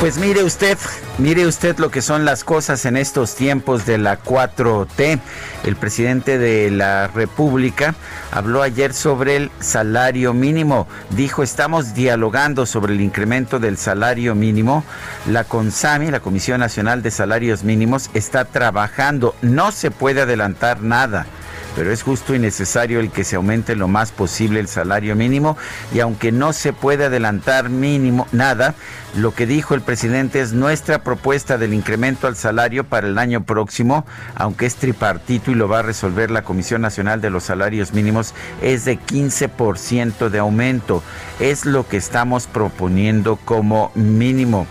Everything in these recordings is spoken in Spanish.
Pues mire usted, mire usted lo que son las cosas en estos tiempos de la 4T. El presidente de la República habló ayer sobre el salario mínimo. Dijo, estamos dialogando sobre el incremento del salario mínimo. La CONSAMI, la Comisión Nacional de Salarios Mínimos, está trabajando. No se puede adelantar nada pero es justo y necesario el que se aumente lo más posible el salario mínimo y aunque no se puede adelantar mínimo nada, lo que dijo el presidente es nuestra propuesta del incremento al salario para el año próximo, aunque es tripartito y lo va a resolver la Comisión Nacional de los Salarios Mínimos, es de 15% de aumento. Es lo que estamos proponiendo como mínimo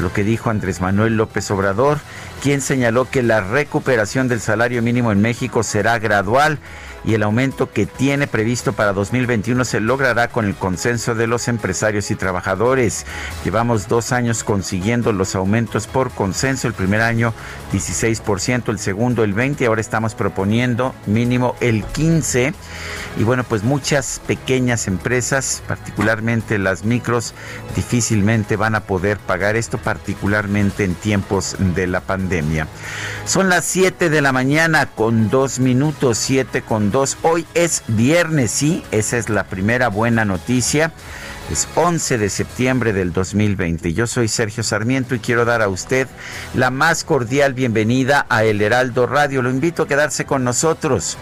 lo que dijo Andrés Manuel López Obrador, quien señaló que la recuperación del salario mínimo en México será gradual y el aumento que tiene previsto para 2021 se logrará con el consenso de los empresarios y trabajadores. Llevamos dos años consiguiendo los aumentos por consenso, el primer año 16%, el segundo el 20%, ahora estamos proponiendo mínimo el 15%. Y bueno, pues muchas pequeñas empresas, particularmente las micros, difícilmente van a poder pagar esto, particularmente en tiempos de la pandemia. Son las 7 de la mañana con dos minutos, 7 con Hoy es viernes, sí, esa es la primera buena noticia. Es 11 de septiembre del 2020. Yo soy Sergio Sarmiento y quiero dar a usted la más cordial bienvenida a El Heraldo Radio. Lo invito a quedarse con nosotros.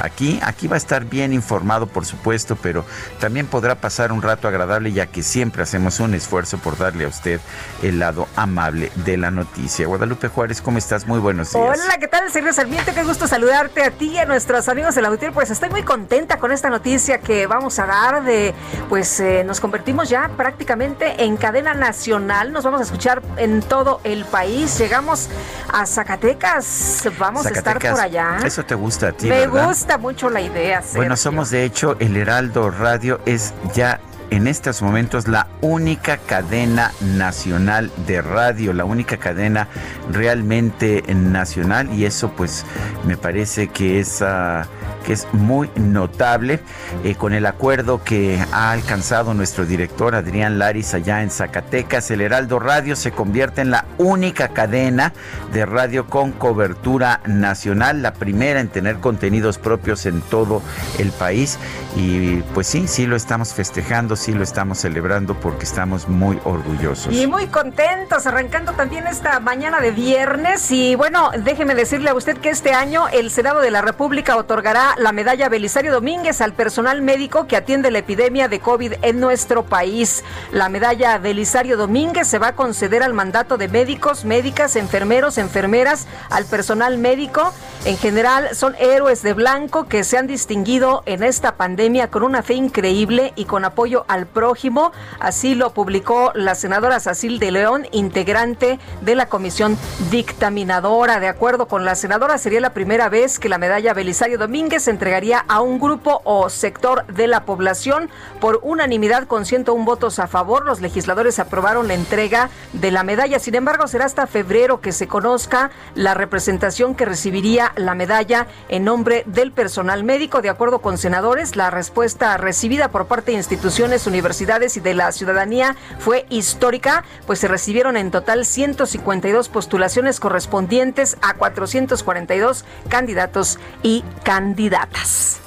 Aquí, aquí va a estar bien informado, por supuesto, pero también podrá pasar un rato agradable, ya que siempre hacemos un esfuerzo por darle a usted el lado amable de la noticia. Guadalupe Juárez, ¿cómo estás? Muy buenos días. Hola, ¿qué tal, Sergio Sarmiento? Qué gusto saludarte a ti y a nuestros amigos del auditorio. Pues estoy muy contenta con esta noticia que vamos a dar de, pues eh, nos convertimos ya prácticamente en cadena nacional. Nos vamos a escuchar en todo el país. Llegamos a Zacatecas. Vamos a estar por allá. Eso te gusta a ti, Me gusta mucho la idea. Bueno, somos de hecho el Heraldo Radio es ya en estos momentos la única cadena nacional de radio, la única cadena realmente nacional y eso pues me parece que es... Ah, que es muy notable eh, con el acuerdo que ha alcanzado nuestro director Adrián Laris allá en Zacatecas. El Heraldo Radio se convierte en la única cadena de radio con cobertura nacional, la primera en tener contenidos propios en todo el país. Y pues sí, sí lo estamos festejando, sí lo estamos celebrando porque estamos muy orgullosos. Y muy contentos, arrancando también esta mañana de viernes. Y bueno, déjeme decirle a usted que este año el Senado de la República otorgará la medalla Belisario Domínguez al personal médico que atiende la epidemia de COVID en nuestro país. La medalla Belisario Domínguez se va a conceder al mandato de médicos, médicas, enfermeros, enfermeras, al personal médico. En general son héroes de blanco que se han distinguido en esta pandemia con una fe increíble y con apoyo al prójimo. Así lo publicó la senadora Sacil de León, integrante de la comisión dictaminadora. De acuerdo con la senadora, sería la primera vez que la medalla Belisario Domínguez se entregaría a un grupo o sector de la población por unanimidad con 101 votos a favor. Los legisladores aprobaron la entrega de la medalla. Sin embargo, será hasta febrero que se conozca la representación que recibiría la medalla en nombre del personal médico. De acuerdo con senadores, la respuesta recibida por parte de instituciones universidades y de la ciudadanía fue histórica, pues se recibieron en total 152 postulaciones correspondientes a 442 candidatos y candidatas.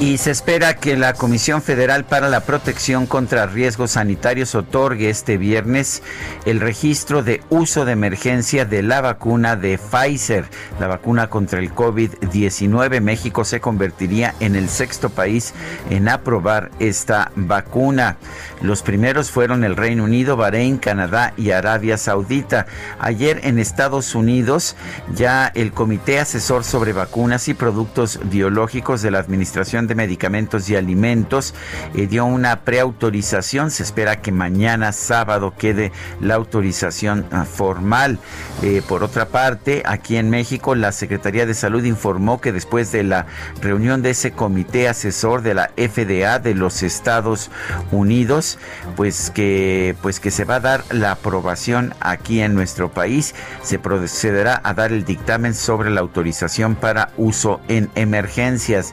Y se espera que la Comisión Federal para la Protección contra Riesgos Sanitarios otorgue este viernes el registro de uso de emergencia de la vacuna de Pfizer, la vacuna contra el COVID-19. México se convertiría en el sexto país en aprobar esta vacuna. Los primeros fueron el Reino Unido, Bahrein, Canadá y Arabia Saudita. Ayer en Estados Unidos ya el Comité Asesor sobre Vacunas y Productos Biológicos de la Administración de Medicamentos y Alimentos eh, dio una preautorización. Se espera que mañana sábado quede la autorización ah, formal. Eh, por otra parte, aquí en México, la Secretaría de Salud informó que después de la reunión de ese comité asesor de la FDA de los Estados Unidos, pues que, pues que se va a dar la aprobación aquí en nuestro país. Se procederá a dar el dictamen sobre la autorización para uso en emergencias.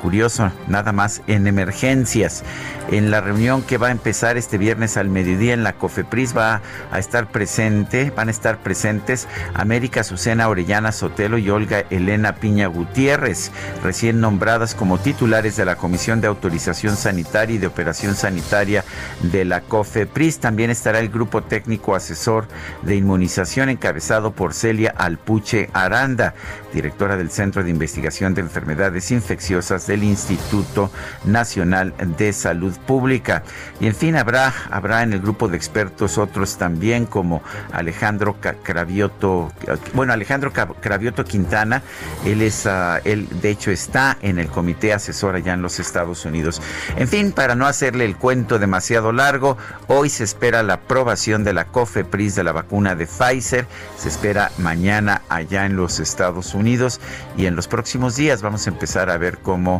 Curioso, nada más en emergencias. En la reunión que va a empezar este viernes al mediodía en la COFEPRIS va a estar presente, van a estar presentes América Azucena Orellana Sotelo y Olga Elena Piña Gutiérrez, recién nombradas como titulares de la Comisión de Autorización Sanitaria y de Operación Sanitaria de la COFEPRIS. También estará el grupo técnico asesor de inmunización encabezado por Celia Alpuche Aranda, directora del Centro de Investigación de Enfermedades Infecciosas del Instituto Nacional de Salud Pública. Y en fin, habrá, habrá en el grupo de expertos otros también como Alejandro Cravioto, bueno, Alejandro Cravioto Quintana, él es, ah, él de hecho está en el comité asesor allá en los Estados Unidos. En fin, para no hacerle el cuento demasiado largo, hoy se espera la aprobación de la COFEPRIS de la vacuna de Pfizer, se espera mañana allá en los Estados Unidos y en los próximos días vamos a empezar a ver cómo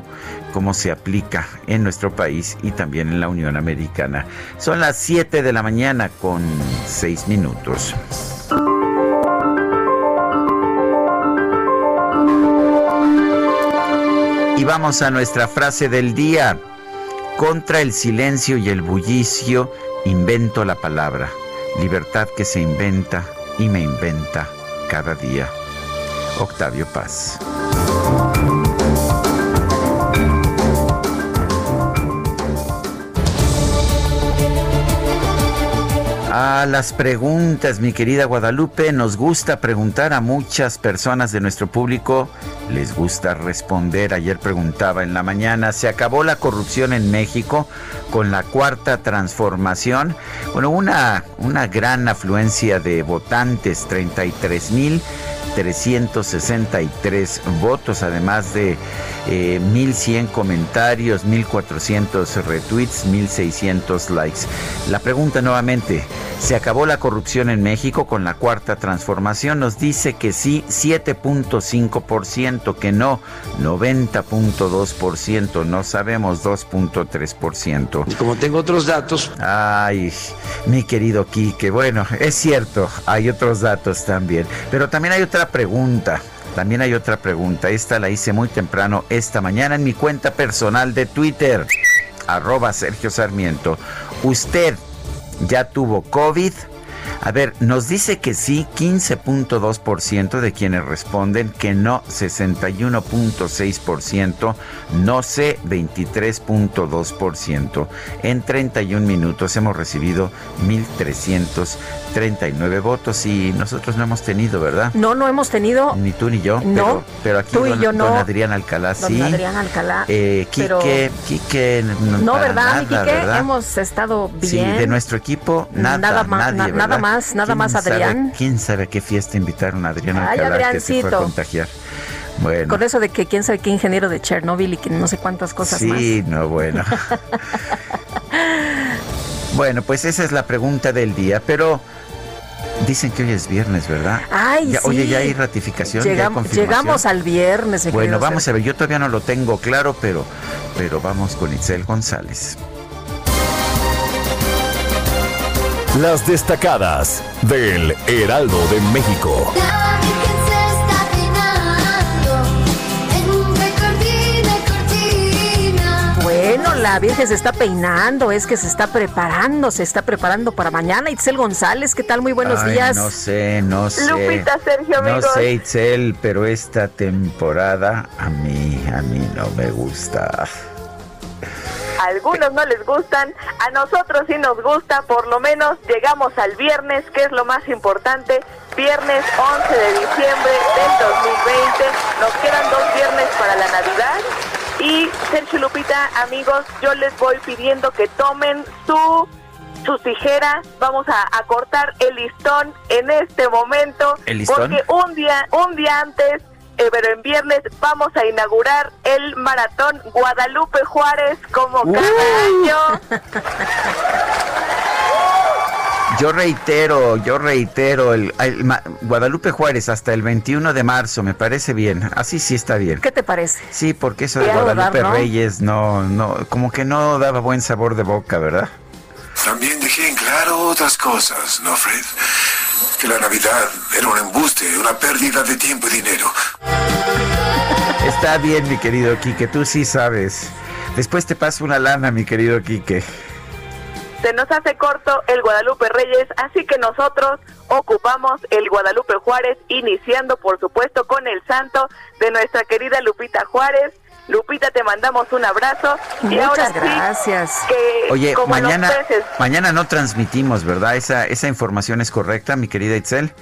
cómo, se aplica en nuestro país y también en la Unión Americana. Son las 7 de la mañana con 6 minutos. Y vamos a nuestra frase del día. Contra el silencio y el bullicio, invento la palabra. Libertad que se inventa y me inventa cada día. Octavio Paz. A las preguntas, mi querida Guadalupe, nos gusta preguntar a muchas personas de nuestro público, les gusta responder. Ayer preguntaba en la mañana, ¿se acabó la corrupción en México con la cuarta transformación? Bueno, una, una gran afluencia de votantes, 33 mil. 363 votos, además de 1.100 eh, comentarios, 1.400 retweets, 1.600 likes. La pregunta nuevamente, ¿se acabó la corrupción en México con la cuarta transformación? Nos dice que sí, 7.5%, que no, 90.2%, no sabemos 2.3%. Y como tengo otros datos... Ay, mi querido Quique, bueno, es cierto, hay otros datos también, pero también hay otra pregunta. También hay otra pregunta. Esta la hice muy temprano esta mañana en mi cuenta personal de Twitter. Arroba Sergio Sarmiento. ¿Usted ya tuvo COVID? A ver, nos dice que sí 15.2% de quienes responden, que no 61.6%, no sé 23.2%. En 31 minutos hemos recibido 1.339 votos y nosotros no hemos tenido, ¿verdad? No, no hemos tenido. Ni tú ni yo. No. Pero, aquí don, yo no. Adrián Alcalá sí. Don Adrián Alcalá. Eh, Quique, Quique, no, ¿verdad, Quique? Hemos estado bien. Sí, de nuestro equipo, nada, nada más, nadie, nada más nada más Adrián. ¿Quién sabe qué fiesta invitaron a Adrián Alcalá que se fue a contagiar? Bueno. Con eso de que quién sabe qué ingeniero de Chernobyl y que no sé cuántas cosas más. Sí, no, bueno. bueno, pues esa es la pregunta del día, pero Dicen que hoy es viernes, ¿verdad? Ay, sí. Oye, ya hay ratificación, Llegamos al viernes. Bueno, vamos a ver, yo todavía no lo tengo claro, pero, pero vamos con Itzel González. Las destacadas del Heraldo de México. Bueno, la Virgen se está peinando, es que se está preparando, se está preparando para mañana. Itzel González, ¿qué tal? Muy buenos días. No sé, no sé. Lupita, Sergio, amigos. No sé, Itzel, pero esta temporada a mí, a mí no me gusta. A algunos no les gustan, a nosotros sí nos gusta, por lo menos llegamos al viernes, que es lo más importante, viernes 11 de diciembre del 2020, nos quedan dos viernes para la Navidad. Y Sergio Lupita, amigos, yo les voy pidiendo que tomen su sus tijeras, vamos a, cortar el listón en este momento, ¿El listón? porque un día, un día antes pero en viernes vamos a inaugurar el maratón Guadalupe Juárez como cada año. Yo reitero, yo reitero, el, Guadalupe Juárez hasta el 21 de marzo, me parece bien. Así sí está bien. ¿Qué te parece? Sí, porque eso de Guadalupe Reyes no, no, como que no daba buen sabor de boca, ¿verdad? También dejé en claro otras cosas, ¿no, Fred? Que la Navidad era un embuste, una pérdida de tiempo y dinero. Está bien, mi querido Quique, tú sí sabes. Después te paso una lana, mi querido Quique. Se nos hace corto el Guadalupe Reyes, así que nosotros ocupamos el Guadalupe Juárez, iniciando por supuesto con el santo de nuestra querida Lupita Juárez Lupita, te mandamos un abrazo. y ahora gracias. Oye, mañana, mañana no transmitimos, ¿verdad? Esa, esa información es correcta, mi querida Itzel.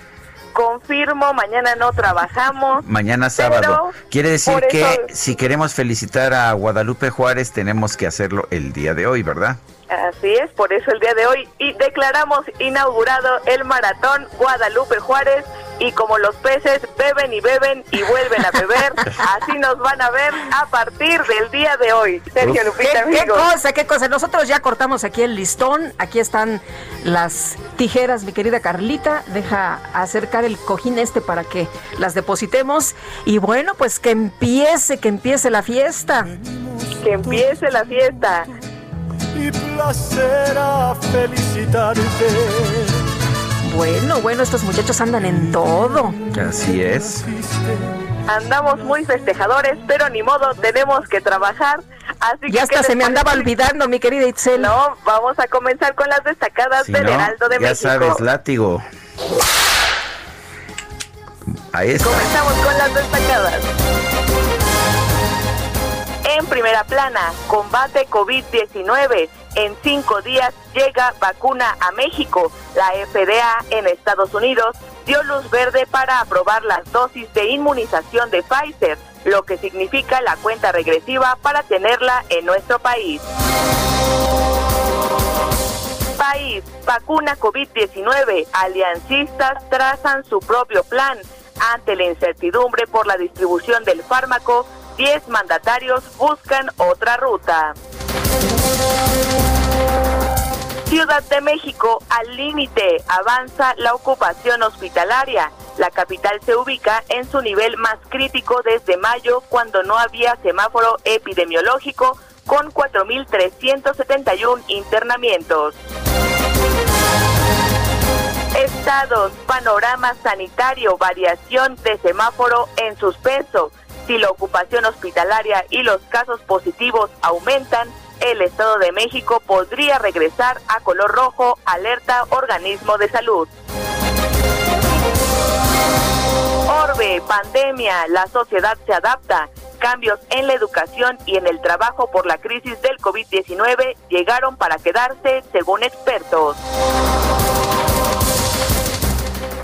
Confirmo, mañana no trabajamos. Mañana sábado. Quiere decir que si queremos felicitar a Guadalupe Juárez, tenemos que hacerlo el día de hoy, ¿verdad? Así es, por eso el día de hoy y declaramos inaugurado el maratón Guadalupe Juárez y como los peces beben y beben y vuelven a beber, así nos van a ver a partir del día de hoy. Sergio Lupita, ¿Qué, ¿Qué cosa, qué cosa? Nosotros ya cortamos aquí el listón, aquí están las tijeras, mi querida Carlita, deja acercar el cojín este para que las depositemos y bueno, pues que empiece, que empiece la fiesta. Que empiece la fiesta. Y placer a felicitarte bueno, bueno, estos muchachos andan en todo. Así es. Andamos muy festejadores, pero ni modo, tenemos que trabajar. Así ya hasta se me andaba olvidando, mi querida Itzel. No, vamos a comenzar con las destacadas del Heraldo de México. Ya sabes, látigo. Ahí está. Comenzamos con las destacadas. En primera plana, combate COVID-19. En cinco días llega vacuna a México. La FDA en Estados Unidos dio luz verde para aprobar las dosis de inmunización de Pfizer, lo que significa la cuenta regresiva para tenerla en nuestro país. País, vacuna COVID-19. Aliancistas trazan su propio plan. Ante la incertidumbre por la distribución del fármaco, 10 mandatarios buscan otra ruta. Ciudad de México, al límite, avanza la ocupación hospitalaria. La capital se ubica en su nivel más crítico desde mayo, cuando no había semáforo epidemiológico, con 4.371 internamientos. Estados, panorama sanitario, variación de semáforo en suspenso. Si la ocupación hospitalaria y los casos positivos aumentan, el Estado de México podría regresar a color rojo, alerta organismo de salud. Orbe, pandemia, la sociedad se adapta. Cambios en la educación y en el trabajo por la crisis del COVID-19 llegaron para quedarse, según expertos.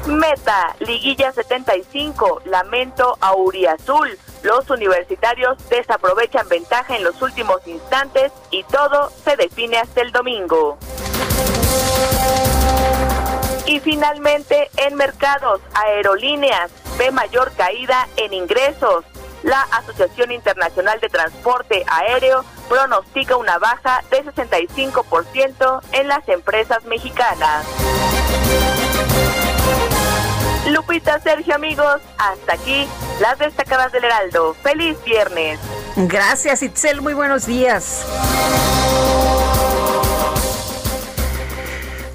Meta, Liguilla 75, Lamento Auriazul. Los universitarios desaprovechan ventaja en los últimos instantes y todo se define hasta el domingo. Y finalmente, en mercados, aerolíneas, ve mayor caída en ingresos. La Asociación Internacional de Transporte Aéreo pronostica una baja de 65% en las empresas mexicanas. Lupita, Sergio, amigos, hasta aquí las destacadas del Heraldo. Feliz viernes. Gracias, Itzel. Muy buenos días.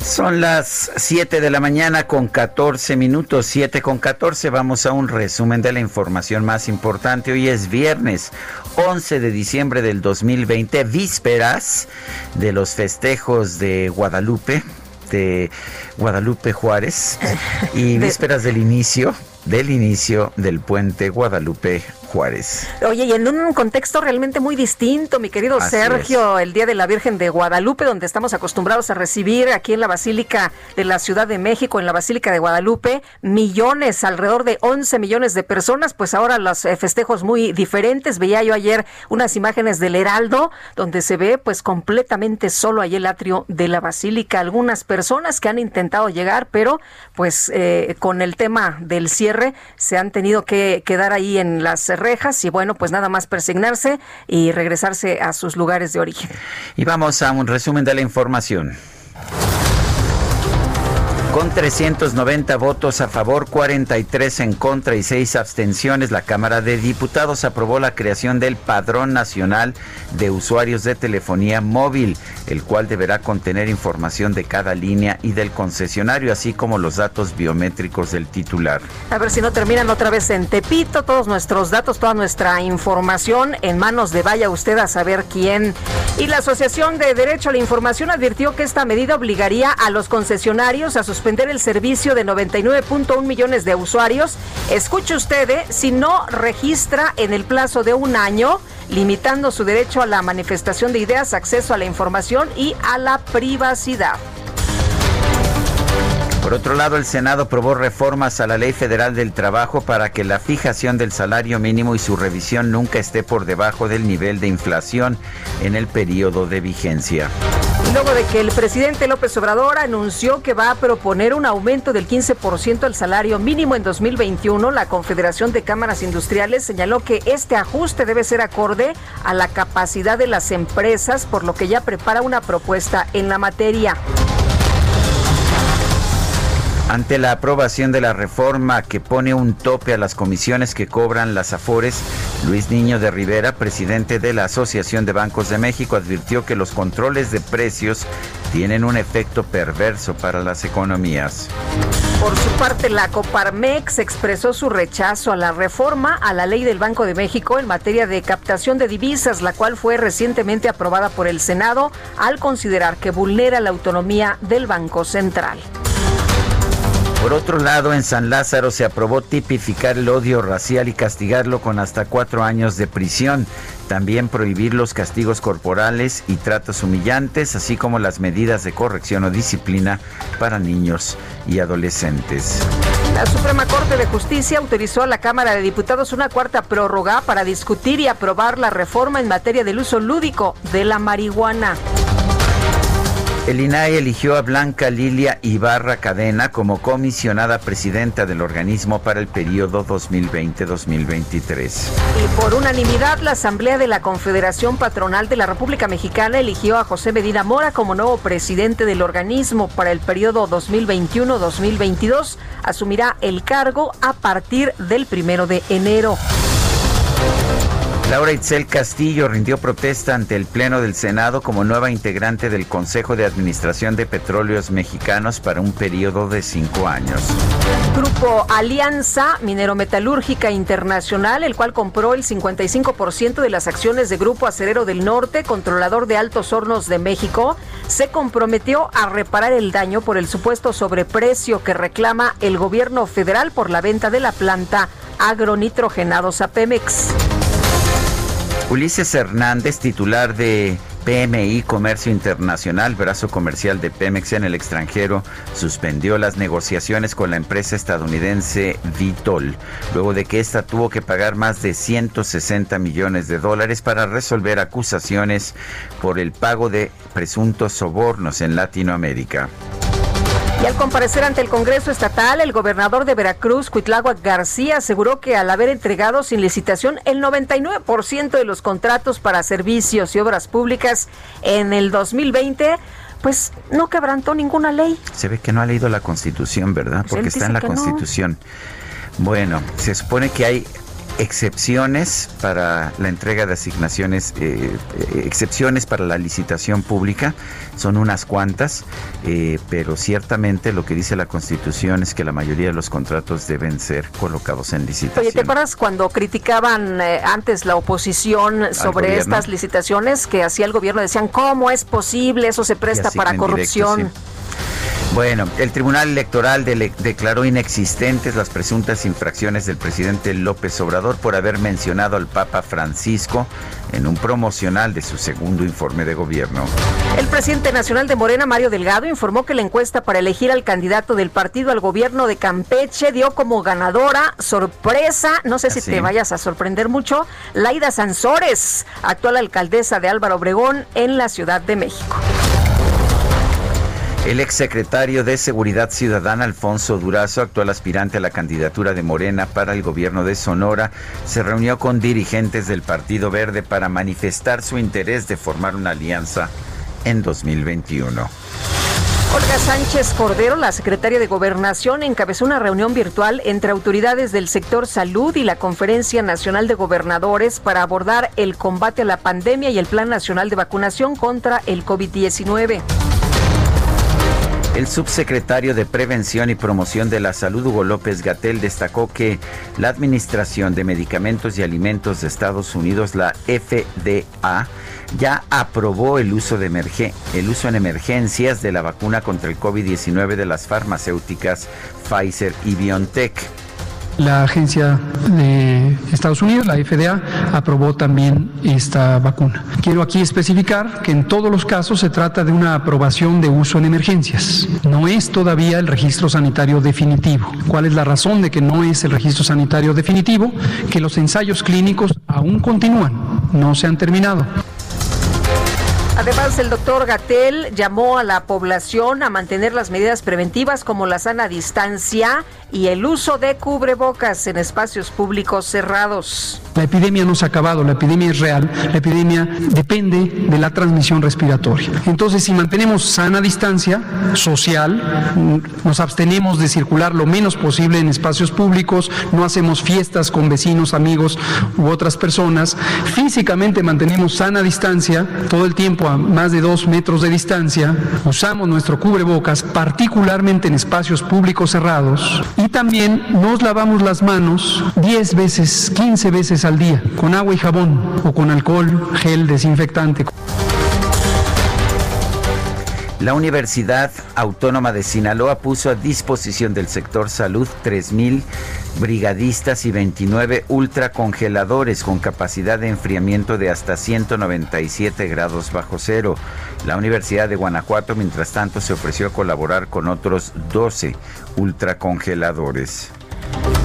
Son las 7 de la mañana con 14 minutos, 7 con 14. Vamos a un resumen de la información más importante. Hoy es viernes 11 de diciembre del 2020, vísperas de los festejos de Guadalupe, de Guadalupe Juárez, y vísperas del inicio, del inicio del puente Guadalupe Juárez. Oye, y en un contexto realmente muy distinto, mi querido Sergio, el Día de la Virgen de Guadalupe, donde estamos acostumbrados a recibir aquí en la Basílica de la Ciudad de México, en la Basílica de Guadalupe, millones, alrededor de 11 millones de personas, pues ahora los eh, festejos muy diferentes. Veía yo ayer unas imágenes del Heraldo, donde se ve pues completamente solo ahí el atrio de la Basílica. Algunas personas que han intentado llegar, pero pues eh, con el tema del cierre se han tenido que quedar ahí en las rejas y bueno, pues nada más persignarse y regresarse a sus lugares de origen. Y vamos a un resumen de la información. Con 390 votos a favor, 43 en contra y 6 abstenciones, la Cámara de Diputados aprobó la creación del Padrón Nacional de Usuarios de Telefonía Móvil, el cual deberá contener información de cada línea y del concesionario, así como los datos biométricos del titular. A ver si no terminan otra vez en Tepito, todos nuestros datos, toda nuestra información en manos de vaya usted a saber quién. Y la Asociación de Derecho a la Información advirtió que esta medida obligaría a los concesionarios a sus el servicio de 99.1 millones de usuarios. Escuche usted, ¿eh? si no registra en el plazo de un año, limitando su derecho a la manifestación de ideas, acceso a la información y a la privacidad. Por otro lado, el Senado aprobó reformas a la Ley Federal del Trabajo para que la fijación del salario mínimo y su revisión nunca esté por debajo del nivel de inflación en el periodo de vigencia. Luego de que el presidente López Obrador anunció que va a proponer un aumento del 15% al salario mínimo en 2021, la Confederación de Cámaras Industriales señaló que este ajuste debe ser acorde a la capacidad de las empresas, por lo que ya prepara una propuesta en la materia. Ante la aprobación de la reforma que pone un tope a las comisiones que cobran las Afores, Luis Niño de Rivera, presidente de la Asociación de Bancos de México, advirtió que los controles de precios tienen un efecto perverso para las economías. Por su parte, la Coparmex expresó su rechazo a la reforma a la ley del Banco de México en materia de captación de divisas, la cual fue recientemente aprobada por el Senado al considerar que vulnera la autonomía del Banco Central. Por otro lado, en San Lázaro se aprobó tipificar el odio racial y castigarlo con hasta cuatro años de prisión. También prohibir los castigos corporales y tratos humillantes, así como las medidas de corrección o disciplina para niños y adolescentes. La Suprema Corte de Justicia autorizó a la Cámara de Diputados una cuarta prórroga para discutir y aprobar la reforma en materia del uso lúdico de la marihuana. El INAE eligió a Blanca Lilia Ibarra Cadena como comisionada presidenta del organismo para el periodo 2020-2023. Y por unanimidad, la Asamblea de la Confederación Patronal de la República Mexicana eligió a José Medina Mora como nuevo presidente del organismo para el periodo 2021-2022. Asumirá el cargo a partir del primero de enero. Laura Itzel Castillo rindió protesta ante el Pleno del Senado como nueva integrante del Consejo de Administración de Petróleos Mexicanos para un periodo de cinco años. Grupo Alianza Minero Metalúrgica Internacional, el cual compró el 55% de las acciones de Grupo Acerero del Norte, controlador de Altos Hornos de México, se comprometió a reparar el daño por el supuesto sobreprecio que reclama el gobierno federal por la venta de la planta agronitrogenados a Pemex. Ulises Hernández, titular de PMI Comercio Internacional, brazo comercial de Pemex en el extranjero, suspendió las negociaciones con la empresa estadounidense Vitol, luego de que ésta tuvo que pagar más de 160 millones de dólares para resolver acusaciones por el pago de presuntos sobornos en Latinoamérica. Y al comparecer ante el Congreso Estatal, el gobernador de Veracruz, Cuitláhuac García, aseguró que al haber entregado sin licitación el 99% de los contratos para servicios y obras públicas en el 2020, pues no quebrantó ninguna ley. Se ve que no ha leído la Constitución, ¿verdad? Porque está en la Constitución. Bueno, se supone que hay excepciones para la entrega de asignaciones, eh, eh, excepciones para la licitación pública, son unas cuantas, eh, pero ciertamente lo que dice la Constitución es que la mayoría de los contratos deben ser colocados en licitación. Oye, ¿te acuerdas cuando criticaban antes la oposición sobre estas licitaciones que hacía el gobierno? Decían, ¿cómo es posible? Eso se presta para corrupción. Bueno, el Tribunal Electoral declaró inexistentes las presuntas infracciones del presidente López Obrador por haber mencionado al Papa Francisco en un promocional de su segundo informe de gobierno. El presidente nacional de Morena, Mario Delgado, informó que la encuesta para elegir al candidato del partido al gobierno de Campeche dio como ganadora sorpresa, no sé si te vayas a sorprender mucho, Laida Sansores, actual alcaldesa de Álvaro Obregón en la Ciudad de México. El exsecretario de Seguridad Ciudadana, Alfonso Durazo, actual aspirante a la candidatura de Morena para el gobierno de Sonora, se reunió con dirigentes del Partido Verde para manifestar su interés de formar una alianza en 2021. Olga Sánchez Cordero, la secretaria de Gobernación, encabezó una reunión virtual entre autoridades del sector salud y la Conferencia Nacional de Gobernadores para abordar el combate a la pandemia y el Plan Nacional de Vacunación contra el COVID-19. El subsecretario de Prevención y Promoción de la Salud, Hugo López Gatel, destacó que la Administración de Medicamentos y Alimentos de Estados Unidos, la FDA, ya aprobó el uso, de el uso en emergencias de la vacuna contra el COVID-19 de las farmacéuticas Pfizer y BioNTech. La agencia de Estados Unidos, la FDA, aprobó también esta vacuna. Quiero aquí especificar que en todos los casos se trata de una aprobación de uso en emergencias. No es todavía el registro sanitario definitivo. ¿Cuál es la razón de que no es el registro sanitario definitivo? Que los ensayos clínicos aún continúan, no se han terminado. Además, el doctor Gatel llamó a la población a mantener las medidas preventivas como la sana distancia y el uso de cubrebocas en espacios públicos cerrados. La epidemia no se ha acabado, la epidemia es real, la epidemia depende de la transmisión respiratoria. Entonces, si mantenemos sana distancia social, nos abstenemos de circular lo menos posible en espacios públicos, no hacemos fiestas con vecinos, amigos u otras personas, físicamente mantenemos sana distancia todo el tiempo más de dos metros de distancia, usamos nuestro cubrebocas, particularmente en espacios públicos cerrados, y también nos lavamos las manos 10 veces, 15 veces al día, con agua y jabón o con alcohol, gel desinfectante. La Universidad Autónoma de Sinaloa puso a disposición del sector salud 3.000 brigadistas y 29 ultracongeladores con capacidad de enfriamiento de hasta 197 grados bajo cero. La Universidad de Guanajuato, mientras tanto, se ofreció a colaborar con otros 12 ultracongeladores.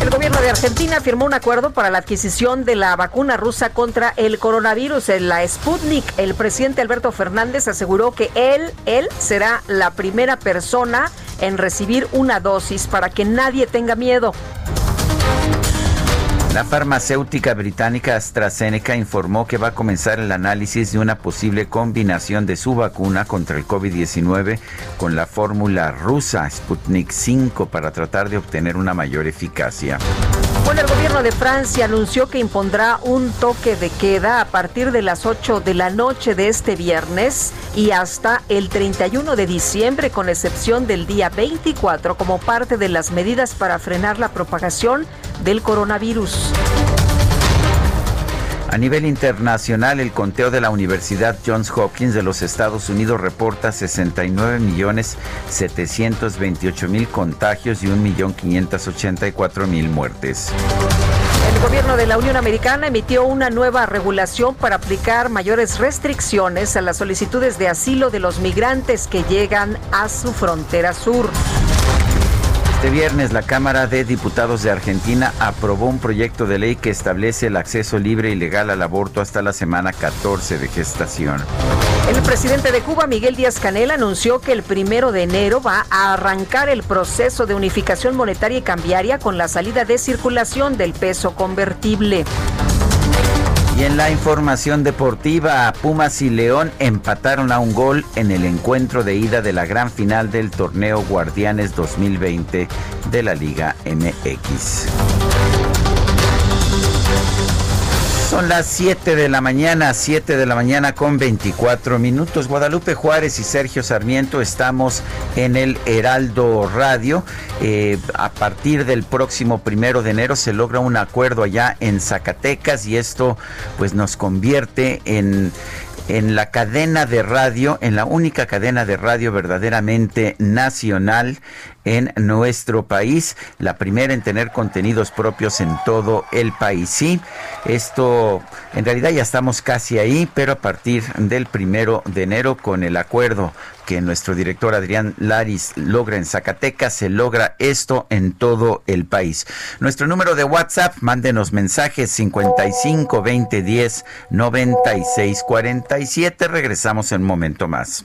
El gobierno de Argentina firmó un acuerdo para la adquisición de la vacuna rusa contra el coronavirus, la Sputnik. El presidente Alberto Fernández aseguró que él, él será la primera persona en recibir una dosis para que nadie tenga miedo. La farmacéutica británica AstraZeneca informó que va a comenzar el análisis de una posible combinación de su vacuna contra el COVID-19 con la fórmula rusa Sputnik 5 para tratar de obtener una mayor eficacia. Bueno, el gobierno de Francia anunció que impondrá un toque de queda a partir de las 8 de la noche de este viernes y hasta el 31 de diciembre, con excepción del día 24, como parte de las medidas para frenar la propagación del coronavirus. A nivel internacional, el conteo de la Universidad Johns Hopkins de los Estados Unidos reporta 69 millones 728 mil contagios y 1 millón 584 mil muertes. El gobierno de la Unión Americana emitió una nueva regulación para aplicar mayores restricciones a las solicitudes de asilo de los migrantes que llegan a su frontera sur. Este viernes la Cámara de Diputados de Argentina aprobó un proyecto de ley que establece el acceso libre y legal al aborto hasta la semana 14 de gestación. El presidente de Cuba, Miguel Díaz Canel, anunció que el primero de enero va a arrancar el proceso de unificación monetaria y cambiaria con la salida de circulación del peso convertible. Y en la información deportiva, Pumas y León empataron a un gol en el encuentro de ida de la gran final del torneo Guardianes 2020 de la Liga MX. Son las 7 de la mañana, 7 de la mañana con 24 minutos. Guadalupe Juárez y Sergio Sarmiento estamos en el Heraldo Radio. Eh, a partir del próximo primero de enero se logra un acuerdo allá en Zacatecas y esto pues nos convierte en en la cadena de radio, en la única cadena de radio verdaderamente nacional en nuestro país, la primera en tener contenidos propios en todo el país. Sí, esto en realidad ya estamos casi ahí, pero a partir del primero de enero con el acuerdo que nuestro director Adrián Laris logra en Zacatecas, se logra esto en todo el país. Nuestro número de WhatsApp, mándenos mensajes 55 20 10 96 47. Regresamos en un momento más.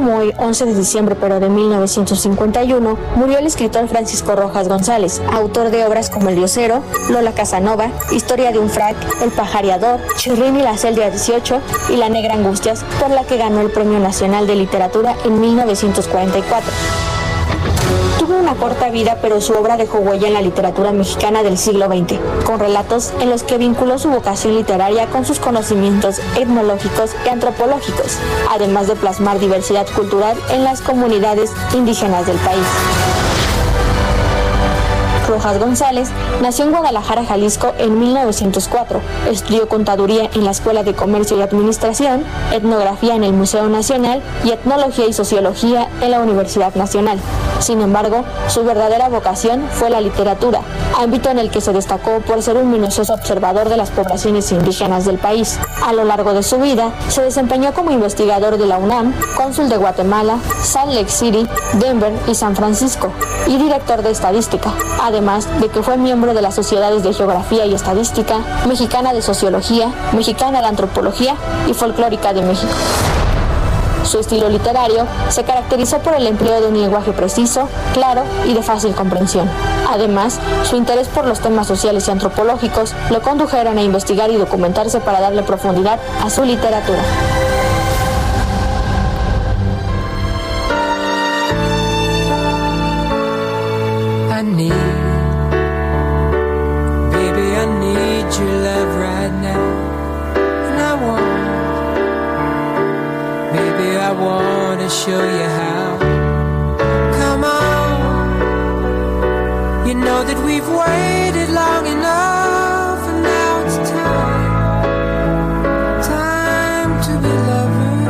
Como hoy, 11 de diciembre pero de 1951, murió el escritor Francisco Rojas González, autor de obras como El Diosero, Lola Casanova, Historia de un frac, El pajareador, Chirrín y la celda 18 y La Negra Angustias, por la que ganó el Premio Nacional de Literatura en 1944. Tuvo una corta vida, pero su obra dejó huella en la literatura mexicana del siglo XX, con relatos en los que vinculó su vocación literaria con sus conocimientos etnológicos y antropológicos, además de plasmar diversidad cultural en las comunidades indígenas del país. Rojas González nació en Guadalajara, Jalisco en 1904. Estudió contaduría en la Escuela de Comercio y Administración, etnografía en el Museo Nacional y etnología y sociología en la Universidad Nacional. Sin embargo, su verdadera vocación fue la literatura, ámbito en el que se destacó por ser un minucioso observador de las poblaciones indígenas del país. A lo largo de su vida, se desempeñó como investigador de la UNAM, cónsul de Guatemala, Salt Lake City, Denver y San Francisco, y director de estadística, además de que fue miembro de las Sociedades de Geografía y Estadística, Mexicana de Sociología, Mexicana de Antropología y Folclórica de México. Su estilo literario se caracterizó por el empleo de un lenguaje preciso, claro y de fácil comprensión. Además, su interés por los temas sociales y antropológicos lo condujeron a investigar y documentarse para darle profundidad a su literatura. Show you how. Come on, you know that we've waited long enough, and now it's time, time to be lovers.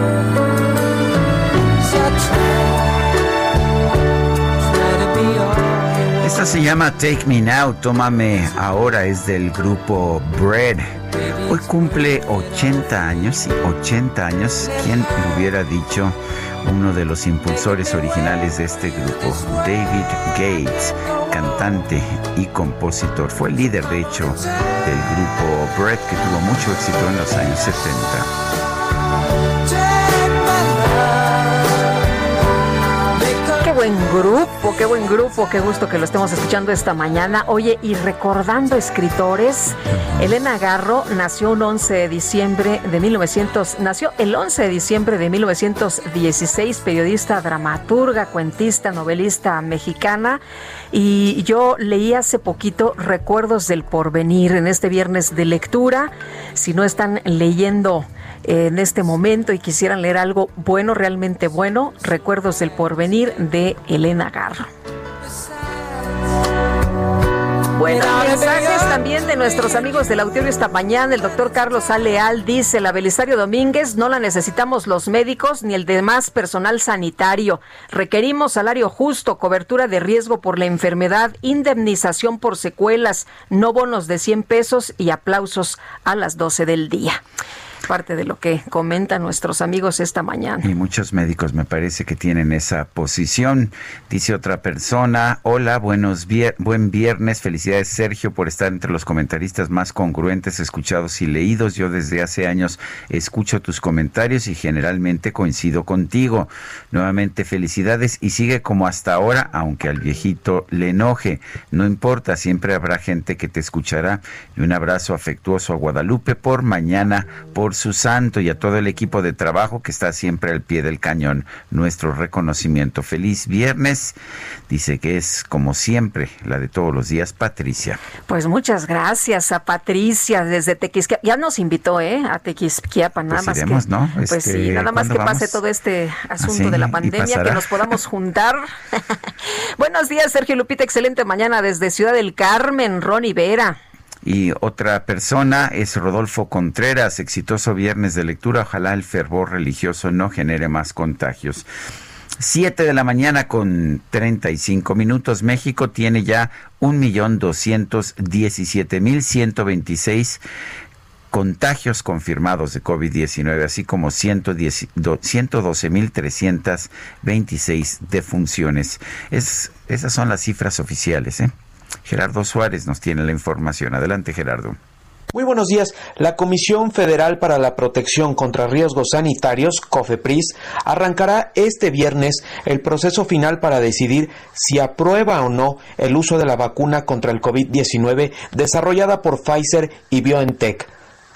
Esta se llama Take Me Now, Tómame Ahora, es del grupo Bread. Hoy cumple 80 años, sí, 80 años. ¿Quién lo hubiera dicho? Uno de los impulsores originales de este grupo, David Gates, cantante y compositor. Fue el líder, de hecho, del grupo Brett, que tuvo mucho éxito en los años 70. Buen grupo, qué buen grupo, qué gusto que lo estemos escuchando esta mañana. Oye, y recordando escritores, Elena Garro nació un 11 de diciembre de 1900, nació el 11 de diciembre de 1916, periodista, dramaturga, cuentista, novelista mexicana. Y yo leí hace poquito Recuerdos del Porvenir en este viernes de lectura. Si no están leyendo en este momento y quisieran leer algo bueno, realmente bueno, Recuerdos del Porvenir de Elena Garro. Bueno, mensajes también de nuestros amigos del auditorio esta mañana. El doctor Carlos Aleal dice, la Belisario Domínguez no la necesitamos los médicos ni el demás personal sanitario. Requerimos salario justo, cobertura de riesgo por la enfermedad, indemnización por secuelas, no bonos de 100 pesos y aplausos a las 12 del día. Parte de lo que comentan nuestros amigos esta mañana. Y muchos médicos me parece que tienen esa posición. Dice otra persona, hola, buenos buen viernes, felicidades Sergio por estar entre los comentaristas más congruentes, escuchados y leídos. Yo desde hace años escucho tus comentarios y generalmente coincido contigo. Nuevamente felicidades y sigue como hasta ahora, aunque al viejito le enoje. No importa, siempre habrá gente que te escuchará. Y un abrazo afectuoso a Guadalupe por mañana, por su santo y a todo el equipo de trabajo que está siempre al pie del cañón. Nuestro reconocimiento. Feliz viernes. Dice que es como siempre la de todos los días, Patricia. Pues muchas gracias a Patricia desde Tequisquiapan. Ya nos invitó, ¿eh? A Tequisquiapan, nada pues más que. ¿no? Pues sí, este, nada más que pase todo este asunto de la pandemia, que nos podamos juntar. Buenos días, Sergio Lupita. Excelente mañana desde Ciudad del Carmen, Ronnie Vera. Y otra persona es Rodolfo Contreras, exitoso viernes de lectura. Ojalá el fervor religioso no genere más contagios. Siete de la mañana con 35 minutos. México tiene ya un millón doscientos diecisiete mil ciento veintiséis contagios confirmados de COVID-19, así como 112.326 defunciones. Es, esas son las cifras oficiales. ¿eh? Gerardo Suárez nos tiene la información. Adelante, Gerardo. Muy buenos días. La Comisión Federal para la Protección contra Riesgos Sanitarios, COFEPRIS, arrancará este viernes el proceso final para decidir si aprueba o no el uso de la vacuna contra el COVID-19 desarrollada por Pfizer y BioNTech.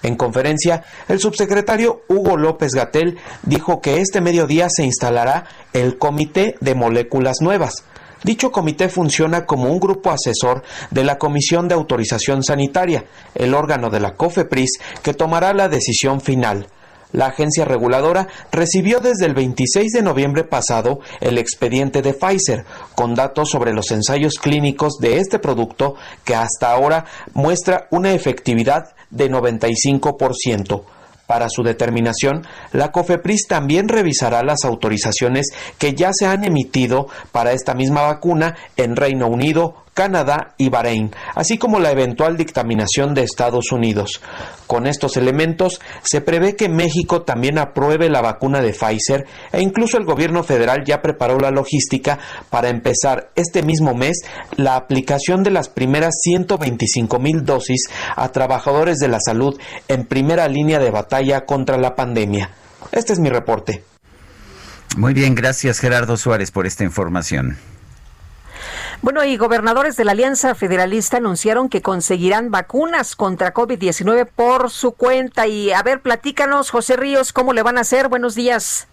En conferencia, el subsecretario Hugo López Gatel dijo que este mediodía se instalará el Comité de Moléculas Nuevas Dicho comité funciona como un grupo asesor de la Comisión de Autorización Sanitaria, el órgano de la COFEPRIS que tomará la decisión final. La agencia reguladora recibió desde el 26 de noviembre pasado el expediente de Pfizer con datos sobre los ensayos clínicos de este producto que hasta ahora muestra una efectividad de 95%. Para su determinación, la COFEPRIS también revisará las autorizaciones que ya se han emitido para esta misma vacuna en Reino Unido, Canadá y Bahrein, así como la eventual dictaminación de Estados Unidos. Con estos elementos, se prevé que México también apruebe la vacuna de Pfizer e incluso el gobierno federal ya preparó la logística para empezar este mismo mes la aplicación de las primeras 125 mil dosis a trabajadores de la salud en primera línea de batalla contra la pandemia. Este es mi reporte. Muy bien, gracias Gerardo Suárez por esta información. Bueno, y gobernadores de la Alianza Federalista anunciaron que conseguirán vacunas contra COVID-19 por su cuenta. Y a ver, platícanos, José Ríos, ¿cómo le van a hacer? Buenos días.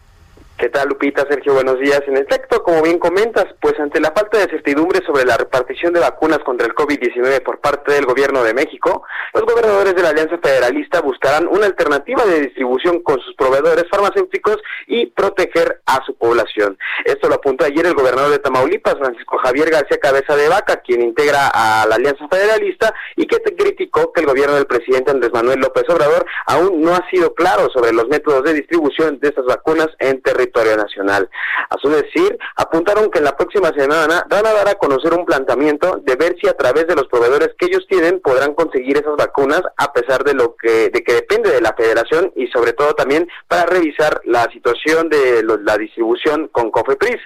¿Qué tal, Lupita? Sergio, buenos días. En efecto, como bien comentas, pues ante la falta de certidumbre sobre la repartición de vacunas contra el COVID-19 por parte del gobierno de México, los gobernadores de la Alianza Federalista buscarán una alternativa de distribución con sus proveedores farmacéuticos y proteger a su población. Esto lo apuntó ayer el gobernador de Tamaulipas, Francisco Javier García Cabeza de Vaca, quien integra a la Alianza Federalista y que criticó que el gobierno del presidente Andrés Manuel López Obrador aún no ha sido claro sobre los métodos de distribución de estas vacunas en territorio nacional. A su decir, apuntaron que en la próxima semana van a dar a conocer un planteamiento de ver si a través de los proveedores que ellos tienen podrán conseguir esas vacunas a pesar de lo que de que depende de la Federación y sobre todo también para revisar la situación de la distribución con COFEPRIS.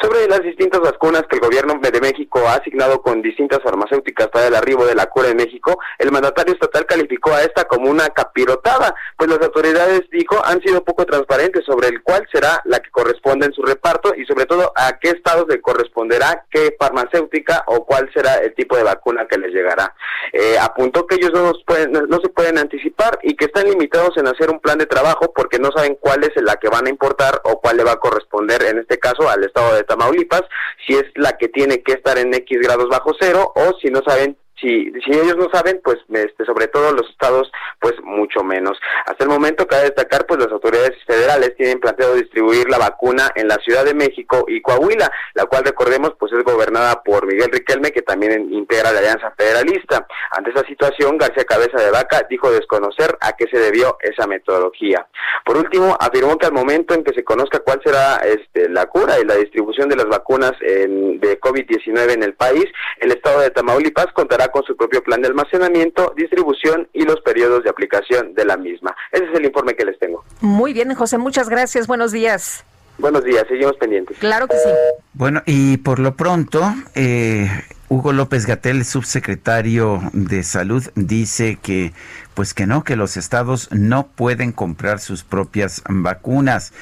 Sobre las distintas vacunas que el gobierno de México ha asignado con distintas farmacéuticas para el arribo de la cura en México, el mandatario estatal calificó a esta como una capirotada, pues las autoridades, dijo, han sido poco transparentes sobre el cuál será la que corresponde en su reparto y sobre todo a qué estados le corresponderá qué farmacéutica o cuál será el tipo de vacuna que les llegará. Eh, apuntó que ellos no, pueden, no se pueden anticipar y que están limitados en hacer un plan de trabajo porque no saben cuál es la que van a importar o cuál le va a corresponder en este caso al estado de Tamaulipas, si es la que tiene que estar en X grados bajo cero o si no saben si, si ellos no saben, pues este, sobre todo los estados, pues mucho menos. Hasta el momento cabe destacar, pues las autoridades federales tienen planteado distribuir la vacuna en la Ciudad de México y Coahuila, la cual recordemos, pues es gobernada por Miguel Riquelme, que también integra la Alianza Federalista. Ante esa situación, García Cabeza de Vaca dijo desconocer a qué se debió esa metodología. Por último, afirmó que al momento en que se conozca cuál será este, la cura y la distribución de las vacunas de COVID-19 en el país, el estado de Tamaulipas contará con su propio plan de almacenamiento, distribución y los periodos de aplicación de la misma. Ese es el informe que les tengo. Muy bien, José, muchas gracias. Buenos días. Buenos días, seguimos pendientes. Claro que sí. Bueno, y por lo pronto, eh, Hugo López Gatel, subsecretario de Salud, dice que pues que no, que los estados no pueden comprar sus propias vacunas.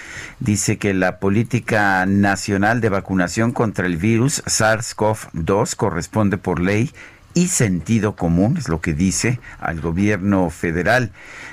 Dice que la política nacional de vacunación contra el virus SARS-CoV-2 corresponde por ley y sentido común, es lo que dice al gobierno federal.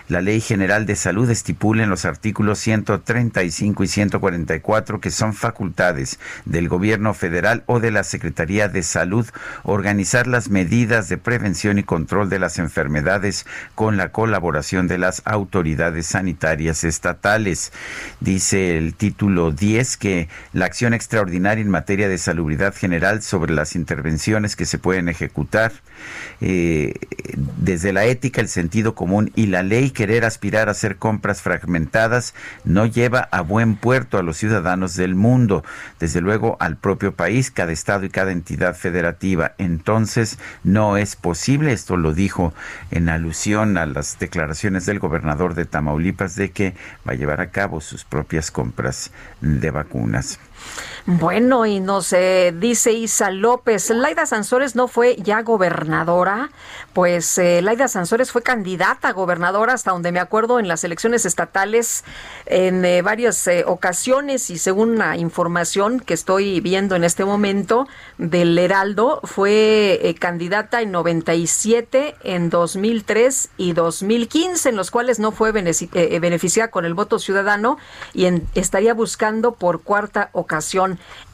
La Ley General de Salud estipula en los artículos 135 y 144 que son facultades del gobierno federal o de la Secretaría de Salud organizar las medidas de prevención y control de las enfermedades con la colaboración de las autoridades sanitarias estatales. Dice el título 10 que la acción extraordinaria en materia de salubridad general sobre las intervenciones que se pueden ejecutar eh, desde la ética, el sentido común y la ley querer aspirar a hacer compras fragmentadas no lleva a buen puerto a los ciudadanos del mundo, desde luego al propio país, cada estado y cada entidad federativa. Entonces no es posible, esto lo dijo en alusión a las declaraciones del gobernador de Tamaulipas de que va a llevar a cabo sus propias compras de vacunas. Bueno, y nos dice Isa López, Laida Sansores no fue ya gobernadora, pues eh, Laida Sansores fue candidata a gobernadora hasta donde me acuerdo en las elecciones estatales en eh, varias eh, ocasiones. Y según la información que estoy viendo en este momento del Heraldo, fue candidata en 97, en 2003 y 2015, en los cuales no fue beneficiada con el voto ciudadano y estaría buscando por cuarta ocasión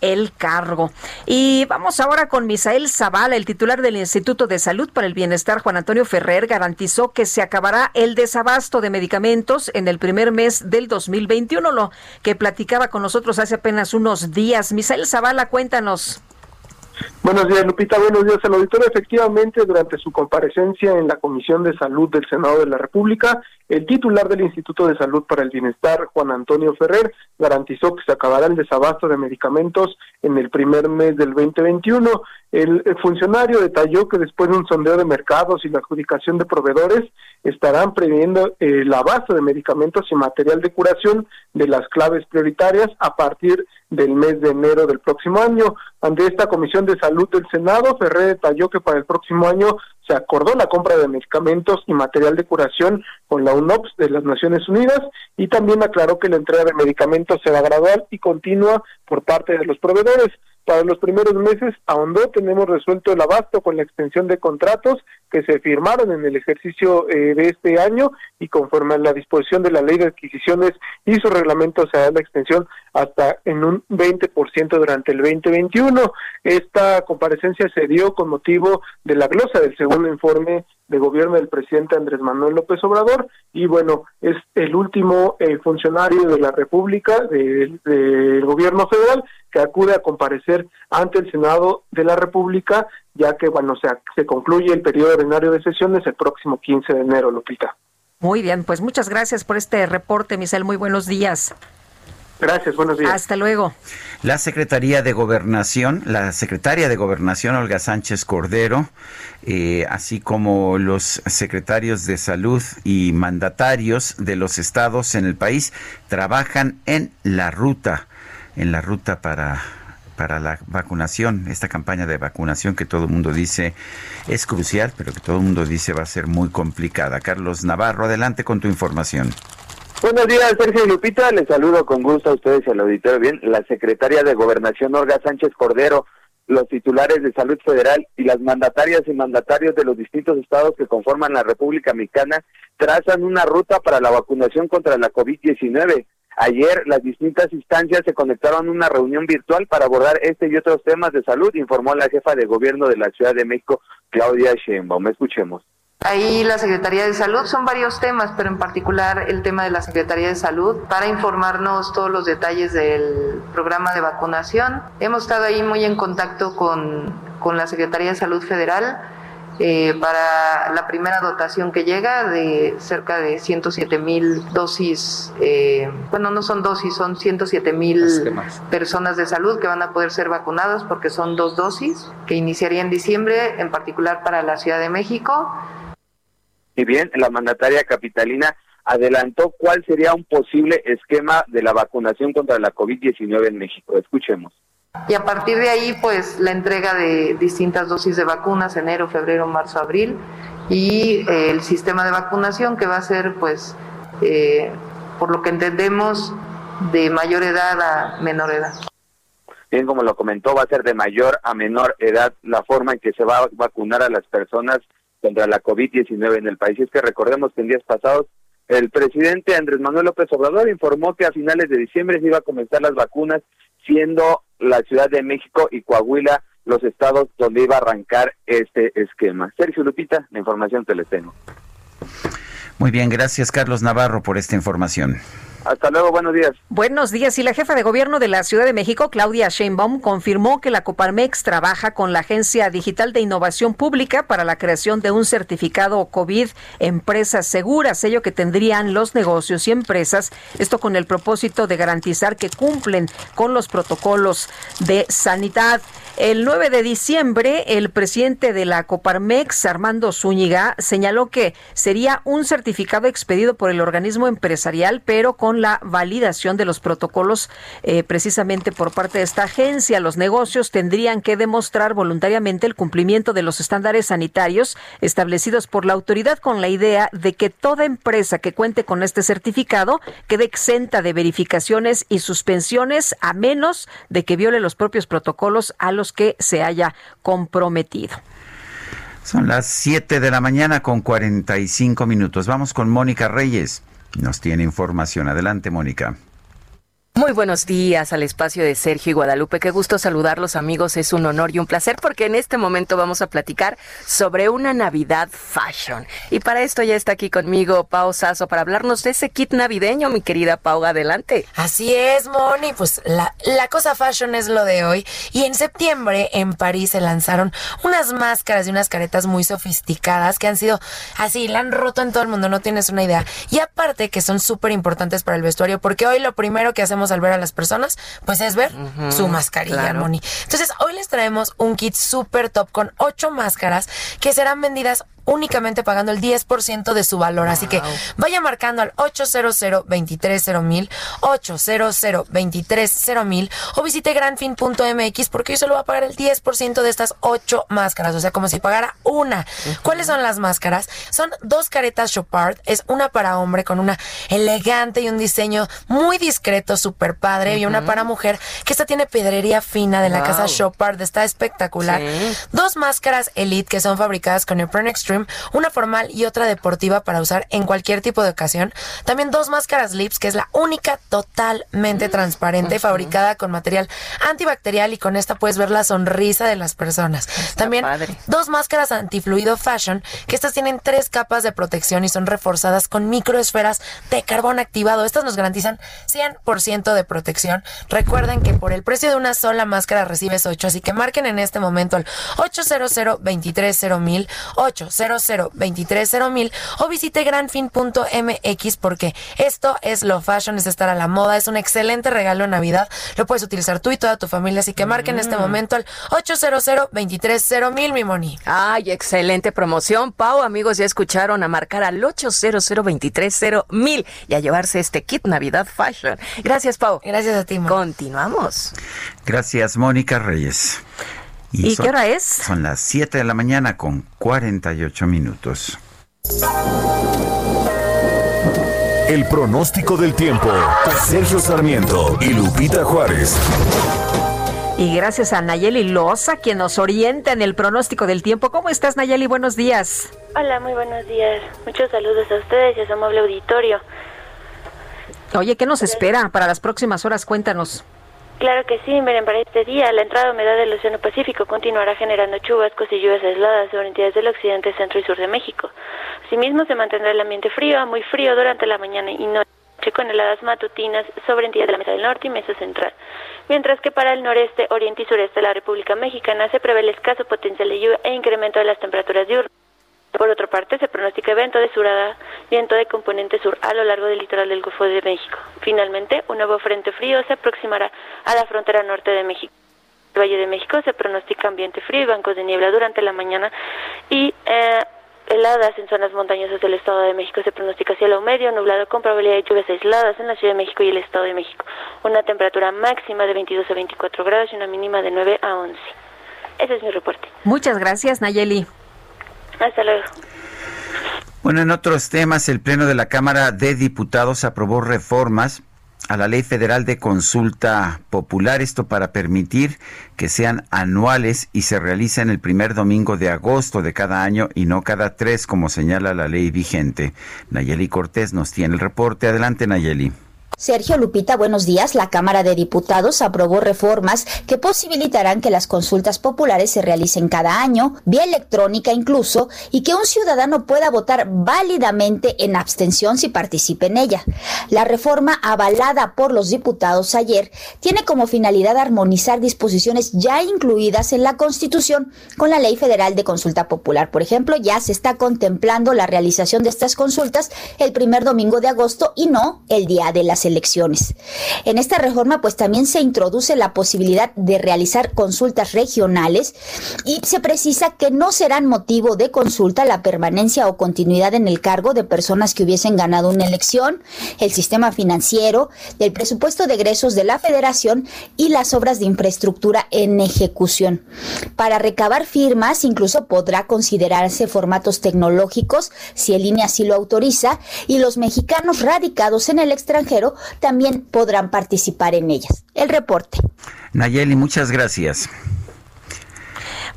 el cargo. Y vamos ahora con Misael Zavala, el titular del Instituto de Salud para el Bienestar, Juan Antonio Ferrer, garantizó que se acabará el desabasto de medicamentos en el primer mes del 2021, lo que platicaba con nosotros hace apenas unos días. Misael Zavala, cuéntanos. Buenos días, Lupita. Buenos días al auditorio. Efectivamente, durante su comparecencia en la Comisión de Salud del Senado de la República, el titular del Instituto de Salud para el Bienestar, Juan Antonio Ferrer, garantizó que se acabará el desabasto de medicamentos en el primer mes del 2021. El, funcionario detalló que después de un sondeo de mercados y la adjudicación de proveedores, estarán previendo el abasto de medicamentos y material de curación de las claves prioritarias a partir del mes de enero del próximo año. Ante esta Comisión de Salud del Senado, Ferrer detalló que para el próximo año se acordó la compra de medicamentos y material de curación con la UNOPS de las Naciones Unidas y también aclaró que la entrega de medicamentos será gradual y continua por parte de los proveedores. Para los primeros meses ahondó, tenemos resuelto el abasto con la extensión de contratos que se firmaron en el ejercicio eh, de este año y conforme a la disposición de la ley de adquisiciones y su reglamento se da la extensión hasta en un 20% durante el 2021. Esta comparecencia se dio con motivo de la glosa del segundo informe de gobierno del presidente Andrés Manuel López Obrador y bueno, es el último eh, funcionario de la República, del gobierno federal, que acude a comparecer ante el Senado de la República, ya que bueno, se, se concluye el periodo ordinario de sesiones el próximo 15 de enero, Lupita. Muy bien, pues muchas gracias por este reporte, Misel. Muy buenos días. Gracias, buenos días. Hasta luego. La Secretaría de Gobernación, la secretaria de Gobernación, Olga Sánchez Cordero, eh, así como los secretarios de salud y mandatarios de los estados en el país, trabajan en la ruta, en la ruta para para la vacunación, esta campaña de vacunación que todo el mundo dice es crucial, pero que todo el mundo dice va a ser muy complicada. Carlos Navarro, adelante con tu información. Buenos días, Sergio Lupita. Les saludo con gusto a ustedes y al auditorio. Bien, la secretaria de Gobernación, Olga Sánchez Cordero, los titulares de Salud Federal y las mandatarias y mandatarios de los distintos estados que conforman la República Mexicana trazan una ruta para la vacunación contra la COVID-19. Ayer las distintas instancias se conectaron a una reunión virtual para abordar este y otros temas de salud, informó la jefa de gobierno de la Ciudad de México, Claudia Sheinbaum. Escuchemos. Ahí la Secretaría de Salud son varios temas, pero en particular el tema de la Secretaría de Salud para informarnos todos los detalles del programa de vacunación. Hemos estado ahí muy en contacto con, con la Secretaría de Salud Federal eh, para la primera dotación que llega de cerca de 107 mil dosis, eh, bueno, no son dosis, son 107 mil personas de salud que van a poder ser vacunadas porque son dos dosis que iniciaría en diciembre, en particular para la Ciudad de México. Y bien, la mandataria capitalina adelantó cuál sería un posible esquema de la vacunación contra la COVID-19 en México. Escuchemos. Y a partir de ahí, pues la entrega de distintas dosis de vacunas, enero, febrero, marzo, abril, y eh, el sistema de vacunación que va a ser, pues, eh, por lo que entendemos, de mayor edad a menor edad. Bien, como lo comentó, va a ser de mayor a menor edad la forma en que se va a vacunar a las personas contra la COVID-19 en el país. es que recordemos que en días pasados el presidente Andrés Manuel López Obrador informó que a finales de diciembre se iba a comenzar las vacunas, siendo la Ciudad de México y Coahuila los estados donde iba a arrancar este esquema. Sergio Lupita, la información te les tengo. Muy bien, gracias Carlos Navarro por esta información. Hasta luego, buenos días. Buenos días. Y la jefa de gobierno de la Ciudad de México, Claudia Sheinbaum, confirmó que la Coparmex trabaja con la Agencia Digital de Innovación Pública para la creación de un certificado COVID Empresas Seguras, sello que tendrían los negocios y empresas, esto con el propósito de garantizar que cumplen con los protocolos de sanidad. El 9 de diciembre, el presidente de la Coparmex, Armando Zúñiga, señaló que sería un certificado expedido por el organismo empresarial, pero con la validación de los protocolos eh, precisamente por parte de esta agencia. Los negocios tendrían que demostrar voluntariamente el cumplimiento de los estándares sanitarios establecidos por la autoridad con la idea de que toda empresa que cuente con este certificado quede exenta de verificaciones y suspensiones a menos de que viole los propios protocolos a los que se haya comprometido. Son las 7 de la mañana con 45 minutos. Vamos con Mónica Reyes. Nos tiene información. Adelante, Mónica. Muy buenos días al espacio de Sergio y Guadalupe. Qué gusto saludarlos amigos. Es un honor y un placer porque en este momento vamos a platicar sobre una Navidad Fashion. Y para esto ya está aquí conmigo Pau Sasso para hablarnos de ese kit navideño, mi querida Pau. Adelante. Así es, Moni. Pues la, la cosa fashion es lo de hoy. Y en septiembre en París se lanzaron unas máscaras y unas caretas muy sofisticadas que han sido así, la han roto en todo el mundo, no tienes una idea. Y aparte que son súper importantes para el vestuario porque hoy lo primero que hacemos al ver a las personas, pues es ver su mascarilla, Moni. Entonces, hoy les traemos un kit súper top con ocho máscaras que serán vendidas únicamente pagando el 10% de su valor. Así que vaya marcando al 800 230 800 230 o visite granfin.mx porque hoy solo va a pagar el 10% de estas ocho máscaras, o sea, como si pagara una. ¿Cuáles son las máscaras? Son dos caretas Chopard, es una para hombre con una elegante y un diseño muy discreto, súper padre, y una para mujer que esta tiene pedrería fina de la casa Chopard, está espectacular. Dos máscaras Elite que son fabricadas con el Prime Extreme una formal y otra deportiva para usar en cualquier tipo de ocasión. También dos máscaras Lips, que es la única totalmente transparente, fabricada con material antibacterial y con esta puedes ver la sonrisa de las personas. También dos máscaras antifluido Fashion, que estas tienen tres capas de protección y son reforzadas con microesferas de carbón activado. Estas nos garantizan 100% de protección. Recuerden que por el precio de una sola máscara recibes 8, así que marquen en este momento el 800 230 mil 800 mil o visite granfin.mx porque esto es lo fashion, es estar a la moda, es un excelente regalo en Navidad. Lo puedes utilizar tú y toda tu familia, así que marquen en este mm. momento al 800 mil mi moni. Ay, excelente promoción, Pau. Amigos, ya escucharon a marcar al 800 mil y a llevarse este kit Navidad Fashion. Gracias, Pau. Gracias a ti, Continuamos. Gracias, Mónica Reyes. ¿Y, qué hora es? Son las 7 de la mañana con 48 minutos. El pronóstico del tiempo. Sergio Sarmiento y Lupita Juárez. Y gracias a Nayeli Loza, quien nos orienta en el pronóstico del tiempo. ¿Cómo estás, Nayeli? Buenos días. Hola, muy buenos días. Muchos saludos a ustedes y a su amable auditorio. Oye, ¿qué nos espera para las próximas horas? Cuéntanos. Claro que sí, miren, para este día la entrada de humedad del Océano Pacífico continuará generando chubascos y lluvias aisladas sobre entidades del occidente, centro y sur de México. Asimismo, se mantendrá el ambiente frío muy frío durante la mañana y noche con heladas matutinas sobre entidad de la Mesa del Norte y Mesa Central. Mientras que para el noreste, oriente y sureste de la República Mexicana se prevé el escaso potencial de lluvia e incremento de las temperaturas diurnas. Por otra parte, se pronostica evento de surada, viento de componente sur a lo largo del litoral del Golfo de México. Finalmente, un nuevo frente frío se aproximará a la frontera norte de México. El Valle de México se pronostica ambiente frío y bancos de niebla durante la mañana y eh, heladas en zonas montañosas del Estado de México. Se pronostica cielo medio, nublado con probabilidad de lluvias aisladas en la Ciudad de México y el Estado de México. Una temperatura máxima de 22 a 24 grados y una mínima de 9 a 11. Ese es mi reporte. Muchas gracias, Nayeli. Hasta luego. Bueno, en otros temas, el Pleno de la Cámara de Diputados aprobó reformas a la Ley Federal de Consulta Popular, esto para permitir que sean anuales y se realicen el primer domingo de agosto de cada año y no cada tres, como señala la ley vigente. Nayeli Cortés nos tiene el reporte. Adelante, Nayeli. Sergio Lupita, buenos días. La Cámara de Diputados aprobó reformas que posibilitarán que las consultas populares se realicen cada año, vía electrónica incluso, y que un ciudadano pueda votar válidamente en abstención si participe en ella. La reforma avalada por los diputados ayer tiene como finalidad armonizar disposiciones ya incluidas en la Constitución con la Ley Federal de Consulta Popular. Por ejemplo, ya se está contemplando la realización de estas consultas el primer domingo de agosto y no el día de elecciones. En esta reforma pues también se introduce la posibilidad de realizar consultas regionales y se precisa que no serán motivo de consulta la permanencia o continuidad en el cargo de personas que hubiesen ganado una elección, el sistema financiero, del presupuesto de egresos de la federación y las obras de infraestructura en ejecución. Para recabar firmas incluso podrá considerarse formatos tecnológicos si el INE así lo autoriza y los mexicanos radicados en el extranjero también podrán participar en ellas. El reporte. Nayeli, muchas gracias.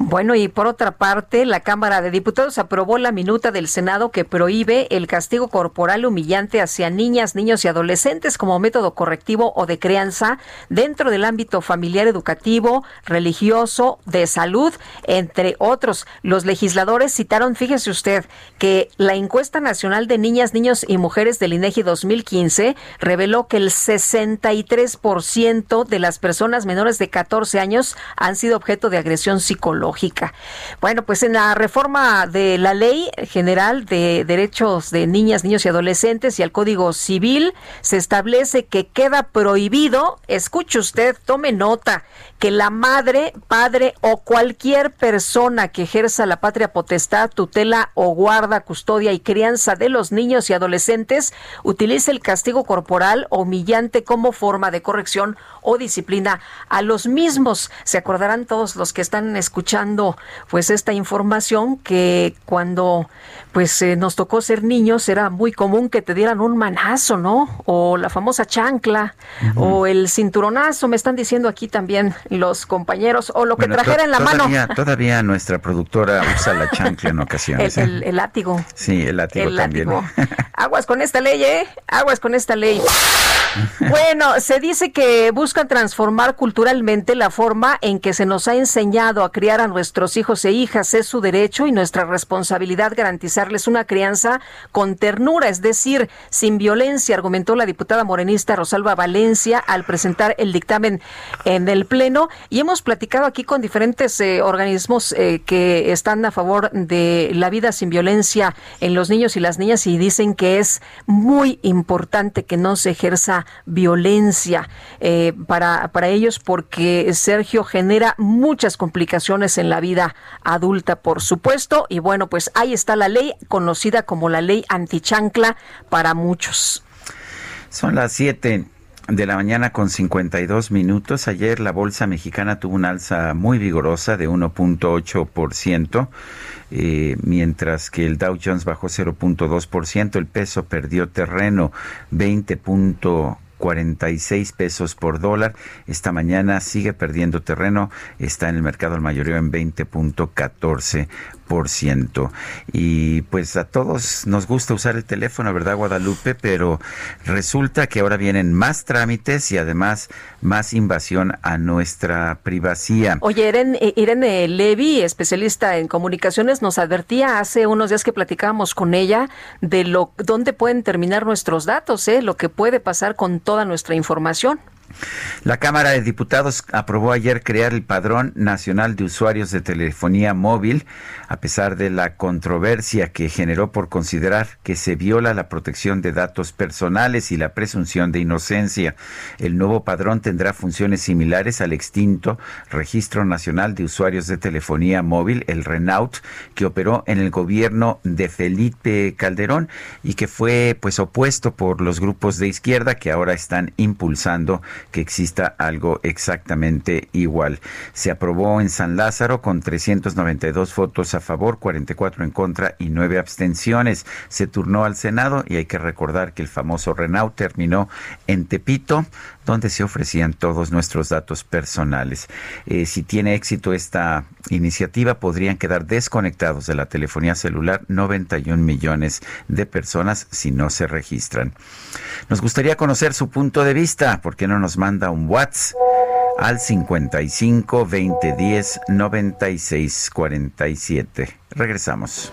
Bueno, y por otra parte, la Cámara de Diputados aprobó la minuta del Senado que prohíbe el castigo corporal humillante hacia niñas, niños y adolescentes como método correctivo o de crianza dentro del ámbito familiar, educativo, religioso, de salud, entre otros. Los legisladores citaron, fíjese usted, que la encuesta nacional de niñas, niños y mujeres del INEGI 2015 reveló que el 63% de las personas menores de 14 años han sido objeto de agresión psicológica. Bueno, pues en la reforma de la Ley General de Derechos de Niñas, Niños y Adolescentes y al Código Civil se establece que queda prohibido, escuche usted, tome nota, que la madre, padre o cualquier persona que ejerza la patria potestad, tutela o guarda, custodia y crianza de los niños y adolescentes utilice el castigo corporal o humillante como forma de corrección o disciplina a los mismos. Se acordarán todos los que están escuchando pues esta información que cuando pues eh, nos tocó ser niños era muy común que te dieran un manazo, ¿no? O la famosa chancla o el cinturonazo, me están diciendo aquí también los compañeros o lo que trajera en la todavía, mano. Todavía nuestra productora usa la chancla en ocasiones. El, ¿eh? el- el látigo. Sí, el látigo El también. látigo. Aguas con esta ley, ¿eh? Aguas con esta ley. Bueno, se dice que buscan transformar culturalmente la forma en que se nos ha enseñado a criar a nuestros hijos e hijas. Es su derecho y nuestra responsabilidad garantizarles una crianza con ternura, es decir, sin violencia, argumentó la diputada morenista Rosalba Valencia al presentar el dictamen en el Pleno. Y hemos platicado aquí con diferentes eh, organismos eh, que están a favor de la vida sin violencia en los niños y las niñas y dicen que es muy importante que no se ejerza violencia eh, para, para ellos porque Sergio genera muchas complicaciones en la vida adulta, por supuesto. Y bueno, pues ahí está la ley conocida como la ley antichancla para muchos. Son las 7 de la mañana con 52 minutos. Ayer la bolsa mexicana tuvo una alza muy vigorosa de 1.8%, eh, mientras que el Dow Jones bajó 0.2%. El peso perdió terreno 20.46 pesos por dólar. Esta mañana sigue perdiendo terreno. Está en el mercado al mayoreo en 20.14 Y pues a todos nos gusta usar el teléfono, ¿verdad, Guadalupe? Pero resulta que ahora vienen más trámites y además más invasión a nuestra privacidad. Oye, Irene, eh, Irene Levy, especialista en comunicaciones, nos advertía hace unos días que platicábamos con ella de lo dónde pueden terminar nuestros datos, ¿eh? lo que puede pasar con toda nuestra información. La Cámara de Diputados aprobó ayer crear el Padrón Nacional de Usuarios de Telefonía Móvil, a pesar de la controversia que generó por considerar que se viola la protección de datos personales y la presunción de inocencia. El nuevo padrón tendrá funciones similares al extinto Registro Nacional de Usuarios de Telefonía Móvil, el RENAUT, que operó en el gobierno de Felipe Calderón y que fue pues opuesto por los grupos de izquierda que ahora están impulsando que exista algo exactamente igual. Se aprobó en San Lázaro con 392 votos a favor, 44 en contra y 9 abstenciones. Se turnó al Senado y hay que recordar que el famoso Renault terminó en Tepito, donde se ofrecían todos nuestros datos personales. Eh, si tiene éxito esta iniciativa, podrían quedar desconectados de la telefonía celular 91 millones de personas si no se registran. Nos gustaría conocer su punto de vista. ¿Por qué no nos manda un WhatsApp? al 55 2010 96 47. Regresamos.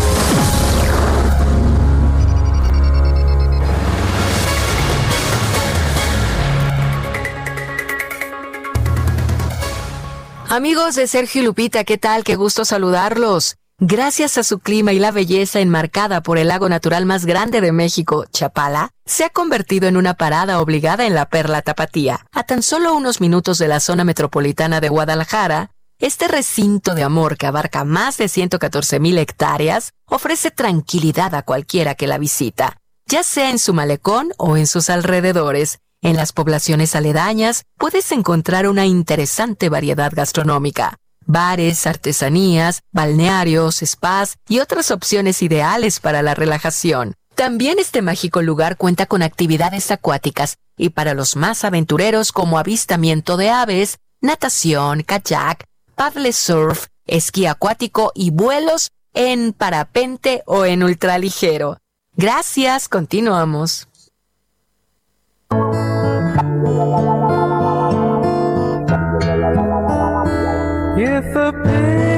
Amigos de Sergio Lupita, ¿qué tal? Qué gusto saludarlos. Gracias a su clima y la belleza enmarcada por el lago natural más grande de México, Chapala, se ha convertido en una parada obligada en la Perla Tapatía. A tan solo unos minutos de la zona metropolitana de Guadalajara, este recinto de amor que abarca más de 114 mil hectáreas ofrece tranquilidad a cualquiera que la visita, ya sea en su malecón o en sus alrededores, en las poblaciones aledañas puedes encontrar una interesante variedad gastronómica. Bares, artesanías, balnearios, spas y otras opciones ideales para la relajación. También este mágico lugar cuenta con actividades acuáticas y para los más aventureros como avistamiento de aves, natación, kayak, paddle surf, esquí acuático y vuelos en parapente o en ultraligero. Gracias, continuamos. If a picture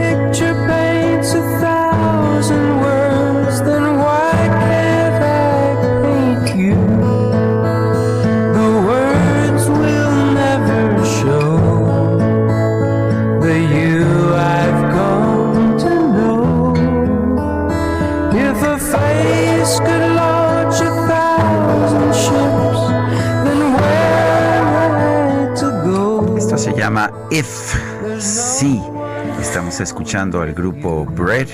estamos escuchando al grupo Bread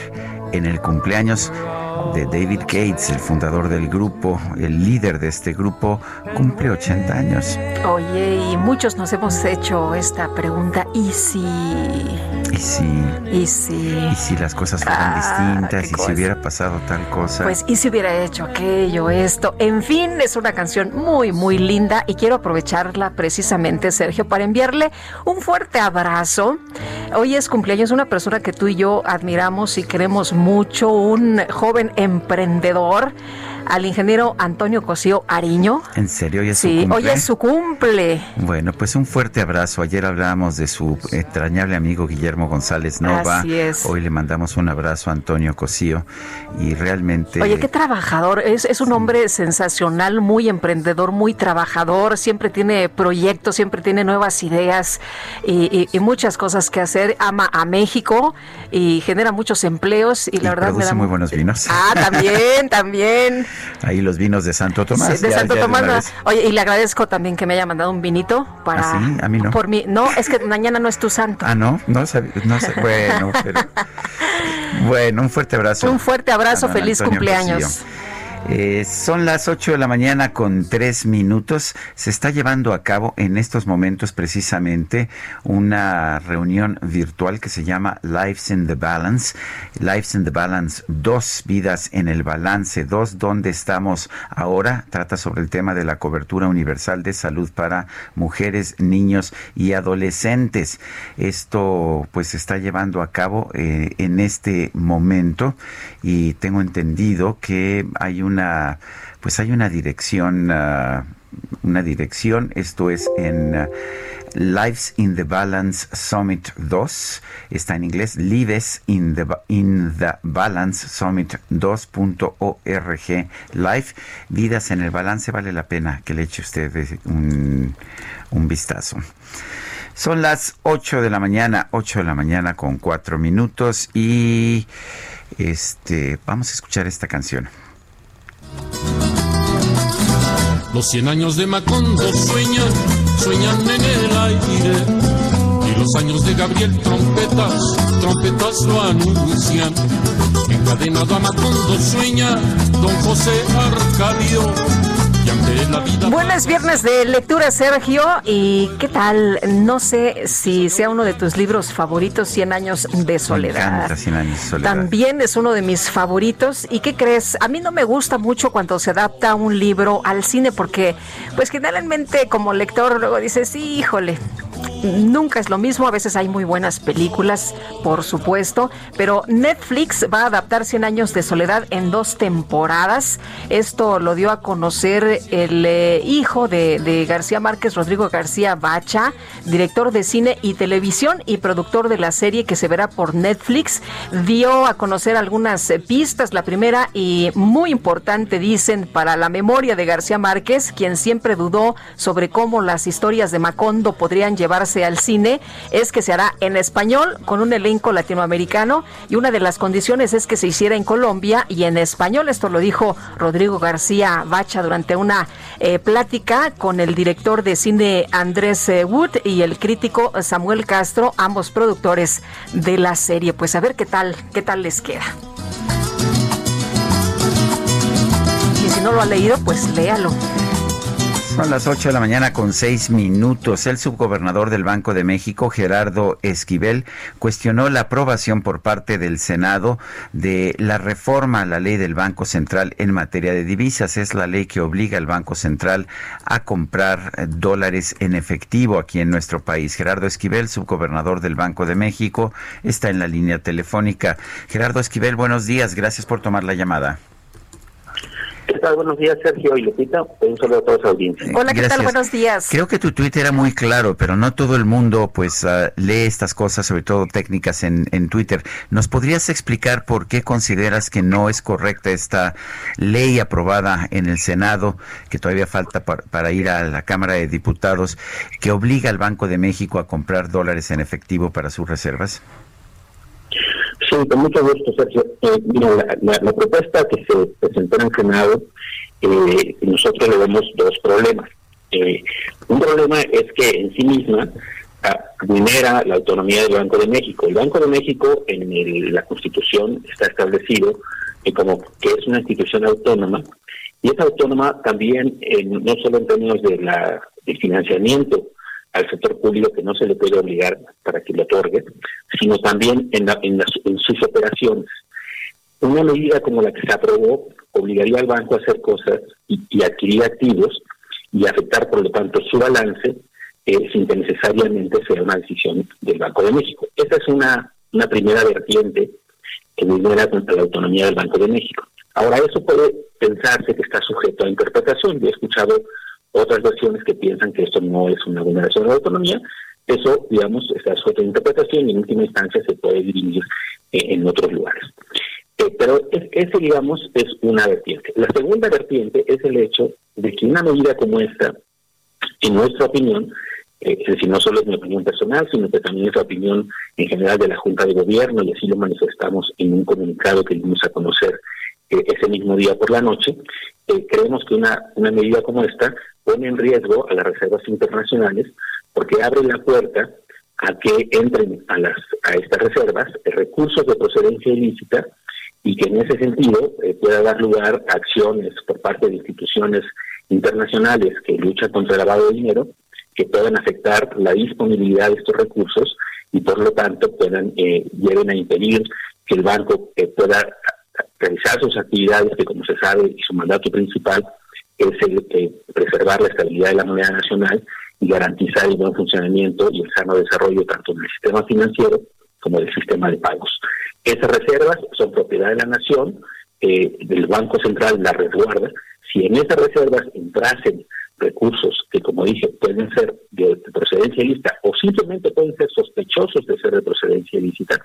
en el cumpleaños de David Gates, el fundador del grupo, el líder de este grupo, cumple 80 años. Oye, y muchos nos hemos hecho esta pregunta, ¿y si? ¿Y si? ¿Y si? ¿Y si las cosas fueran ah, distintas? ¿Y si hubiera pasado tal cosa? Pues, ¿y si hubiera hecho aquello, esto? En fin, es una canción muy, muy linda y quiero aprovecharla precisamente, Sergio, para enviarle un fuerte abrazo. Hoy es cumpleaños una persona que tú y yo admiramos y queremos mucho, un joven emprendedor al ingeniero Antonio Cosío Ariño. ¿En serio? ¿Hoy es sí, su cumple? su cumple. Bueno, pues un fuerte abrazo. Ayer hablábamos de su entrañable amigo Guillermo González Nova. Así es. Hoy le mandamos un abrazo a Antonio Cosío y realmente... Oye, qué trabajador, es, es un hombre sensacional, muy emprendedor, muy trabajador, siempre tiene proyectos, siempre tiene nuevas ideas y, muchas cosas que hacer, ama a México y genera muchos empleos y la verdad produce me da muy buenos vinos. Ah, también, también. Ahí los vinos de Santo Tomás. de Santo Tomás. Oye, y le agradezco también que me haya mandado un vinito para... ¿Ah, sí? A mí no. Por mí. No, es que mañana no es tu santo. Ah, no, no, no sé. Bueno, pero... Bueno, un fuerte abrazo. Un fuerte abrazo, feliz cumpleaños. Eh, son las 8 de la mañana con 3 minutos. Se está llevando a cabo en estos momentos precisamente una reunión virtual que se llama Lives in the Balance. Lives in the Balance, dos vidas en el balance, dos donde estamos ahora. Trata sobre el tema de la cobertura universal de salud para mujeres, niños y adolescentes. Esto pues se está llevando a cabo eh, en este momento y tengo entendido que hay un una, pues hay una dirección, uh, una dirección, esto es en uh, Lives in the Balance Summit 2, está en inglés, Lives in the, in the Balance Summit 2.org, live, vidas en el balance, vale la pena que le eche usted un, un vistazo. Son las 8 de la mañana, 8 de la mañana con 4 minutos y este vamos a escuchar esta canción. Los cien años de Macondo sueñan, sueñan en el aire. Y los años de Gabriel trompetas, trompetas lo anuncian. Encadenado a Macondo sueña don José Arcadio Buenas viernes de lectura, Sergio. ¿Y qué tal? No sé si sea uno de tus libros favoritos, 100 años de soledad. 100 años de soledad. También es uno de mis favoritos. ¿Y qué crees? A mí no me gusta mucho cuando se adapta un libro al cine porque, pues generalmente como lector luego dices, sí, híjole, nunca es lo mismo. A veces hay muy buenas películas, por supuesto, pero Netflix va a adaptar 100 años de soledad en dos temporadas. Esto lo dio a conocer el eh, hijo de, García Márquez, Rodrigo García Bacha, director de cine y televisión y productor de la serie que se verá por Netflix. Dio a conocer algunas eh, pistas. La primera y muy importante, dicen, para la memoria de García Márquez, quien siempre dudó sobre cómo las historias de Macondo podrían llevarse al cine, es que se hará en español con un elenco latinoamericano y una de las condiciones es que se hiciera en Colombia y en español. Esto lo dijo Rodrigo García Bacha durante un una eh, plática con el director de cine Andrés eh, Wood y el crítico Samuel Castro, ambos productores de la serie. Pues a ver qué tal, qué tal les queda. Y si no lo ha leído, pues léalo. Son las 8 de la mañana con 6 minutos. El subgobernador del Banco de México, Gerardo Esquivel, cuestionó la aprobación por parte del Senado de la reforma a la ley del Banco Central en materia de divisas. Es la ley que obliga al Banco Central a comprar dólares en efectivo aquí en nuestro país. Gerardo Esquivel, subgobernador del Banco de México, está en la línea telefónica. Gerardo Esquivel, buenos días. Gracias por tomar la llamada. ¿Qué tal? Buenos días, Sergio y Lupita. Un saludo a todos los audiencia. Hola, ¿qué tal? Buenos días. Creo que tu Twitter era muy claro, pero no todo el mundo pues ah, lee estas cosas, sobre todo técnicas en, en Twitter. ¿Nos podrías explicar por qué consideras que no es correcta esta ley aprobada en el Senado, que todavía falta para ir a la Cámara de Diputados, que obliga al Banco de México a comprar dólares en efectivo para sus reservas? Sí, con mucho gusto, Sergio. Eh, la, propuesta que se presentó en el Senado, eh, nosotros le vemos dos problemas. Eh, un problema es que en sí misma ah, vulnera la autonomía del Banco de México. El Banco de México en la Constitución está establecido como que es una institución autónoma y es autónoma también no solo en términos de la financiamiento al sector público que no se le puede obligar para que lo otorgue, sino también en, en, sus operaciones. Una medida como la que se aprobó obligaría al banco a hacer cosas y, adquirir activos y afectar, por lo tanto, su balance eh, sin que necesariamente sea una decisión del Banco de México. Esa es una, una primera vertiente que vulnera contra la autonomía del Banco de México. Ahora, eso puede pensarse que está sujeto a interpretación. Yo he escuchado otras versiones que piensan que esto no es una vulneración de la autonomía, Eso, digamos, está sujeto a interpretación y en última instancia se puede dirimir en otros lugares. pero ese, digamos, es una vertiente. La segunda vertiente es el hecho de que una medida como esta, en nuestra opinión, eh, es decir, no solo es mi opinión personal, sino que también es la opinión en general de la Junta de Gobierno, y así lo manifestamos en un comunicado que dimos a conocer eh, ese mismo día por la noche, eh, creemos que una, una medida como esta pone en riesgo a las reservas internacionales porque abre la puerta a que entren a, las, a estas reservas recursos de procedencia ilícita y que en ese sentido pueda dar lugar a acciones por parte de instituciones internacionales que luchan contra el lavado de dinero que puedan afectar la disponibilidad de estos recursos y por lo tanto puedan eh, lleven a impedir que el banco eh, pueda realizar sus actividades que como se sabe su mandato principal es el eh, preservar la estabilidad de la moneda nacional y garantizar el buen funcionamiento y el sano desarrollo tanto del sistema financiero como del sistema de pagos. Esas reservas son propiedad de la nación, eh, del Banco Central la resguarda. Si en esas reservas entrasen recursos que, como dije, pueden ser de, procedencia ilícita o simplemente pueden ser sospechosos de ser de procedencia ilícita,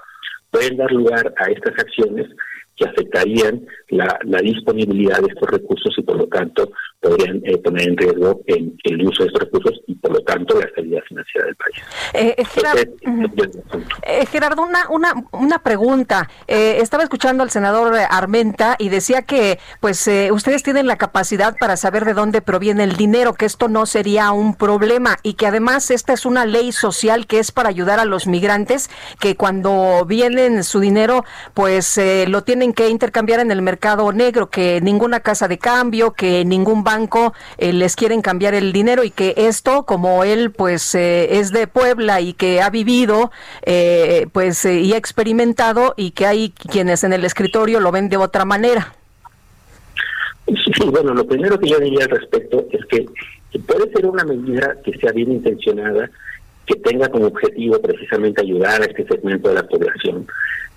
pueden dar lugar a estas acciones que afectarían la, disponibilidad de estos recursos y por lo tanto podrían eh, poner en riesgo el, el, uso de estos recursos y por lo tanto la estabilidad financiera del país. Eh, eh, Gerardo, una, una, una pregunta. estaba escuchando al senador Armenta y decía que pues ustedes tienen la capacidad para saber de dónde proviene el dinero, que esto no sería un problema y que además esta es una ley social que es para ayudar a los migrantes que cuando vienen su dinero pues lo tienen que intercambiar en el mercado negro, que ninguna casa de cambio, que ningún banco eh, les quieren cambiar el dinero y que esto, como él pues eh, es de Puebla y que ha vivido eh, pues y ha experimentado y que hay quienes en el escritorio lo ven de otra manera. Sí, bueno, lo primero que yo diría al respecto es que puede ser una medida que sea bien intencionada, que tenga como objetivo precisamente ayudar a este segmento de la población,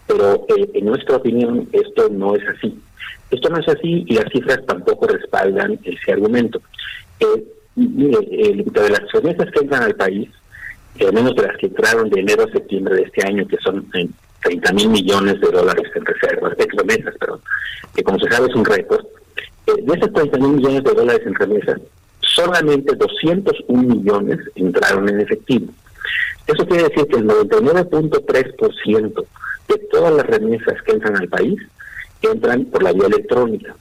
pero eh, en nuestra opinión esto no es así. Esto no es así y las cifras tampoco respaldan ese argumento. Eh, mire, de las remesas que entran al país, al menos de las que entraron de enero a septiembre de este año, que son 30 mil millones de dólares en reservas, de remesas, perdón, que como se sabe es un récord, eh, de esos 30 mil millones de dólares en remesas, solamente 201 millones entraron en efectivo. Eso quiere decir que el 99.3% de todas las remesas que entran al país entran por la vía electrónica.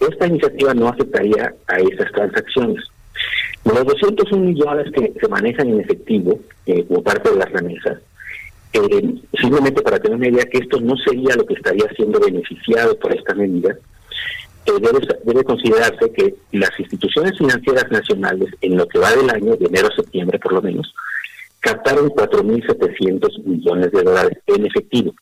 Esta iniciativa no afectaría a esas transacciones. Los 201 millones que se manejan en efectivo eh, como parte de las remesas, eh, simplemente para tener una idea que esto no sería lo que estaría siendo beneficiado por esta medida, eh, debe, debe considerarse que las instituciones financieras nacionales en lo que va del año, de enero a septiembre por lo menos, captaron 4.700 millones de dólares en efectivo.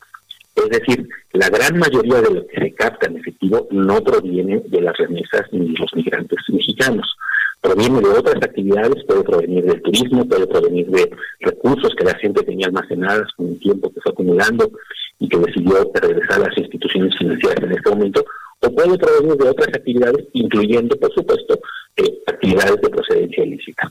Es decir, la gran mayoría de lo que se capta en efectivo no proviene de las remesas ni de los migrantes mexicanos. Proviene de otras actividades, puede provenir del turismo, puede provenir de recursos que la gente tenía almacenadas con el tiempo que fue acumulando y que decidió regresar a las instituciones financieras en este momento, o puede provenir de otras actividades, incluyendo, por supuesto, eh, actividades de procedencia ilícita.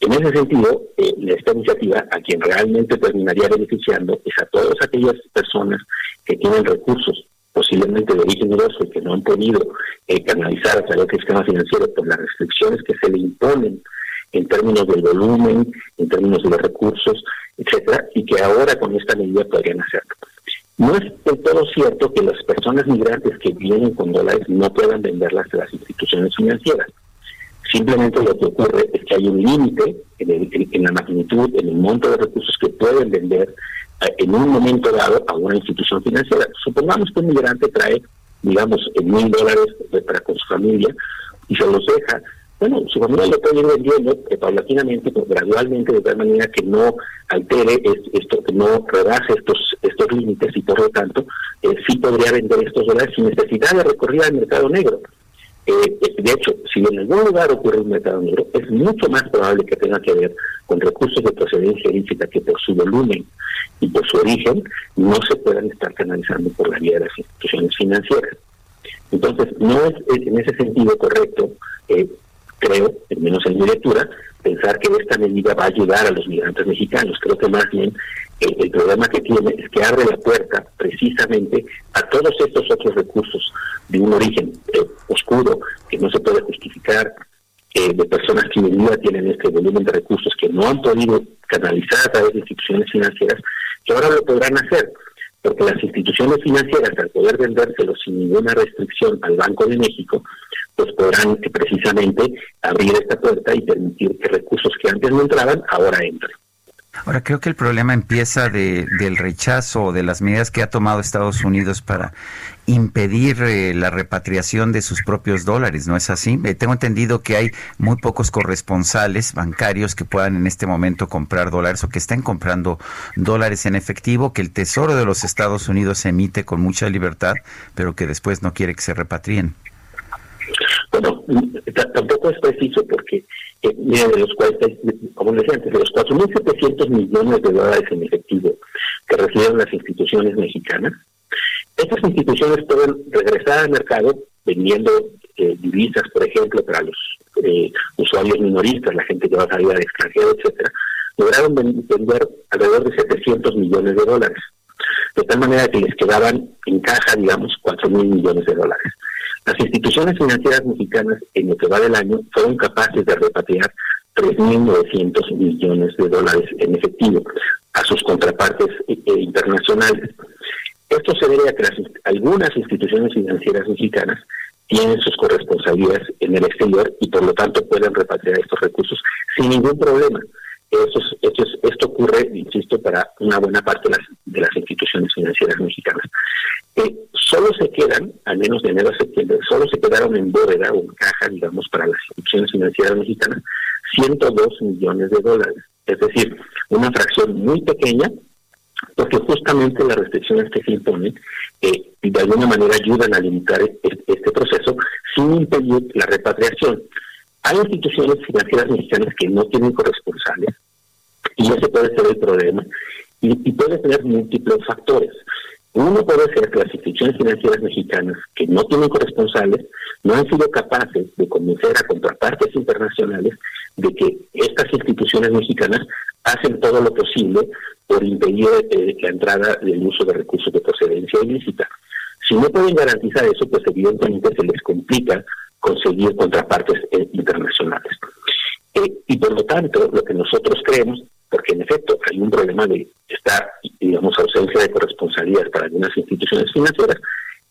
En ese sentido, eh, esta iniciativa a quien realmente terminaría beneficiando es a todas aquellas personas que tienen recursos posiblemente de origen y que no han podido eh, canalizar a través del sistema financiero por las restricciones que se le imponen en términos del volumen, en términos de los recursos, etcétera, y que ahora con esta medida podrían hacerlo. No es del todo cierto que las personas migrantes que vienen con dólares no puedan venderlas a las instituciones financieras. Simplemente lo que ocurre es que hay un límite en, la magnitud, en el monto de recursos que pueden vender en un momento dado a una institución financiera. Supongamos que un migrante trae, digamos, mil dólares para con su familia y se los deja bueno, su familia lo puede ir vendiendo eh, paulatinamente, pues, gradualmente, de tal manera que no altere esto, que no rebase estos estos límites y por lo tanto eh, sí podría vender estos dólares sin necesidad de recorrer al mercado negro. Eh, de hecho, si en algún lugar ocurre un mercado negro, es mucho más probable que tenga que ver con recursos de procedencia ilícita que por su volumen y por su origen no se puedan estar canalizando por la vía de las instituciones financieras. Entonces, no es, en ese sentido correcto eh, creo, al menos en mi lectura, pensar que esta medida va a ayudar a los migrantes mexicanos. Creo que más bien eh, el problema que tiene es que abre la puerta precisamente a todos estos otros recursos de un origen eh, oscuro que no se puede justificar, eh, de personas que hoy día tienen este volumen de recursos que no han podido canalizar a través de instituciones financieras, que ahora lo podrán hacer porque las instituciones financieras, al poder vendérselo sin ninguna restricción al Banco de México, pues podrán precisamente abrir esta puerta y permitir que recursos que antes no entraban ahora entren. Ahora creo que el problema empieza de, del rechazo de las medidas que ha tomado Estados Unidos para impedir eh, la repatriación de sus propios dólares, ¿no es así? Eh, tengo entendido que hay muy pocos corresponsales bancarios que puedan en este momento comprar dólares o que estén comprando dólares en efectivo, que el Tesoro de los Estados Unidos emite con mucha libertad, pero que después no quiere que se repatrien. Bueno, tampoco es preciso porque, eh, de los como decía antes, de los 4.700 millones de dólares en efectivo que reciben las instituciones mexicanas, estas instituciones pueden regresar al mercado vendiendo eh, divisas, por ejemplo, para los eh, usuarios minoristas, la gente que va a salir al extranjero, etcétera, lograron vender alrededor de 700 millones de dólares. De tal manera que les quedaban en caja, digamos, 4 mil millones de dólares. Las instituciones financieras mexicanas en lo que va del año fueron capaces de repatriar 3.900 millones de dólares en efectivo a sus contrapartes eh, internacionales. Esto se debe a que algunas instituciones financieras mexicanas tienen sus corresponsabilidades en el exterior y por lo tanto pueden repatriar estos recursos sin ningún problema. Esto, esto, esto ocurre, insisto, para una buena parte de las, de las instituciones financieras mexicanas. Eh, solo se quedan, al menos de enero a septiembre, solo se quedaron en bóveda o en caja, digamos, para las instituciones financieras mexicanas, 102 millones de dólares. Es decir, una fracción muy pequeña porque justamente las restricciones que se imponen eh, de alguna manera ayudan a limitar este, proceso sin impedir la repatriación. Hay instituciones financieras mexicanas que no tienen corresponsales y ese puede ser el problema y, puede tener múltiples factores. Uno puede ser que las instituciones financieras mexicanas que no tienen corresponsales no han sido capaces de convencer a contrapartes internacionales de que estas instituciones mexicanas hacen todo lo posible por impedir eh, la entrada del uso de recursos de procedencia ilícita. Si no pueden garantizar eso, pues evidentemente se les complica conseguir contrapartes eh, internacionales. Eh, y por lo tanto, lo que nosotros creemos, porque en efecto hay un problema de esta, digamos, ausencia de corresponsabilidad para algunas instituciones financieras,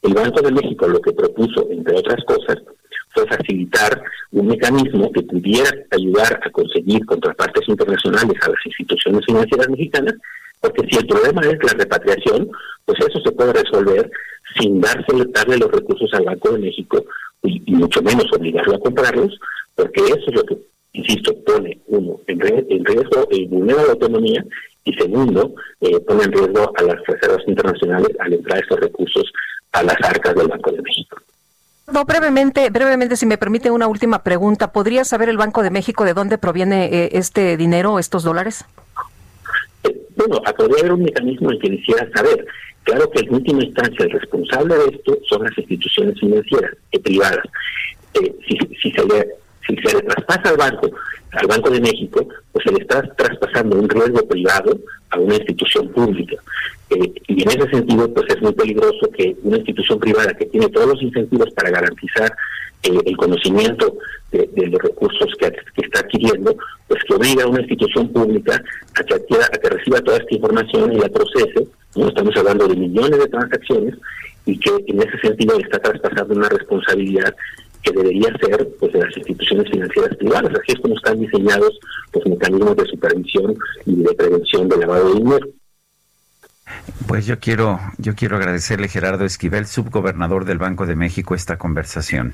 el Banco de México lo que propuso, entre otras cosas, fue facilitar un mecanismo que pudiera ayudar a conseguir contrapartes internacionales a las instituciones financieras mexicanas, porque si el problema es la repatriación, pues eso se puede resolver sin darse, darle los recursos al Banco de México y, mucho menos obligarlo a comprarlos, porque eso es lo que, insisto, pone uno en, riesgo y vulnera la autonomía y segundo, eh, pone en riesgo a las reservas internacionales al entrar estos recursos a las arcas del Banco de México. No, brevemente, brevemente, si me permite una última pregunta, ¿podría saber el Banco de México de dónde proviene eh, este dinero, estos dólares? Eh, bueno, podría haber un mecanismo en que quisiera saber. Claro que en última instancia el responsable de esto son las instituciones financieras y privadas. Eh, si, si, se le, si se le traspasa al banco, al Banco de México, pues se le está traspasando un riesgo privado a una institución pública. Eh, y en ese sentido, pues es muy peligroso que una institución privada que tiene todos los incentivos para garantizar eh, el conocimiento de, los recursos que, está adquiriendo, pues que obliga a una institución pública a que, adquiera, a que reciba toda esta información y la procese. No estamos hablando de millones de transacciones y que en ese sentido le está traspasando una responsabilidad que debería ser pues de las instituciones financieras privadas. Así es como están diseñados los mecanismos de supervisión y de prevención del lavado de dinero. Pues yo quiero, yo quiero agradecerle Gerardo Esquivel, subgobernador del Banco de México, esta conversación.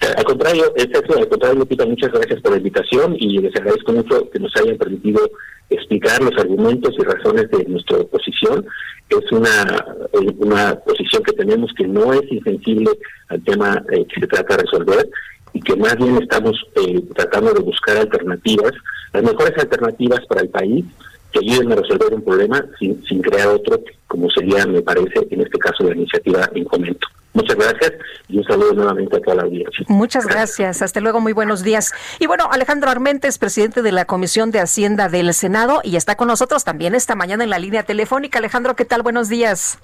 Al contrario, al contrario, Lupita, muchas gracias por la invitación y les agradezco mucho que nos hayan permitido explicar los argumentos y razones de nuestra posición. Es una, una posición que tenemos que no es insensible al tema eh, que se trata de resolver y que más bien estamos eh, tratando de buscar alternativas, las mejores alternativas para el país que ayuden a resolver un problema sin, sin crear otro, como sería, me parece, en este caso, la iniciativa en comento. Muchas gracias y un saludo nuevamente a toda la audiencia. Muchas gracias. Hasta luego. Muy buenos días. Y bueno, Alejandro Armentes, presidente de la Comisión de Hacienda del Senado, y está con nosotros también esta mañana en la línea telefónica. Alejandro, ¿qué tal? Buenos días.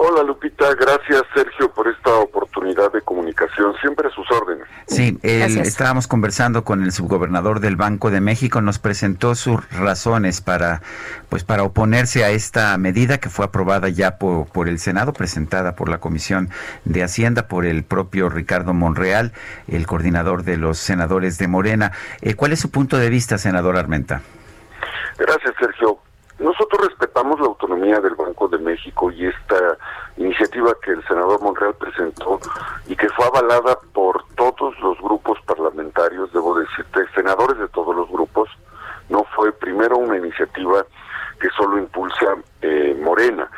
Hola Lupita, gracias Sergio por esta oportunidad de comunicación, siempre a sus órdenes. Sí, estábamos conversando con el subgobernador del Banco de México, nos presentó sus razones para, pues, para oponerse a esta medida que fue aprobada ya por, por el Senado, presentada por la Comisión de Hacienda, por el propio Ricardo Monreal, el coordinador de los senadores de Morena. Eh, ¿Cuál es su punto de vista, senador Armenta? Gracias, Sergio. Nosotros respetamos la autonomía del Banco de México y esta iniciativa que el senador Monreal presentó y que fue avalada por todos los grupos parlamentarios, debo decirte, senadores de todos los grupos, no fue primero una iniciativa que solo impulsa eh, Morena,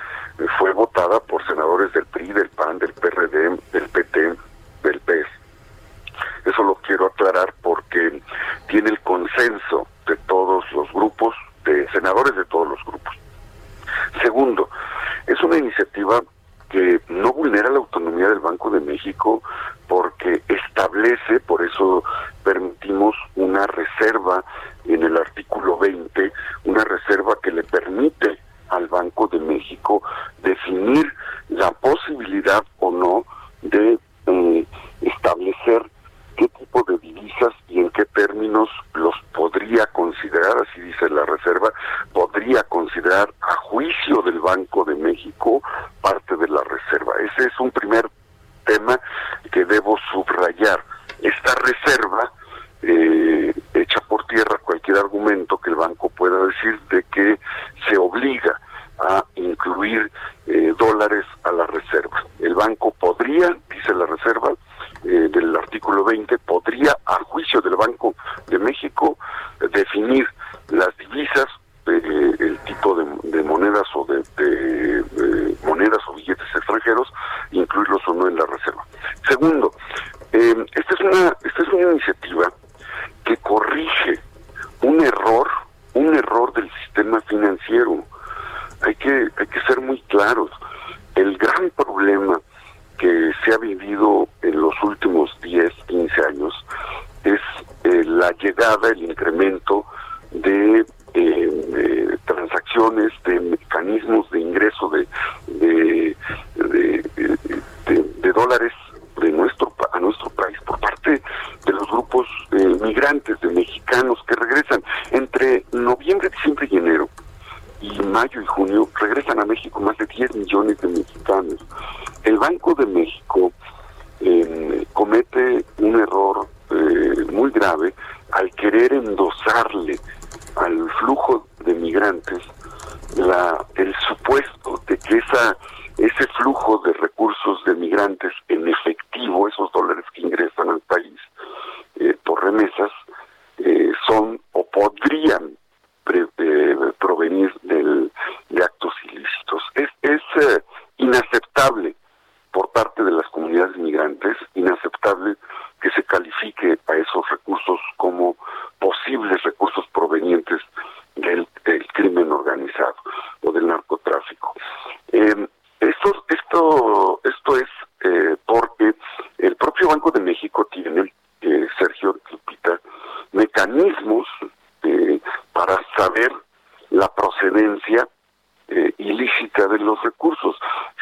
fue votada por senadores del PRI, del PAN, del PRD, del PT, del PES. Eso lo quiero aclarar porque tiene el consenso de todos los grupos de senadores de todos los grupos. Segundo, es una iniciativa que no vulnera la autonomía del Banco de México porque establece, por eso permitimos una reserva en el artículo 20, una reserva que le permite al Banco de México definir la posibilidad o no de eh, establecer qué tipo de divisas y en qué términos los podría considerar, así dice la Reserva, podría considerar a juicio del Banco de México parte de la Reserva. Ese es un primer tema que debo subrayar. Esta reserva eh, echa por tierra cualquier argumento que el banco pueda decir de que se obliga a incluir eh, dólares a la reserva. El banco podría, dice la reserva, eh, del artículo 20 podría, a juicio del Banco de México, definir las divisas, eh, el tipo de, monedas o de, monedas o billetes extranjeros, incluirlos o no en la reserva. Segundo, eh, esta es una esta es una iniciativa que corrige un error, un error del sistema financiero. Hay que hay que ser muy claros. El gran problema que se ha vivido en los últimos 10, 15 años es eh, la llegada, el incremento de, eh, transacciones, de mecanismos de ingreso de, de, de, dólares de nuestro a nuestro país por parte de los grupos eh, migrantes, de mexicanos que regresan entre noviembre, diciembre y enero y mayo y junio regresan a México más de 10 millones de mexicanos. Banco de México eh, comete un error eh, muy grave al querer endosarle al flujo de migrantes la, el supuesto de que esa ese flujo de recursos de migrantes en efectivo, esos dólares que ingresan al país eh, por remesas, son o podrían provenir del, de actos ilícitos. Es, es eh, inaceptable por parte de las comunidades migrantes, inaceptable que se califique a esos recursos como posibles recursos provenientes del, crimen organizado o del narcotráfico. Eh, esto, esto, esto es eh, porque el propio Banco de México tiene, Sergio Lupita, mecanismos para saber la procedencia eh, ilícita de los recursos.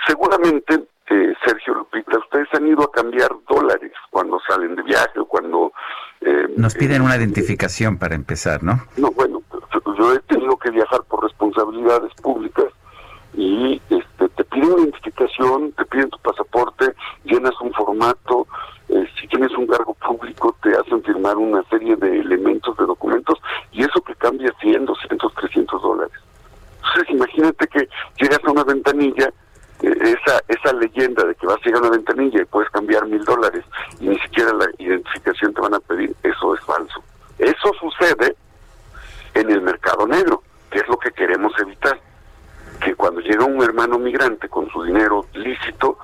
Seguramente, eh, Sergio Lupita, ustedes han ido a cambiar dólares cuando salen de viaje o cuando... Eh, Nos piden una identificación para empezar, ¿no bueno, yo he tenido que viajar por responsabilidades públicas y este, te piden una identificación, te piden tu pasaporte, llenas un formato, si tienes un cargo público te hacen firmar una serie de elementos, de documentos, y eso que cambia 100, 200, 300 dólares. Entonces imagínate que llegas a una ventanilla, eh, esa, esa leyenda de que vas a llegar a una ventanilla y puedes cambiar mil dólares y ni siquiera la identificación te van a pedir, eso es falso. Eso sucede en el mercado negro, que es lo que queremos evitar. Que cuando llega un hermano migrante con su dinero lícito,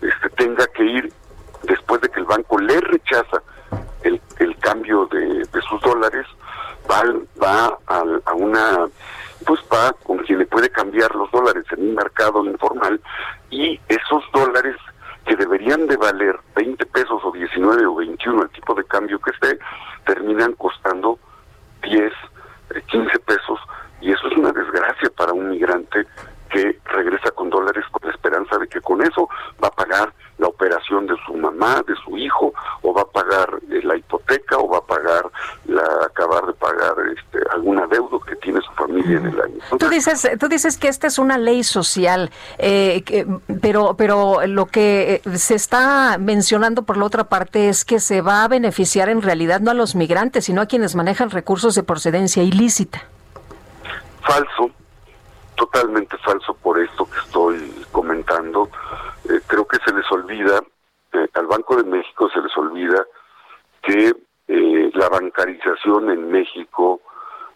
este, tenga que ir después de que el banco le rechaza el, el cambio de, sus dólares, va, va a, una, pues puede cambiar los dólares en un mercado informal y esos dólares que deberían de valer 20 pesos o 19 o 21 el tipo de cambio que esté, terminan costando 10, 15 eh, pesos y eso es una desgracia para un migrante que regresa con dólares con la esperanza de que con eso va a pagar la operación de su mamá, de su hijo, o va a pagar eh, la hipoteca, o va a pagar la acabar de pagar este, alguna deuda que tiene su familia en el año. tú dices, tú dices que esta es una ley social, eh, pero, pero lo que se está mencionando por la otra parte es que se va a beneficiar en realidad no a los migrantes, sino a quienes manejan recursos de procedencia ilícita. Falso, totalmente falso por esto que estoy comentando. Eh, creo que se les olvida, eh, al Banco de México se les olvida que eh, la bancarización en México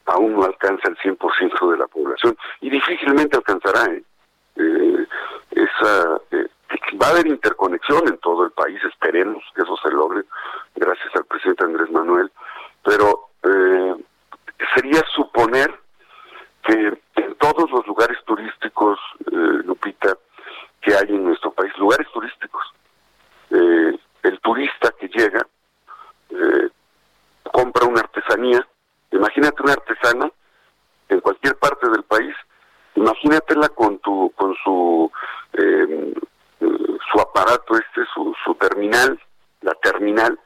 aún no alcanza el 100% de la población y difícilmente alcanzará. esa va a haber interconexión en todo el país, esperemos que eso se logre, gracias al presidente Andrés Manuel, pero sería suponer que en todos los lugares turísticos, eh, Lupita, que hay en nuestro país, lugares turísticos, eh, el turista que llega eh, compra una artesanía, imagínate una artesana en cualquier parte del país, imagínatela con tu con su em, su aparato este, su, su terminal, la terminal,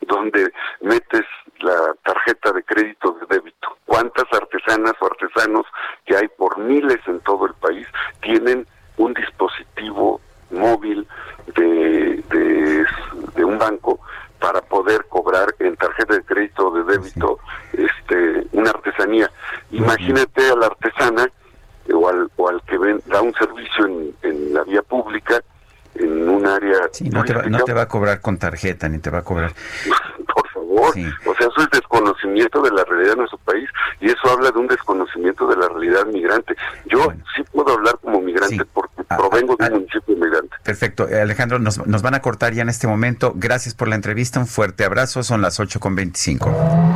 donde metes la tarjeta de crédito de débito. ¿Cuántas artesanas o artesanos que hay por miles en todo el país tienen un dispositivo móvil de, de, un banco para poder cobrar en tarjeta de crédito o de débito este una artesanía? Imagínate a la artesana o al, o al que ven, da un servicio en, en la vía pública en un área... no, te va, no te va a cobrar con tarjeta, ni te va a cobrar... Por favor, o sea, eso es desconocimiento de la realidad de nuestro país y eso habla de un desconocimiento de la realidad migrante. Yo sí puedo hablar como migrante porque ah, provengo de un ah, municipio migrante. Perfecto, eh, Alejandro, nos, nos, van a cortar ya en este momento. Gracias por la entrevista, un fuerte abrazo, son las 8 con 25.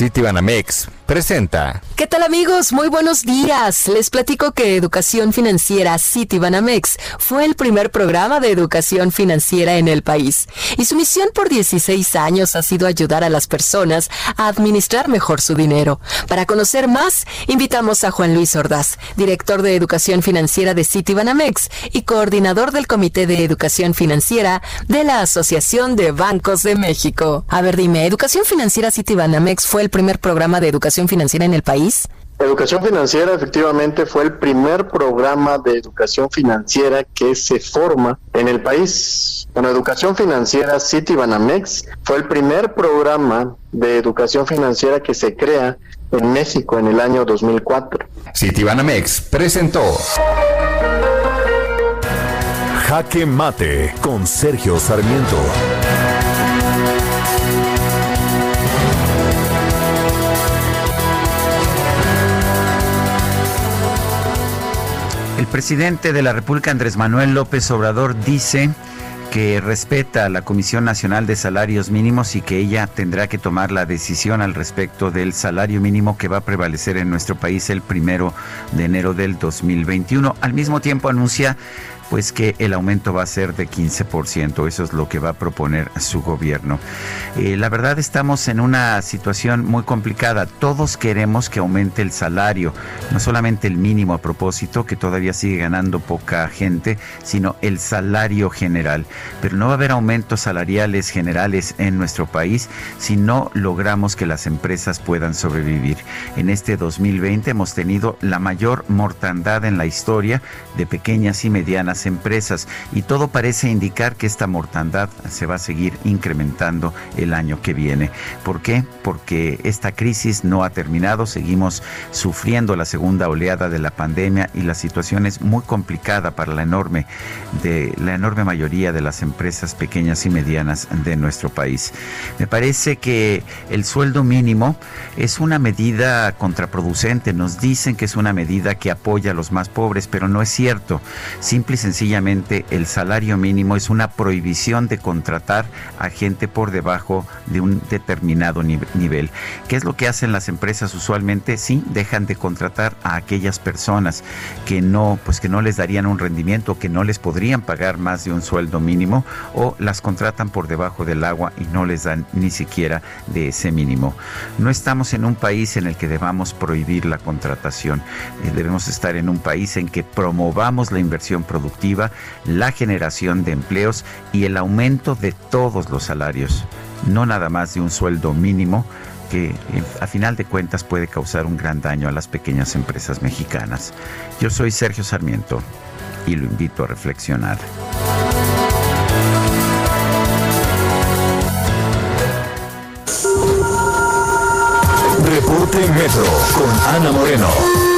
Citibanamex presenta. ¿Qué tal amigos? Muy buenos días. Les platico que Educación Financiera Citibanamex fue el primer programa de educación financiera en el país y su misión por 16 años ha sido ayudar a las personas a administrar mejor su dinero. Para conocer más, invitamos a Juan Luis Ordaz, director de Educación Financiera de Citibanamex y coordinador del Comité de Educación Financiera de la Asociación de Bancos de México. A ver, dime, ¿Educación Financiera Citibanamex fue el primer programa de educación financiera en el país? Educación Financiera efectivamente fue el primer programa de educación financiera que se forma en el país. Bueno, Educación Financiera Citibanamex fue el primer programa de educación financiera que se crea en México en el año 2004. Citibanamex presentó Jaque Mate con Sergio Sarmiento. Presidente de la República, Andrés Manuel López Obrador, dice que respeta a la Comisión Nacional de Salarios Mínimos y que ella tendrá que tomar la decisión al respecto del salario mínimo que va a prevalecer en nuestro país el primero de enero del 2021. Al mismo tiempo anuncia pues que el aumento va a ser de 15%. Eso es lo que va a proponer su gobierno. Eh, la verdad estamos en una situación muy complicada. Todos queremos que aumente el salario, no solamente el mínimo a propósito, que todavía sigue ganando poca gente, sino el salario general. Pero no va a haber aumentos salariales generales en nuestro país si no logramos que las empresas puedan sobrevivir. En este 2020 hemos tenido la mayor mortandad en la historia de pequeñas y medianas empresas y todo parece indicar que esta mortandad se va a seguir incrementando el año que viene. ¿Por qué? Porque esta crisis no ha terminado, seguimos sufriendo la segunda oleada de la pandemia y la situación es muy complicada para la enorme la enorme mayoría de las empresas pequeñas y medianas de nuestro país. Me parece que el sueldo mínimo es una medida contraproducente, nos dicen que es una medida que apoya a los más pobres, pero no es cierto. Simple y sencillamente el salario mínimo es una prohibición de contratar a gente por debajo de un determinado nivel. ¿Qué es lo que hacen las empresas usualmente? Sí, dejan de contratar a aquellas personas que no, pues que no les darían un rendimiento, que no les podrían pagar más de un sueldo mínimo o las contratan por debajo del agua y no les dan ni siquiera de ese mínimo. No estamos en un país en el que debamos prohibir la contratación. Eh, debemos estar en un país en que promovamos la inversión productiva, la generación de empleos y el aumento de todos los salarios, no nada más de un sueldo mínimo que eh, a final de cuentas puede causar un gran daño a las pequeñas empresas mexicanas. Yo soy Sergio Sarmiento y lo invito a reflexionar. Reporte Metro con Ana Moreno.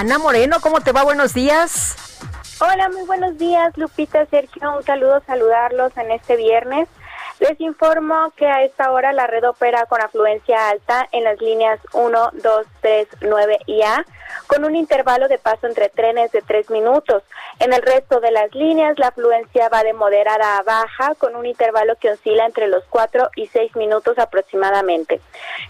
Ana Moreno, ¿cómo te va? Buenos días. Hola, muy buenos días, Lupita, Sergio. Un saludo, saludarlos en este viernes. Les informo que a esta hora la red opera con afluencia alta en las líneas 1, 2, 3, 9 y A, con un intervalo de paso entre trenes de 3 minutos. En el resto de las líneas, la afluencia va de moderada a baja, con un intervalo que oscila entre los 4 y 6 minutos aproximadamente.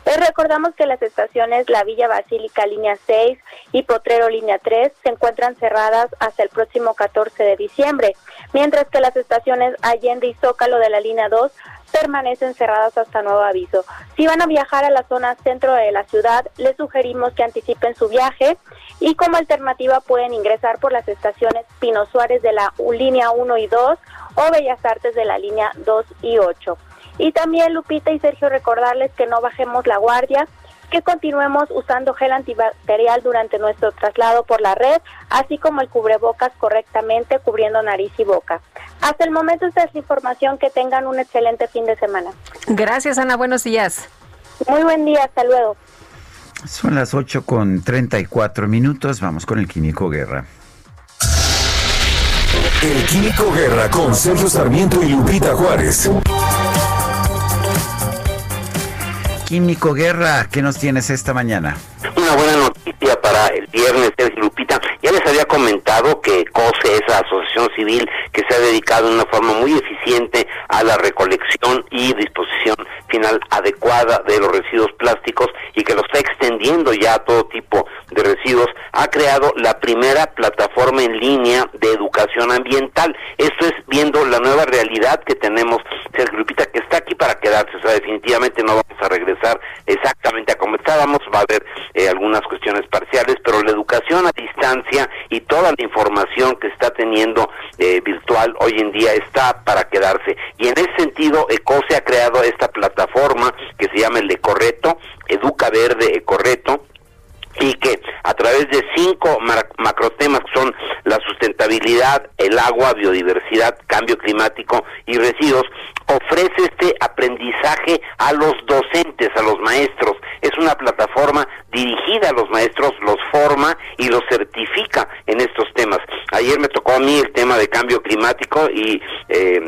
Les recordamos que las estaciones La Villa Basílica, línea 6, y Potrero, línea 3, se encuentran cerradas hasta el próximo 14 de diciembre, mientras que las estaciones Allende y Zócalo de la línea 2 permanecen cerradas hasta nuevo aviso. Si van a viajar a la zona centro de la ciudad, les sugerimos que anticipen su viaje y como alternativa pueden ingresar por las estaciones Pino Suárez de la línea 1 y 2 o Bellas Artes de la línea 2 y 8. Y también Lupita y Sergio recordarles que no bajemos la guardia, que continuemos usando gel antibacterial durante nuestro traslado por la red, así como el cubrebocas correctamente cubriendo nariz y boca. Hasta el momento esta es la información, que tengan un excelente fin de semana. Gracias Ana, buenos días. Muy buen día, hasta luego. Son las 8 con 34 minutos, vamos con el Químico Guerra. El Químico Guerra con Sergio Sarmiento y Lupita Juárez. Químico Guerra, ¿qué nos tienes esta mañana? Una buena el viernes, Sergio Lupita. Ya les había comentado que COSE, esa asociación civil que se ha dedicado de una forma muy eficiente a la recolección y disposición final adecuada de los residuos plásticos y que lo está extendiendo ya a todo tipo de residuos, ha creado la primera plataforma en línea de educación ambiental. Esto es viendo la nueva realidad que tenemos, Sergio Lupita, que está aquí para quedarse. O sea, definitivamente no vamos a regresar exactamente a como estábamos. Va a haber eh, algunas cuestiones parciales, pero la educación a distancia y toda la información que está teniendo eh, virtual hoy en día está para quedarse. Y en ese sentido, ECOSE ha creado esta plataforma que se llama el Ecorreto, Educa Verde Ecorreto, y que a través de cinco macrotemas que son la sustentabilidad, el agua, biodiversidad, cambio climático y residuos, ofrece este aprendizaje a los docentes, a los maestros. Es una plataforma dirigida a los maestros, los forma y los certifica en estos temas. Ayer me tocó a mí el tema de cambio climático y eh,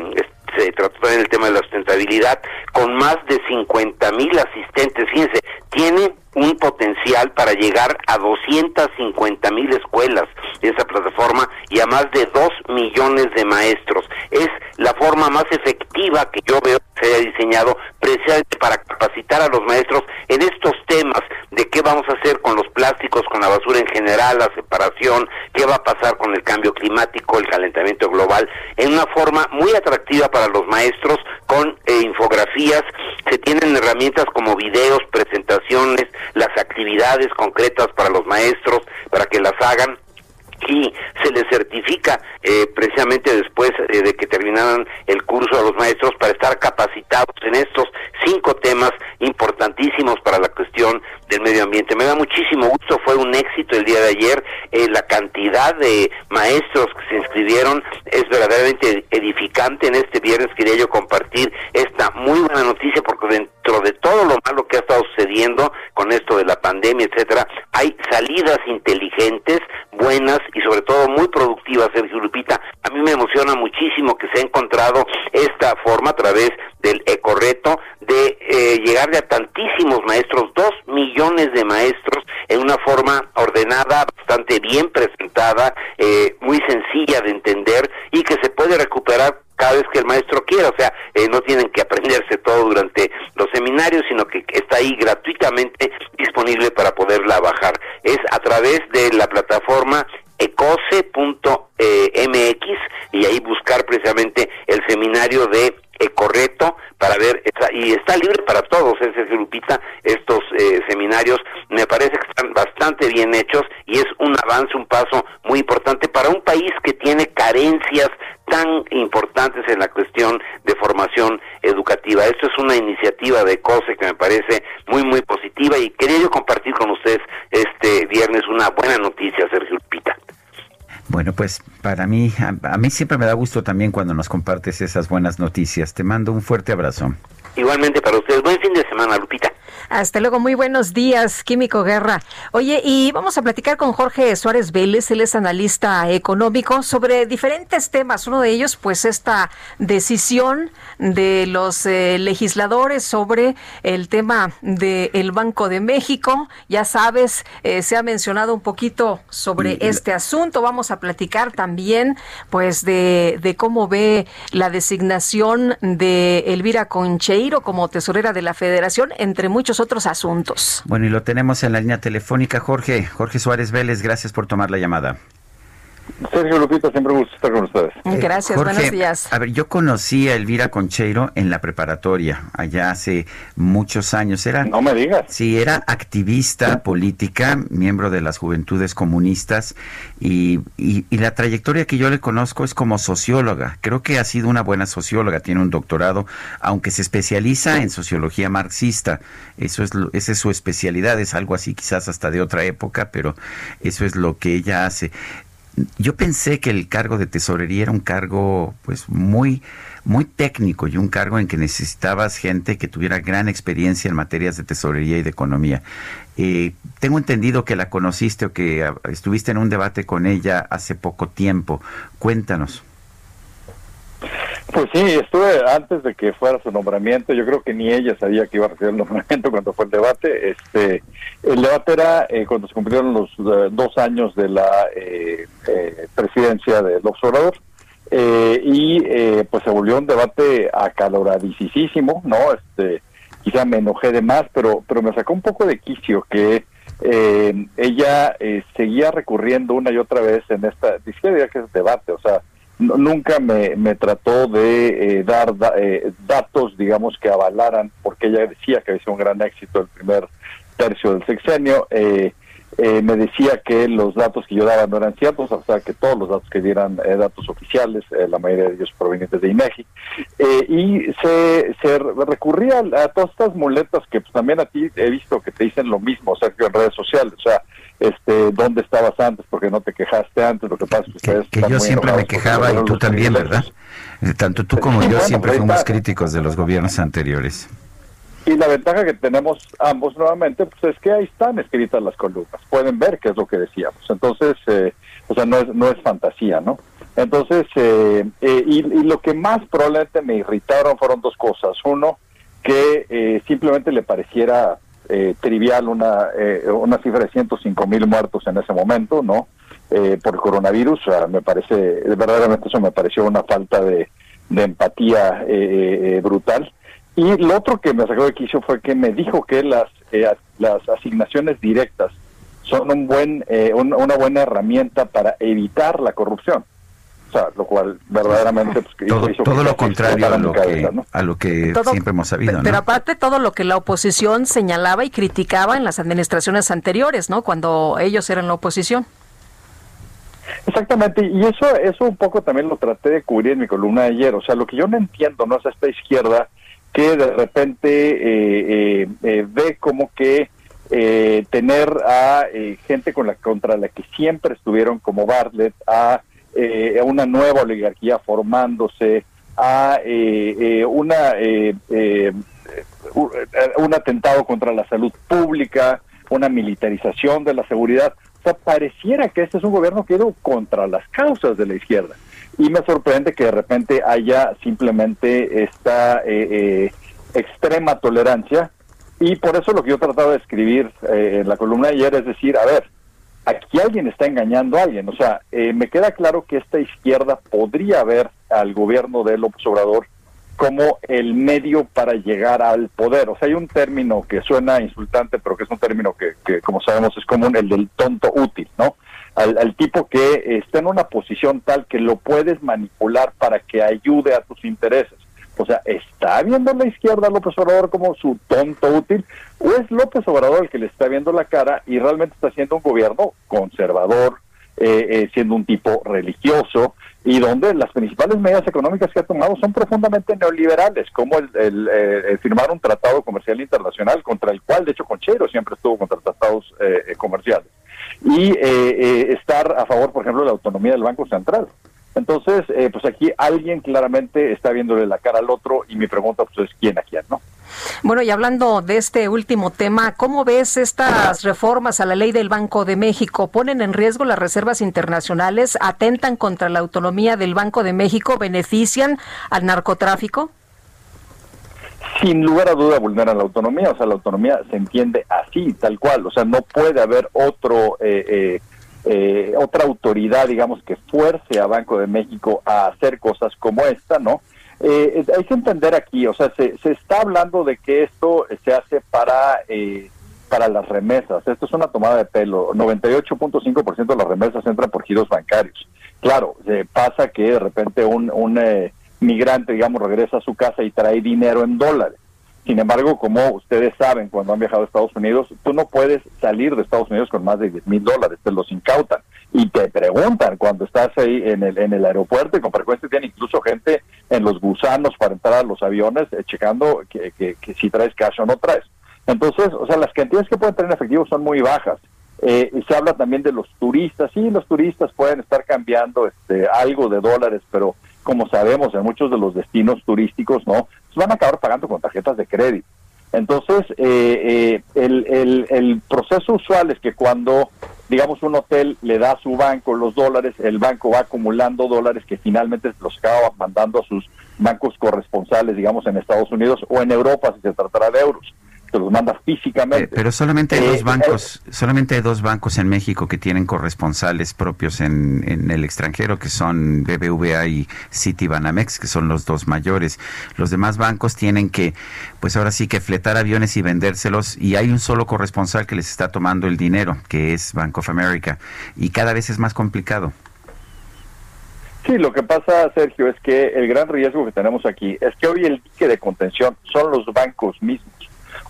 se trató también el tema de la sustentabilidad, con más de 50 mil asistentes. Fíjense, tiene un potencial para llegar a 250 mil escuelas esa plataforma y a más de 2 millones de maestros. Es la forma más efectiva que yo veo que se haya diseñado precisamente para capacitar a los maestros en estos temas de qué vamos a hacer con los plásticos, con la basura en general, la separación, qué va a pasar con el cambio climático, el calentamiento global, en una forma muy atractiva para los maestros con eh, infografías, se tienen herramientas como videos, presentaciones, las actividades concretas para los maestros, para que las hagan y se les certifica eh, precisamente después eh, de que terminaran el curso a los maestros para estar capacitados en estos cinco temas importantísimos para la cuestión del medio ambiente. Me da muchísimo gusto, fue un éxito el día de ayer, eh, la cantidad de maestros que se inscribieron es verdaderamente edificante. En este viernes quería yo compartir esta muy buena noticia porque dentro de todo lo malo que ha estado sucediendo con esto de la pandemia, etcétera, hay salidas inteligentes, buenas y sobre todo muy productivas, Sergio Lupita. A mí me emociona muchísimo que se ha encontrado esta forma a través del ecorreto de eh, llegarle a tantísimos maestros, dos millones de maestros en una forma ordenada, bastante bien presentada, eh, muy sencilla de entender y que se puede recuperar cada vez que el maestro quiera, o sea, eh, no tienen que aprenderse todo durante los seminarios, sino que está ahí gratuitamente disponible para poderla bajar. Es a través de la plataforma ecose.mx y ahí buscar precisamente el seminario de correcto para ver y está libre para todos ese ¿eh, grupita estos eh, seminarios me parece que están bastante bien hechos y es un avance un paso muy importante para un país que tiene carencias tan importantes en la cuestión de formación educativa. Esto es una iniciativa de COSE que me parece muy, muy positiva y quería yo compartir con ustedes este viernes una buena noticia, Sergio Lupita. Bueno, pues para mí, a, mí siempre me da gusto también cuando nos compartes esas buenas noticias. Te mando un fuerte abrazo. Igualmente para ustedes. Buen fin de semana, Lupita. Hasta luego, muy buenos días, Químico Guerra. Oye, y vamos a platicar con Jorge Suárez Vélez, él es analista económico, sobre diferentes temas. Uno de ellos, pues, esta decisión de los eh, legisladores sobre el tema del Banco de México. Ya sabes, eh, se ha mencionado un poquito sobre este asunto. Vamos a platicar también, pues, de, de cómo ve la designación de Elvira Concheiro como tesorera de la Federación, entre muchos otros asuntos. Bueno, y lo tenemos en la línea telefónica, Jorge. Jorge Suárez Vélez, gracias por tomar la llamada. Sergio Lupita, siempre gusto estar con ustedes. Gracias, buenos días. A ver, yo conocí a Elvira Concheiro en la preparatoria, allá hace muchos años. Era, no me digas. Sí, era activista política, miembro de las Juventudes Comunistas, y, y, la trayectoria que yo le conozco es como socióloga. Creo que ha sido una buena socióloga, tiene un doctorado, aunque se especializa en sociología marxista. Eso es, esa es su especialidad, es algo así quizás hasta de otra época, pero eso es lo que ella hace yo pensé que el cargo de tesorería era un cargo pues muy muy técnico y un cargo en que necesitabas gente que tuviera gran experiencia en materias de tesorería y de economía. Eh, tengo entendido que la conociste o que ah, estuviste en un debate con ella hace poco tiempo. Cuéntanos. Pues sí, estuve antes de que fuera su nombramiento. Yo creo que ni ella sabía que iba a recibir el nombramiento cuando fue el debate. Este, el debate era eh, cuando se cumplieron los eh, dos años de la eh, presidencia del observador. y pues se volvió un debate acaloradísimo, ¿no? Este, quizá me enojé de más, pero, pero me sacó un poco de quicio que ella seguía recurriendo una y otra vez en esta, diría que es debate, o sea, nunca me, me, trató de eh, dar eh, datos, digamos, que avalaran, porque ella decía que había sido un gran éxito el primer tercio del sexenio. Eh, me decía que los datos que yo daba no eran ciertos, o sea, que todos los datos que dieran datos oficiales, la mayoría de ellos provenientes de INEGI, y se, se recurría a, todas estas muletas que pues, también a ti he visto que te dicen lo mismo, Sergio, en redes sociales, o sea, este, dónde estabas antes, porque no te quejaste antes, lo que pasa es que, que yo siempre me quejaba y tú también, ¿verdad? Eh, tanto tú como yo siempre pues fuimos críticos de los gobiernos anteriores. Y la ventaja que tenemos ambos nuevamente, pues es que ahí están escritas las columnas, pueden ver qué es lo que decíamos. Entonces, eh, o sea, no es, no es fantasía, ¿no? Entonces, eh, y, y, lo que más probablemente me irritaron fueron dos cosas. Uno, que simplemente le pareciera eh, trivial una, eh, una cifra de 105 mil muertos en ese momento, ¿no? Eh, por coronavirus, me parece, verdaderamente eso me pareció una falta de, empatía brutal. Y lo otro que me sacó de quicio fue que me dijo que las, las asignaciones directas son un buen, una buena herramienta para evitar la corrupción lo cual verdaderamente pues, todo, lo contrario a lo, que, a lo que siempre hemos sabido. Pero aparte todo lo que la oposición señalaba y criticaba en las administraciones anteriores, ¿no? Cuando ellos eran la oposición. Exactamente, y eso, eso un poco también lo traté de cubrir en mi columna de ayer. O sea, lo que yo no entiendo no es esta izquierda que de repente eh, eh, eh, ve como que tener a gente con la, contra la que siempre estuvieron como Bartlett, a, una nueva oligarquía formándose, a una un atentado contra la salud pública, una militarización de la seguridad. O sea, pareciera que este es un gobierno que ha ido contra las causas de la izquierda. Y me sorprende que de repente haya simplemente esta eh, eh, extrema tolerancia. Y por eso lo que yo he tratado de escribir eh, en la columna de ayer es decir, a ver, aquí alguien está engañando a alguien. O sea, me queda claro que esta izquierda podría ver al gobierno de López Obrador como el medio para llegar al poder. O sea, hay un término que suena insultante, pero que es un término que, como sabemos, es común, el del tonto útil, ¿no? Al, tipo que está en una posición tal que lo puedes manipular para que ayude a tus intereses. O sea, ¿está viendo la izquierda López Obrador como su tonto útil? ¿O es López Obrador el que le está viendo la cara y realmente está siendo un gobierno conservador, eh, eh, siendo un tipo religioso, y donde las principales medidas económicas que ha tomado son profundamente neoliberales, como el, eh, firmar un tratado comercial internacional contra el cual, de hecho, Conchero siempre estuvo contra tratados eh, eh, comerciales, y estar a favor, por ejemplo, de la autonomía del Banco Central. Entonces, pues aquí alguien claramente está viéndole la cara al otro y mi pregunta pues es quién a quién, ¿no? Bueno, y hablando de este último tema, ¿cómo ves estas reformas a la ley del Banco de México? ¿Ponen en riesgo las reservas internacionales? ¿Atentan contra la autonomía del Banco de México? ¿Benefician al narcotráfico? Sin lugar a duda vulneran la autonomía, o sea, la autonomía se entiende así, tal cual, o sea, no puede haber otro... Eh, eh, eh, otra autoridad, digamos, que fuerce a Banco de México a hacer cosas como esta, ¿no? Eh, hay que entender aquí, o sea, se, se, está hablando de que esto se hace para eh, para las remesas. Esto es una tomada de pelo. 98.5% de las remesas entran por giros bancarios. Claro, eh, pasa que de repente un, un migrante, digamos, regresa a su casa y trae dinero en dólares. Sin embargo, como ustedes saben, cuando han viajado a Estados Unidos, tú no puedes salir de Estados Unidos con más de 10 mil dólares, te los incautan y te preguntan cuando estás ahí en el, en el aeropuerto y con frecuencia tienen incluso gente en los gusanos para entrar a los aviones eh, checando que, que, si traes cash o no traes. Entonces, o sea, las cantidades que pueden tener en efectivo son muy bajas. Eh, y se habla también de los turistas. Sí, los turistas pueden estar cambiando este, algo de dólares, pero como sabemos, en muchos de los destinos turísticos, ¿no? Se van a acabar pagando con tarjetas de crédito. Entonces, eh, eh, el, el, el, proceso usual es que cuando, digamos, un hotel le da a su banco los dólares, el banco va acumulando dólares que finalmente los acaba mandando a sus bancos corresponsales, digamos, en Estados Unidos o en Europa, si se tratara de euros los manda físicamente. pero solamente hay dos eh, bancos, eh, solamente hay dos bancos en México que tienen corresponsales propios en, en el extranjero, que son BBVA y Citibanamex, que son los dos mayores. Los demás bancos tienen que, pues ahora sí que fletar aviones y vendérselos, y hay un solo corresponsal que les está tomando el dinero, que es Bank of America, y cada vez es más complicado. Sí, lo que pasa, Sergio, es que el gran riesgo que tenemos aquí es que hoy el dique de contención son los bancos mismos.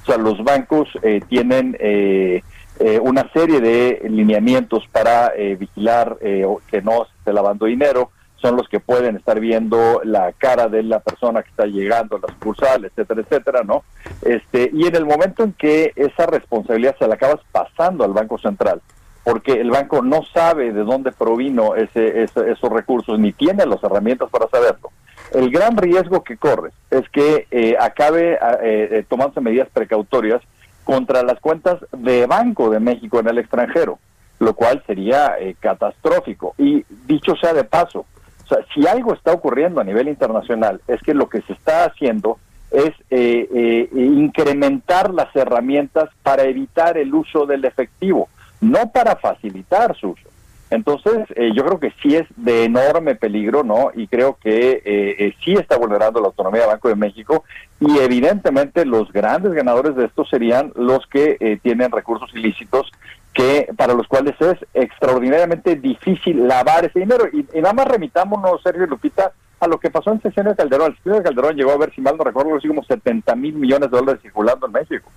O sea, los bancos eh, tienen eh, eh, una serie de lineamientos para vigilar que no se esté lavando dinero, son los que pueden estar viendo la cara de la persona que está llegando a las sucursal, etcétera, etcétera, ¿no? Este, y en el momento en que esa responsabilidad se la acabas pasando al Banco Central, porque el banco no sabe de dónde provino ese, esos recursos ni tiene las herramientas para saberlo, el gran riesgo que corres es que eh, acabe eh, eh, tomándose medidas precautorias contra las cuentas de Banco de México en el extranjero, lo cual sería catastrófico. Y dicho sea de paso, o sea, si algo está ocurriendo a nivel internacional es que lo que se está haciendo es incrementar las herramientas para evitar el uso del efectivo, no para facilitar su uso. Entonces, eh, yo creo que sí es de enorme peligro, ¿no? Y creo que eh, eh, sí está vulnerando la autonomía del Banco de México y evidentemente los grandes ganadores de esto serían los que tienen recursos ilícitos que para los cuales es extraordinariamente difícil lavar ese dinero. Y, nada más remitámonos, Sergio Lupita, a lo que pasó en de Calderón. El de Calderón llegó a ver, si mal no recuerdo, así como 70 mil millones de dólares circulando en México.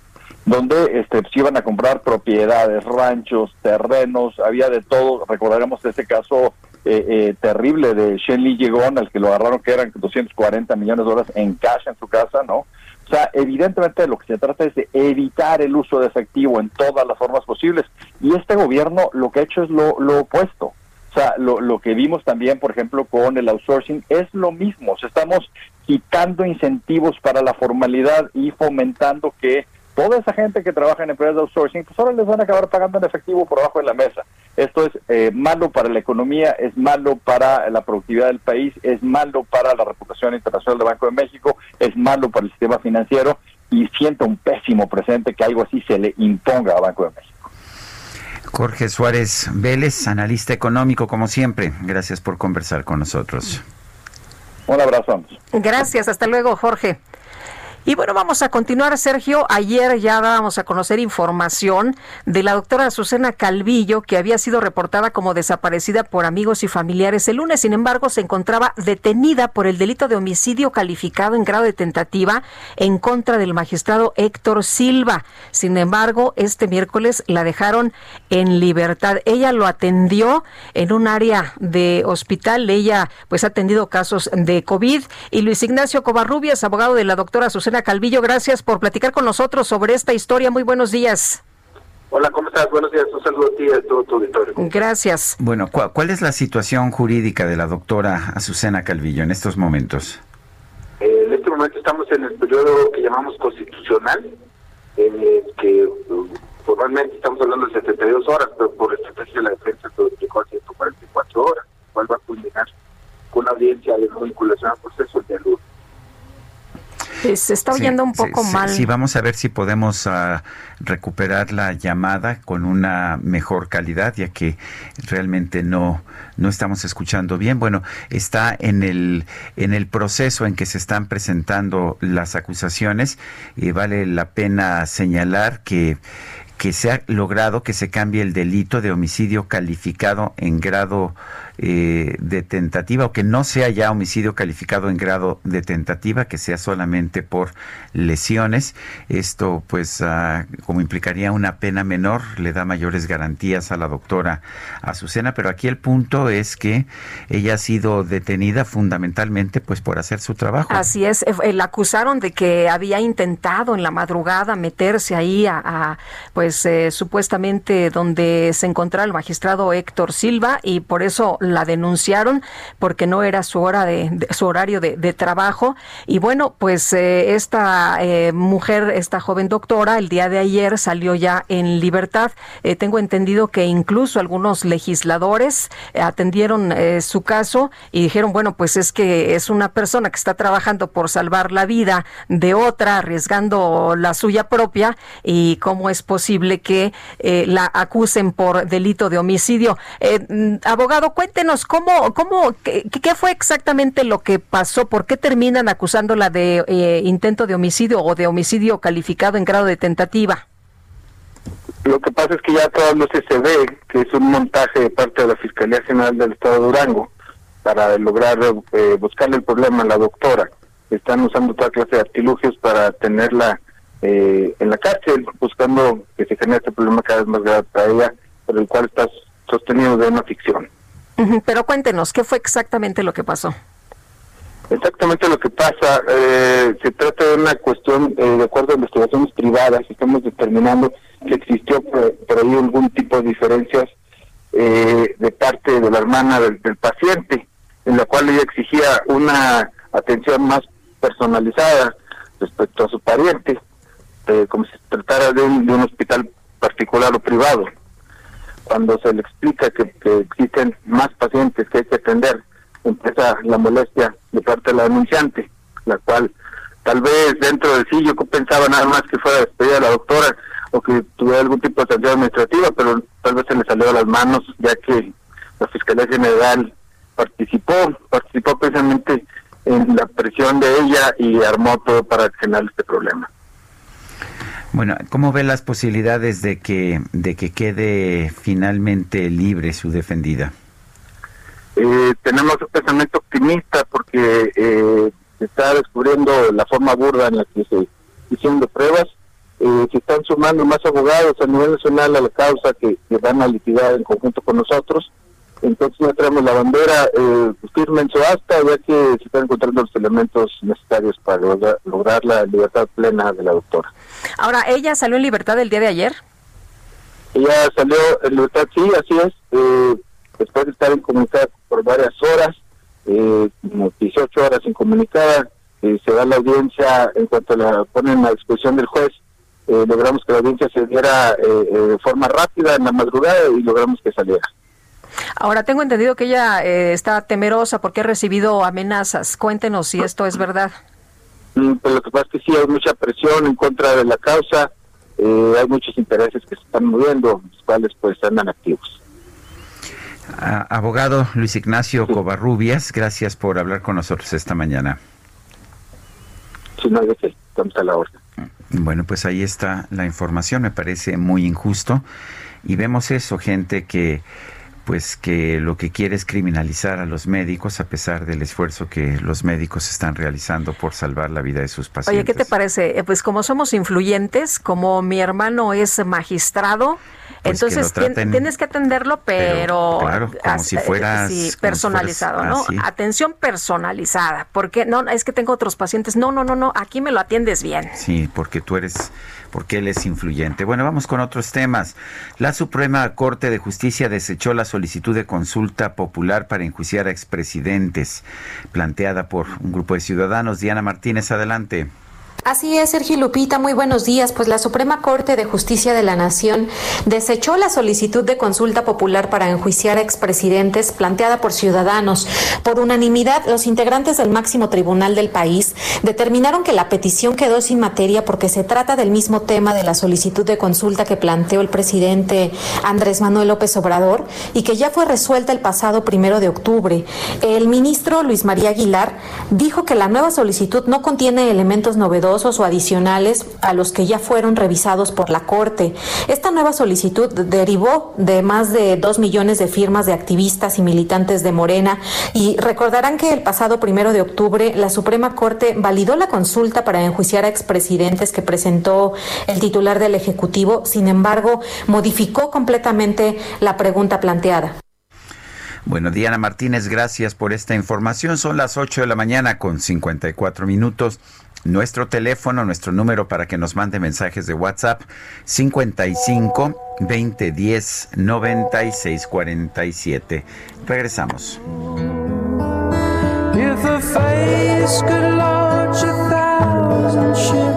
Donde este, se iban a comprar propiedades, ranchos, terrenos, había de todo. Recordaremos ese caso eh, eh, terrible de Shen Li Yegon, al que lo agarraron que eran 240 millones de dólares en cash en su casa, ¿no? O sea, evidentemente lo que se trata es de evitar el uso de efectivo en todas las formas posibles. Y este gobierno lo que ha hecho es lo, lo opuesto. O sea, lo, lo que vimos también, por ejemplo, con el outsourcing es lo mismo. O sea, estamos quitando incentivos para la formalidad y fomentando que toda esa gente que trabaja en empresas de outsourcing, pues ahora les van a acabar pagando en efectivo por abajo de la mesa. Esto es eh, malo para la economía, es malo para la productividad del país, es malo para la reputación internacional del Banco de México, es malo para el sistema financiero y siento un pésimo presente que algo así se le imponga a Banco de México. Jorge Suárez Vélez, analista económico, como siempre. Gracias por conversar con nosotros. Un abrazo. Gracias, hasta luego, Jorge. Y bueno, vamos a continuar, Sergio. Ayer ya dábamos a conocer información de la doctora Azucena Calvillo, que había sido reportada como desaparecida por amigos y familiares el lunes. Sin embargo, se encontraba detenida por el delito de homicidio calificado en grado de tentativa en contra del magistrado Héctor Silva. Sin embargo, este miércoles la dejaron en libertad. Ella lo atendió en un área de hospital. Ella pues ha atendido casos de COVID. Y Luis Ignacio Covarrubias, abogado de la doctora Calvillo, gracias por platicar con nosotros sobre esta historia. Muy buenos días. Hola, ¿cómo estás? Buenos días. Un saludo a ti y a todo tu auditorio. Gracias. Bueno, ¿cuál es la situación jurídica de la doctora Azucena Calvillo en estos momentos? Eh, en este momento estamos en el periodo que llamamos constitucional, en que um, formalmente estamos hablando de 72 horas, pero por estrategia de la defensa se explicó a 144 horas, cuál va a culminar con una audiencia de vinculación al proceso el lunes. Eh, se está oyendo un poco mal. Sí, vamos a ver si podemos uh, recuperar la llamada con una mejor calidad, ya que realmente no, no estamos escuchando bien. Bueno, está en el, en el proceso en que se están presentando las acusaciones y vale la pena señalar que que se ha logrado que se cambie el delito de homicidio calificado en grado eh, de tentativa o que no sea ya homicidio calificado en grado de tentativa, que sea solamente por lesiones. Esto pues ah, como implicaría una pena menor, le da mayores garantías a la doctora Azucena, pero aquí el punto es que ella ha sido detenida fundamentalmente pues por hacer su trabajo. Así es, eh, la acusaron de que había intentado en la madrugada meterse ahí a, pues eh, supuestamente donde se encontraba el magistrado Héctor Silva y por eso la denunciaron porque no era su hora de, su horario de, trabajo. Y bueno pues eh, esta eh, mujer esta joven doctora el día de ayer salió ya en libertad. Eh, tengo entendido que incluso algunos legisladores atendieron su caso y dijeron bueno pues es que es una persona que está trabajando por salvar la vida de otra arriesgando la suya propia y cómo es posible que la acusen por delito de homicidio mm, abogado cómo, cómo, qué, qué, fue exactamente lo que pasó, por qué terminan acusándola de eh, intento de homicidio o de homicidio calificado en grado de tentativa. Lo que pasa es que ya todas luces se ve que es un montaje de parte de la Fiscalía General del Estado de Durango para lograr eh, buscarle el problema a la doctora. Están usando toda clase de artilugios para tenerla eh, en la cárcel, buscando que se genere este problema cada vez más grave para ella, por el cual está sostenido de una ficción. Pero cuéntenos, ¿qué fue exactamente lo que pasó? Exactamente lo que pasa, eh, se trata de una cuestión, eh, de acuerdo a investigaciones privadas, estamos determinando que existió por, ahí algún tipo de diferencias eh, de parte de la hermana del, paciente, en la cual ella exigía una atención más personalizada respecto a su pariente, como si se tratara de un hospital particular o privado cuando se le explica que, existen más pacientes que hay que atender, empieza la molestia de parte de la denunciante, la cual tal vez dentro de sí yo pensaba nada más que fuera despedida de la doctora o que tuviera algún tipo de sanción administrativa, pero tal vez se le salió a las manos ya que la Fiscalía General participó, participó precisamente en la presión de ella y armó todo para generar este problema. Bueno, ¿cómo ve las posibilidades de que, de que quede finalmente libre su defendida? Eh, tenemos un pensamiento optimista porque eh, se está descubriendo la forma burda en la que se hicieron pruebas eh, se están sumando más abogados a nivel nacional a la causa que, van a litigar en conjunto con nosotros. Entonces ya traemos la bandera eh, firme en su asta, ya que se están encontrando los elementos necesarios para lograr, la libertad plena de la doctora. Ahora, ¿ella salió en libertad el día de ayer? Ella salió en libertad, sí, así es. Eh, después de estar incomunicada por varias horas, eh, como 18 horas incomunicada, eh, se da la audiencia en cuanto la ponen a disposición del juez. Eh, logramos que la audiencia se diera eh, de forma rápida en la madrugada y logramos que saliera. Ahora tengo entendido que ella está temerosa porque ha recibido amenazas. Cuéntenos si esto es verdad. Mm, pues lo que pasa es que sí hay mucha presión en contra de la causa, hay muchos intereses que se están moviendo, los cuales pues andan activos. abogado Luis Ignacio Covarrubias, gracias por hablar con nosotros esta mañana. Sí, no, estamos a la orden. Bueno, pues ahí está la información, me parece muy injusto. Y vemos eso, gente que pues que lo que quiere es criminalizar a los médicos a pesar del esfuerzo que los médicos están realizando por salvar la vida de sus pacientes. Oye, ¿qué te parece? Eh, pues como somos influyentes, como mi hermano es magistrado, pues entonces tienes que atenderlo, pero, claro, como si fuera personalizado, ¿no? Atención personalizada, porque no es que tengo otros pacientes, no, no, no, no, aquí me lo atiendes bien. Sí, porque tú eres porque él es influyente. Bueno, vamos con otros temas. La Suprema Corte de Justicia desechó la solicitud de consulta popular para enjuiciar a expresidentes, planteada por un grupo de ciudadanos. Diana Martínez, adelante. Así es, Sergio Lupita, muy buenos días. Pues la Suprema Corte de Justicia de la Nación desechó la solicitud de consulta popular para enjuiciar a expresidentes planteada por ciudadanos. Por unanimidad, los integrantes del máximo tribunal del país determinaron que la petición quedó sin materia porque se trata del mismo tema de la solicitud de consulta que planteó el presidente Andrés Manuel López Obrador y que ya fue resuelta el pasado primero de octubre. El ministro Luis María Aguilar dijo que la nueva solicitud no contiene elementos novedosos o adicionales a los que ya fueron revisados por la Corte. Esta nueva solicitud derivó de más de dos millones de firmas de activistas y militantes de Morena y recordarán que el pasado primero de octubre la Suprema Corte validó la consulta para enjuiciar a expresidentes que presentó el titular del Ejecutivo, sin embargo, modificó completamente la pregunta planteada. Bueno, Diana Martínez, gracias por esta información. Son las 8 de la mañana con 54 minutos. Nuestro teléfono, nuestro número para que nos mande mensajes de WhatsApp 55 2010 96 47. Regresamos. If a face could launch a thousand ships,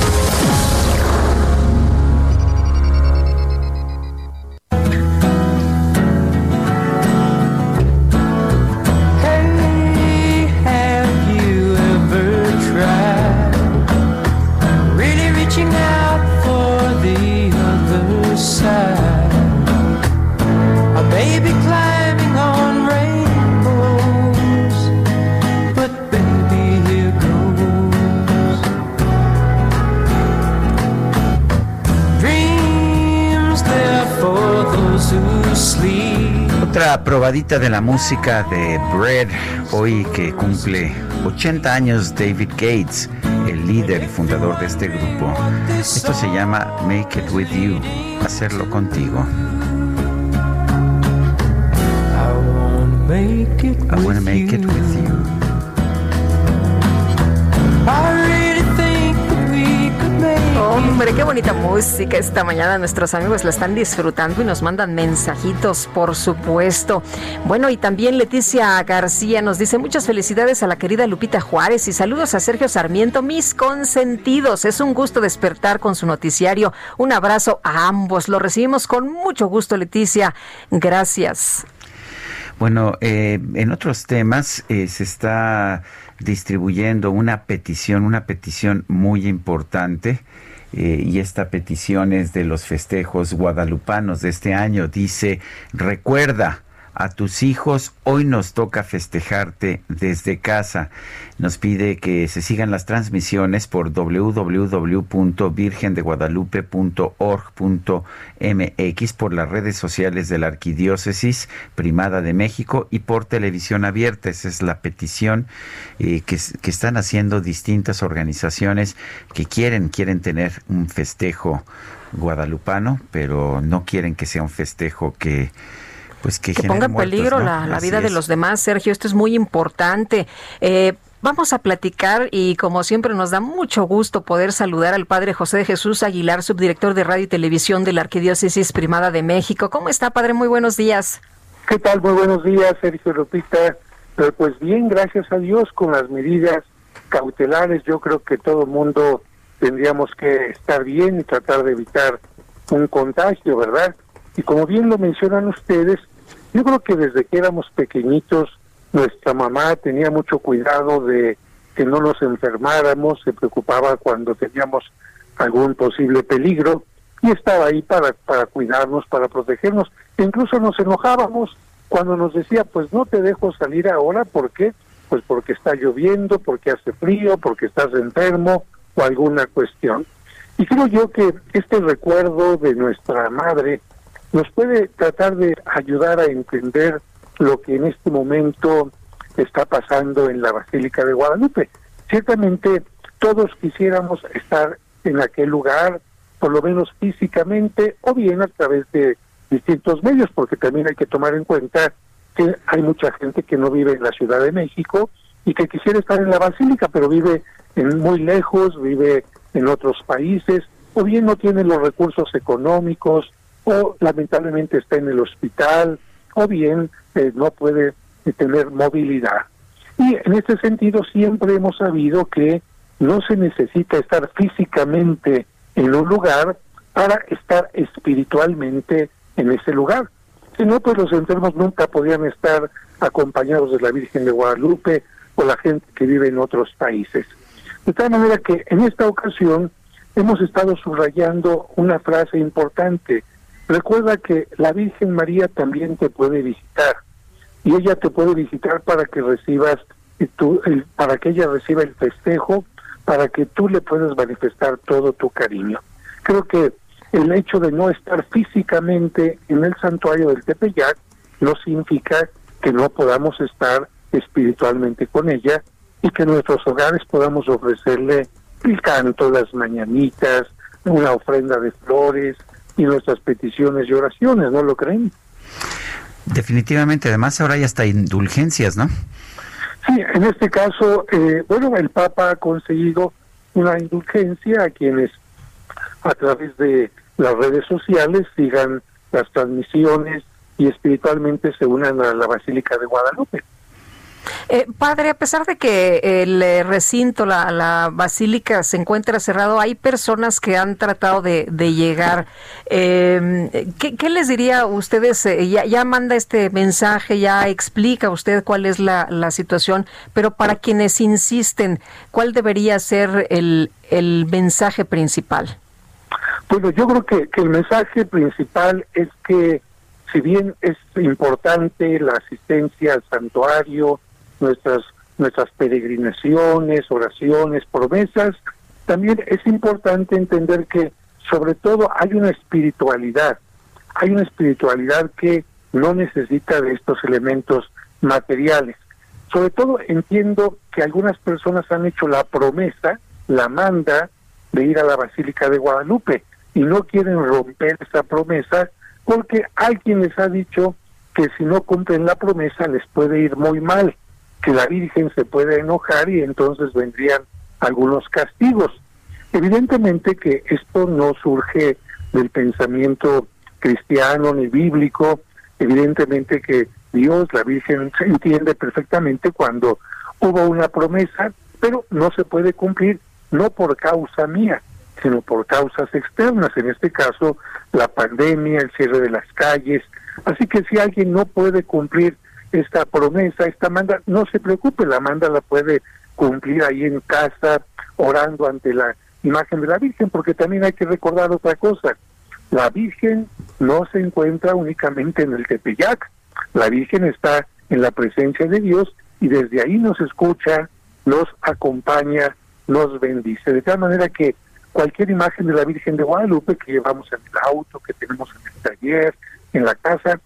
Probadita de la música de Bread, hoy que cumple 80 años David Gates, el líder y fundador de este grupo. Esto se llama Make It With You, hacerlo contigo. I wanna make it with you. Hombre, qué bonita música esta mañana. Nuestros amigos la están disfrutando y nos mandan mensajitos, por supuesto. Bueno, y también Leticia García nos dice muchas felicidades a la querida Lupita Juárez y saludos a Sergio Sarmiento, mis consentidos. Es un gusto despertar con su noticiario. Un abrazo a ambos. Lo recibimos con mucho gusto, Leticia. Gracias. Bueno, eh, en otros temas eh, se está distribuyendo una petición, una petición muy importante. Eh, y esta petición es de los festejos guadalupanos de este año. Dice, recuerda, a tus hijos. Hoy nos toca festejarte desde casa. Nos pide que se sigan las transmisiones por www.virgendeguadalupe.org.mx, por las redes sociales de la Arquidiócesis Primada de México y por televisión abierta. Esa es la petición eh, que, que están haciendo distintas organizaciones que quieren, quieren tener un festejo guadalupano, pero no quieren que sea un festejo que pues que, ponga en peligro la, vida de los demás, Sergio. Esto es muy importante. Eh, Vamos a platicar y como siempre nos da mucho gusto poder saludar al Padre José de Jesús Aguilar, subdirector de Radio y Televisión de la Arquidiócesis Primada de México. ¿Cómo está, Padre? Muy buenos días. ¿Qué tal? Muy buenos días, Sergio Lupita. Pues bien, gracias a Dios, con las medidas cautelares, yo creo que todo el mundo tendríamos que estar bien y tratar de evitar un contagio, ¿verdad? Y como bien lo mencionan ustedes, yo creo que desde que éramos pequeñitos, nuestra mamá tenía mucho cuidado de que no nos enfermáramos, se preocupaba cuando teníamos algún posible peligro y estaba ahí para, para cuidarnos, para protegernos. Incluso nos enojábamos cuando nos decía, pues no te dejo salir ahora, ¿por qué? Pues porque está lloviendo, porque hace frío, porque estás enfermo o alguna cuestión. Y creo yo que este recuerdo de nuestra madre, nos puede tratar de ayudar a entender lo que en este momento está pasando en la Basílica de Guadalupe. Ciertamente todos quisiéramos estar en aquel lugar, por lo menos físicamente, o bien a través de distintos medios, porque también hay que tomar en cuenta que hay mucha gente que no vive en la Ciudad de México y que quisiera estar en la Basílica, pero vive en muy lejos, vive en otros países, o bien no tiene los recursos económicos, o lamentablemente está en el hospital o bien eh, no puede eh, tener movilidad. Y en este sentido siempre hemos sabido que no se necesita estar físicamente en un lugar para estar espiritualmente en ese lugar. Si no, pues los enfermos nunca podían estar acompañados de la Virgen de Guadalupe o la gente que vive en otros países. De tal manera que en esta ocasión hemos estado subrayando una frase importante Recuerda que la Virgen María también te puede visitar y ella te puede visitar para que recibas para que ella reciba el festejo, para que tú le puedas manifestar todo tu cariño. Creo que el hecho de no estar físicamente en el santuario del Tepeyac no significa que no podamos estar espiritualmente con ella y que en nuestros hogares podamos ofrecerle el canto, las mañanitas, una ofrenda de flores, y nuestras peticiones y oraciones, ¿no lo creen? Definitivamente, además ahora hay hasta indulgencias, ¿no? Sí, en este caso, eh, bueno, el Papa ha conseguido una indulgencia a quienes a través de las redes sociales sigan las transmisiones y espiritualmente se unan a la Basílica de Guadalupe. Eh, padre, a pesar de que el eh, recinto, la, basílica se encuentra cerrado, hay personas que han tratado de, llegar. Em, ¿qué, les diría a ustedes? Eh, ya, manda este mensaje, ya explica usted cuál es la, situación, pero para quienes insisten, ¿cuál debería ser el, mensaje principal? Bueno, yo creo que el mensaje principal es que si bien es importante la asistencia al santuario, nuestras, nuestras peregrinaciones, oraciones, promesas, también es importante entender que sobre todo hay una espiritualidad, hay una espiritualidad que no necesita de estos elementos materiales. Sobre todo entiendo que algunas personas han hecho la promesa, la manda de ir a la Basílica de Guadalupe y no quieren romper esa promesa porque alguien les ha dicho que si no cumplen la promesa les puede ir muy mal que la Virgen se puede enojar y entonces vendrían algunos castigos. Evidentemente que esto no surge del pensamiento cristiano ni bíblico, evidentemente que Dios, la Virgen, se entiende perfectamente cuando hubo una promesa, pero no se puede cumplir, no por causa mía, sino por causas externas, en este caso la pandemia, el cierre de las calles. Así que si alguien no puede cumplir esta promesa, esta manda, no se preocupe, la manda la puede cumplir ahí en casa, orando ante la imagen de la Virgen, porque también hay que recordar otra cosa, la Virgen no se encuentra únicamente en el Tepeyac, la Virgen está en la presencia de Dios y desde ahí nos escucha, nos acompaña, nos bendice, de tal manera que cualquier imagen de la Virgen de Guadalupe que llevamos en el auto, que tenemos en el taller, en la casa,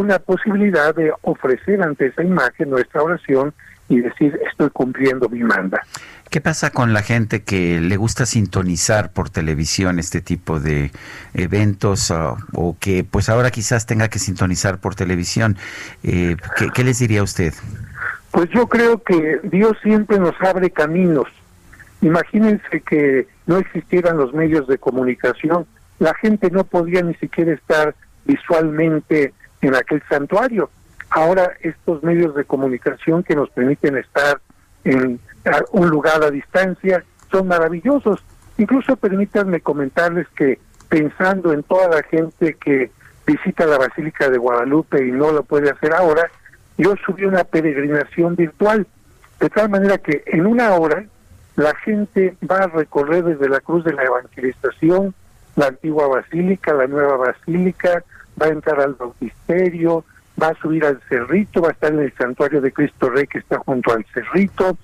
una posibilidad de ofrecer ante esa imagen nuestra oración y decir estoy cumpliendo mi manda. ¿Qué pasa con la gente que le gusta sintonizar por televisión este tipo de eventos o, que pues ahora quizás tenga que sintonizar por televisión? Eh, ¿qué, ¿Qué les diría usted? Pues yo creo que Dios siempre nos abre caminos. Imagínense que no existieran los medios de comunicación, la gente no podía ni siquiera estar visualmente en aquel santuario. Ahora estos medios de comunicación que nos permiten estar en un lugar a distancia son maravillosos. Incluso permítanme comentarles que pensando en toda la gente que visita la Basílica de Guadalupe y no lo puede hacer ahora, yo subí una peregrinación virtual, de tal manera que en una hora la gente va a recorrer desde la Cruz de la Evangelización, la antigua basílica, la nueva basílica, va a entrar al bautisterio, va a subir al cerrito, va a estar en el santuario de Cristo Rey que está junto al cerrito,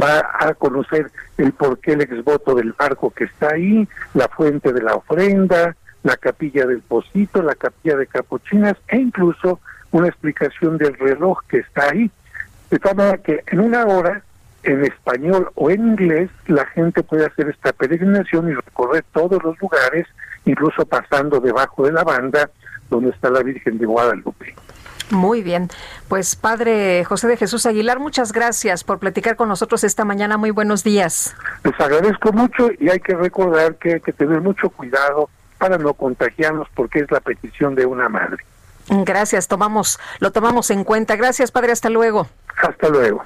va a conocer el porqué el exvoto del barco que está ahí, la fuente de la ofrenda, la capilla del Pocito, la capilla de Capuchinas e incluso una explicación del reloj que está ahí. De tal manera que en una hora, en español o en inglés, la gente puede hacer esta peregrinación y recorrer todos los lugares, incluso pasando debajo de la banda donde está la Virgen de Guadalupe. Muy bien. Pues Padre José de Jesús Aguilar, muchas gracias por platicar con nosotros esta mañana. Muy buenos días. Les agradezco mucho y hay que recordar que hay que tener mucho cuidado para no contagiarnos porque es la petición de una madre. Gracias, tomamos, lo tomamos en cuenta. Gracias, Padre, hasta luego. Hasta luego.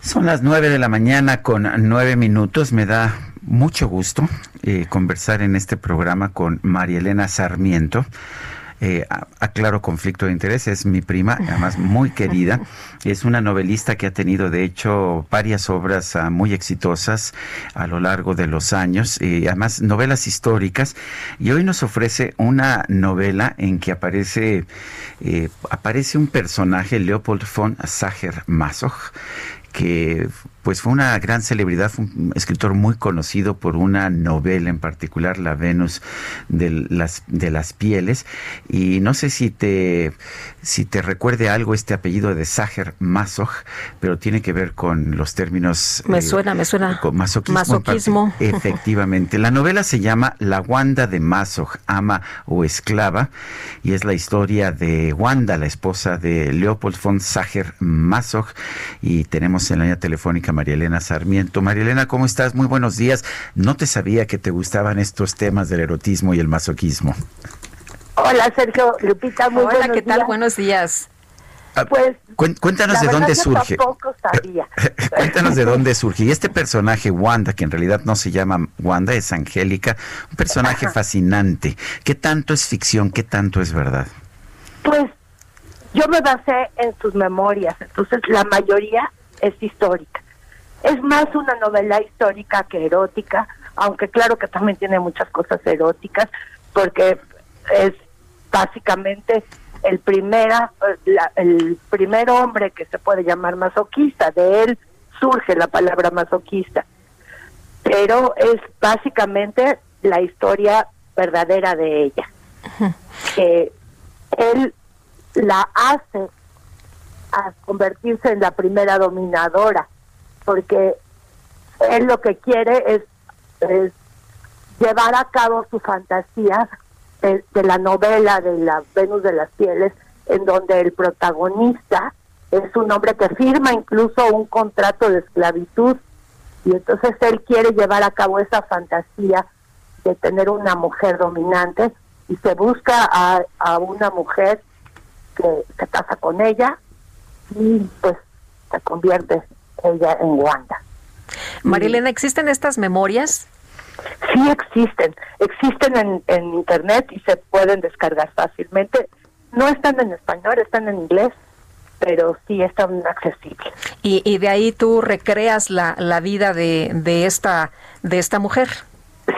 Son las nueve de la mañana con nueve minutos. Me da mucho gusto eh, conversar en este programa con María Elena Sarmiento eh, aclaro conflicto de interés, es mi prima, además muy querida, es una novelista que ha tenido de hecho varias obras ah, muy exitosas a lo largo de los años, y además novelas históricas, y hoy nos ofrece una novela en que aparece, eh, aparece un personaje, Leopold von Sacher-Masoch, que pues fue una gran celebridad, fue un escritor muy conocido por una novela en particular, La Venus de las, de las pieles. Y no sé si te, si te recuerde algo este apellido de Sacher Masoch, pero tiene que ver con los términos... Me eh, suena, me suena. Con masoquismo. Efectivamente. La novela se llama La Wanda de Masoch, ama o esclava, y es la historia de Wanda, la esposa de Leopold von Sacher Masoch, y tenemos en la línea telefónica María Elena Sarmiento. María Elena, ¿cómo estás? Muy buenos días. No te sabía que te gustaban estos temas del erotismo y el masoquismo. Hola, Sergio Lupita, muy Hola, ¿qué tal? Buenos días. Ah, pues cuéntanos de dónde surge. Tampoco sabía. cuéntanos de dónde surge. Y este personaje Wanda, que en realidad no se llama Wanda, es Angélica, un personaje fascinante. ¿Qué tanto es ficción? ¿Qué tanto es verdad? Pues yo me basé en sus memorias, entonces la mayoría es histórica. Es más una novela histórica que erótica, aunque claro que también tiene muchas cosas eróticas, porque es básicamente el primera el primer hombre que se puede llamar masoquista, de él surge la palabra masoquista. Pero es básicamente la historia verdadera de ella. Que él la hace a convertirse en la primera dominadora, porque él lo que quiere es, llevar a cabo su fantasía de, la novela de la Venus de las Pieles, en donde el protagonista es un hombre que firma incluso un contrato de esclavitud y entonces él quiere llevar a cabo esa fantasía de tener una mujer dominante y se busca a, a una mujer que se casa con ella y pues se convierte ella en Wanda. Marilena, ¿existen estas memorias? Sí existen, existen en, en internet y se pueden descargar fácilmente. No están en español, están en inglés. pero sí están accesibles. Y, y de ahí tú recreas la, la vida de, de, esta, de esta mujer.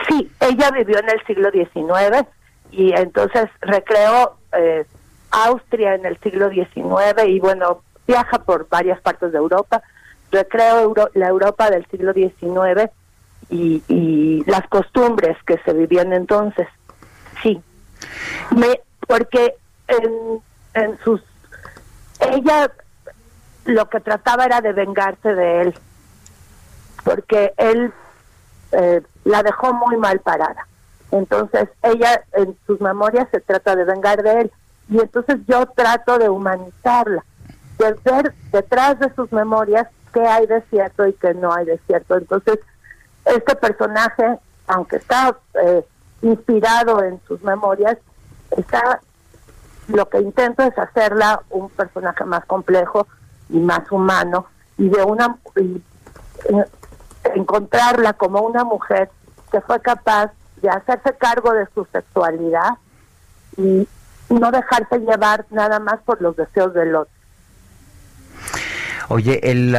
Sí, ella vivió en el siglo XIX y entonces recreó eh, Austria en el siglo XIX y bueno, viaja por varias partes de Europa, recreo la Europa del siglo XIX y, y, las costumbres que se vivían entonces. Sí, me, porque en, en sus ella lo que trataba era de vengarse de él, porque él eh, la dejó muy mal parada. Entonces ella en sus memorias se trata de vengar de él y entonces yo trato de humanizarla, de ver detrás de sus memorias qué hay de cierto y qué no hay de cierto. Entonces este personaje, aunque está eh, inspirado en sus memorias, está lo que intento es hacerla un personaje más complejo y más humano y de una y, eh, encontrarla como una mujer que fue capaz de hacerse cargo de su sexualidad y no dejarse llevar nada más por los deseos del otro. Oye, el,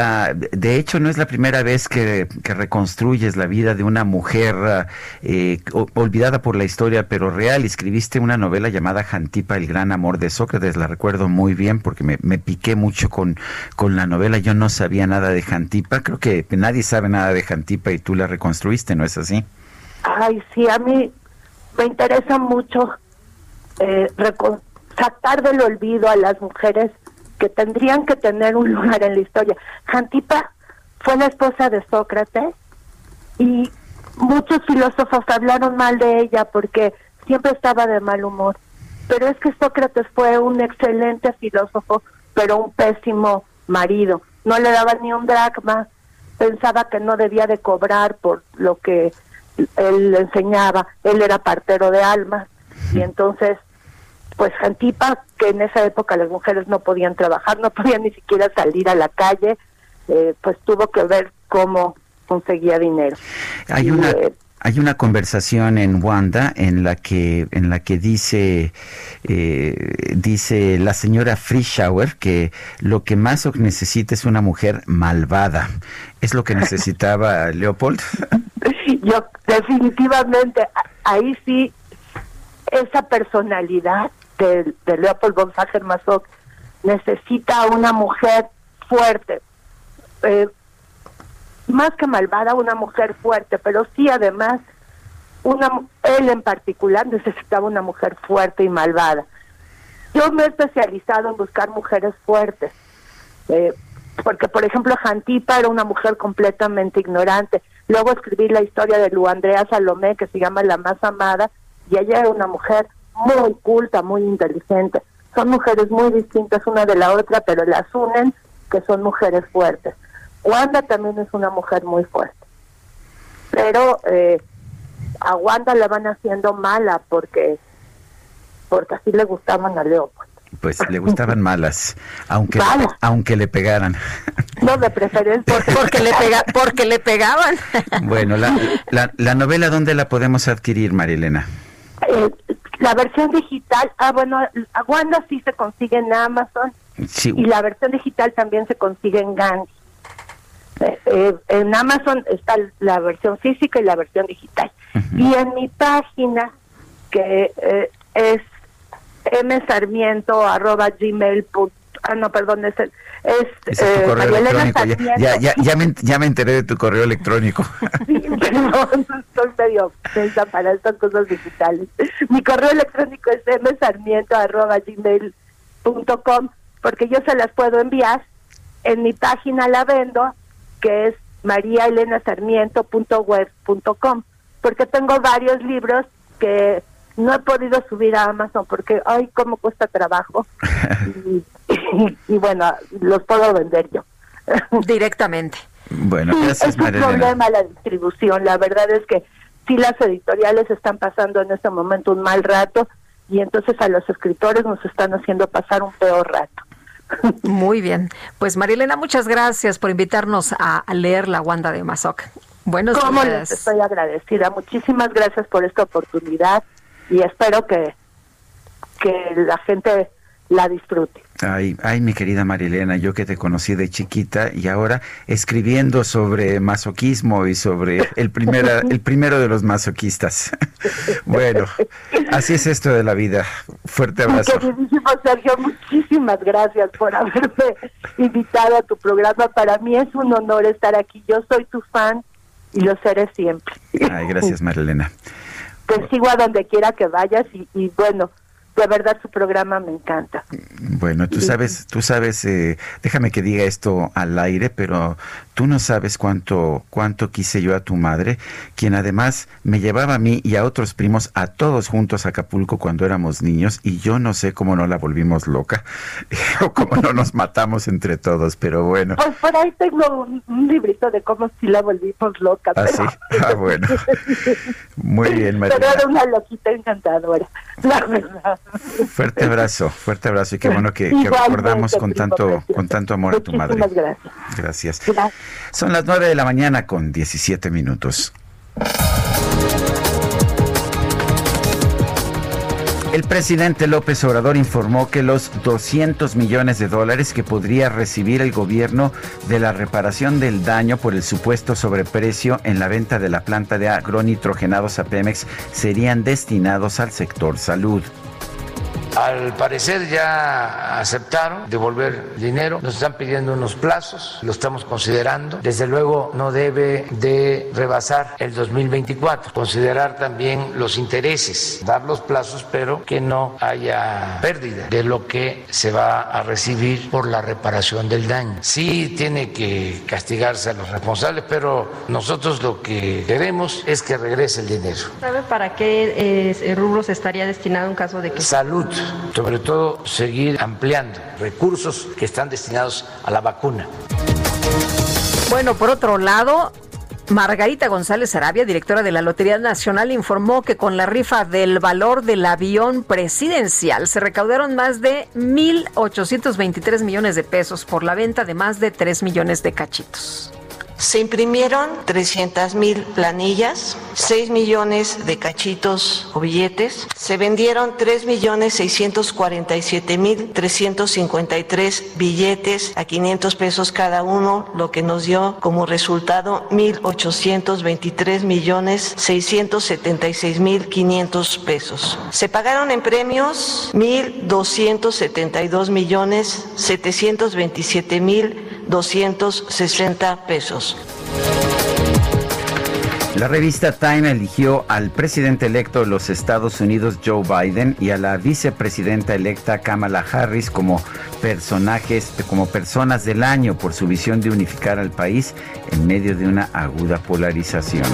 de hecho no es la primera vez que, reconstruyes la vida de una mujer eh, olvidada por la historia, pero real. Escribiste una novela llamada Jantipa, el gran amor de Sócrates. La recuerdo muy bien porque me, piqué mucho con, con la novela. Yo no sabía nada de Jantipa. Creo que nadie sabe nada de Jantipa y tú la reconstruiste, ¿no es así? Ay, sí, a mí me interesa mucho eh, sacar del olvido a las mujeres que tendrían que tener un lugar en la historia. Jantipa fue la esposa de Sócrates y muchos filósofos hablaron mal de ella porque siempre estaba de mal humor. Pero es que Sócrates fue un excelente filósofo, pero un pésimo marido. No le daba ni un dracma, pensaba que no debía de cobrar por lo que él le enseñaba. Él era partero de almas y entonces pues Jantipa, que en esa época las mujeres no podían trabajar, no podían ni siquiera salir a la calle, eh, pues tuvo que ver cómo conseguía dinero. Hay una eh, hay una conversación en Wanda en la que en la que dice eh, dice la señora Frischauer que lo que más necesita es una mujer malvada. ¿Es lo que necesitaba Leopold? Yo definitivamente ahí sí esa personalidad de, Leopold von Sacher-Masoch necesita una mujer fuerte, eh, más que malvada, una mujer fuerte, pero sí además una él en particular necesitaba una mujer fuerte y malvada. Yo me he especializado en buscar mujeres fuertes, eh, porque por ejemplo Jantipa era una mujer completamente ignorante. Luego escribí la historia de Lu Andrea Salomé, que se llama La más amada, y ella era una mujer muy culta, muy inteligente. Son mujeres muy distintas una de la otra, pero las unen que son mujeres fuertes. Wanda también es una mujer muy fuerte. Pero eh, a Wanda la van haciendo mala porque porque así le gustaban a Leopold. Pues le gustaban malas, aunque aunque le pegaran. No, de preferencia porque le pega, porque le pegaban. Bueno, la, la, la novela ¿dónde la podemos adquirir, Marilena? Eh, la versión digital, ah, bueno, Wanda sí se consigue en Amazon y la versión digital también se consigue en Gandhi. Eh, eh, en Amazon está la versión física y la versión digital. Y en mi página, que eh, es msarmiento.gmail.com, ah, no, perdón, es el, es, eh, correo electrónico. Ya, ya, ya, me, ya me enteré de tu correo electrónico. sí, pero no, estoy medio pensa para estas cosas digitales. Mi correo electrónico es msarmiento.gmail.com porque yo se las puedo enviar. En mi página la vendo, que es mariaelenasarmiento.web.com porque tengo varios libros que no he podido subir a Amazon porque, ay, cómo cuesta trabajo. y, bueno, los puedo vender yo. Directamente. Bueno, gracias, es un problema la distribución. La verdad es que sí las editoriales están pasando en este momento un mal rato y entonces a los escritores nos están haciendo pasar un peor rato. Muy bien. Pues Marilena, muchas gracias por invitarnos a, leer La Wanda de Mazoc. Buenos ¿Cómo les estoy agradecida? Muchísimas gracias por esta oportunidad y espero que, que la gente la disfrute. Ay, ay, mi querida Marilena, yo que te conocí de chiquita y ahora escribiendo sobre masoquismo y sobre el, primera, el primero de los masoquistas. bueno, así es esto de la vida. Fuerte abrazo. Queridísimo Sergio, muchísimas gracias por haberme invitado a tu programa. Para mí es un honor estar aquí. Yo soy tu fan y lo seré siempre. Ay, gracias, Marilena. Te sigo a donde quiera que vayas y, y bueno, de verdad su programa me encanta. Bueno, tú sabes, tú sabes, eh, déjame que diga esto al aire, pero tú no sabes cuánto, cuánto quise yo a tu madre, quien además me llevaba a mí y a otros primos a todos juntos a Acapulco cuando éramos niños y yo no sé cómo no la volvimos loca o cómo no nos matamos entre todos, pero bueno. Pues por ahí tengo un, librito de cómo si la volvimos loca. ¿Ah, sí? Ah, bueno. Muy bien, María. Pero era una loquita encantadora, la verdad. Fuerte abrazo, fuerte abrazo y qué bueno que, recordamos con tanto, con tanto amor a tu madre. Gracias. Gracias. Son las 9 de la mañana con 17 minutos. El presidente López Obrador informó que los 200 millones de dólares que podría recibir el gobierno de la reparación del daño por el supuesto sobreprecio en la venta de la planta de agronitrogenados a Pemex serían destinados al sector salud. Al parecer ya aceptaron devolver dinero, nos están pidiendo unos plazos, lo estamos considerando. Desde luego no debe de rebasar el 2024, considerar también los intereses, dar los plazos, pero que no haya pérdida de lo que se va a recibir por la reparación del daño. Sí tiene que castigarse a los responsables, pero nosotros lo que queremos es que regrese el dinero. ¿Sabe para qué eh, rubros estaría destinado en caso de que... Salud sobre todo seguir ampliando recursos que están destinados a la vacuna. Bueno, por otro lado, Margarita González Arabia, directora de la Lotería Nacional, informó que con la rifa del valor del avión presidencial se recaudaron más de 1.823 millones de pesos por la venta de más de 3 millones de cachitos. Se imprimieron 300 mil planillas, 6 millones de cachitos o billetes. Se vendieron 3 millones 647 mil 353 billetes a 500 pesos cada uno, lo que nos dio como resultado 1.823 millones 676 mil 500 pesos. Se pagaron en premios 1.272 millones 727 mil 260 pesos. La revista Time eligió al presidente electo de los Estados Unidos, Joe Biden, y a la vicepresidenta electa Kamala Harris como personajes, como personas del año por su visión de unificar al país en medio de una aguda polarización.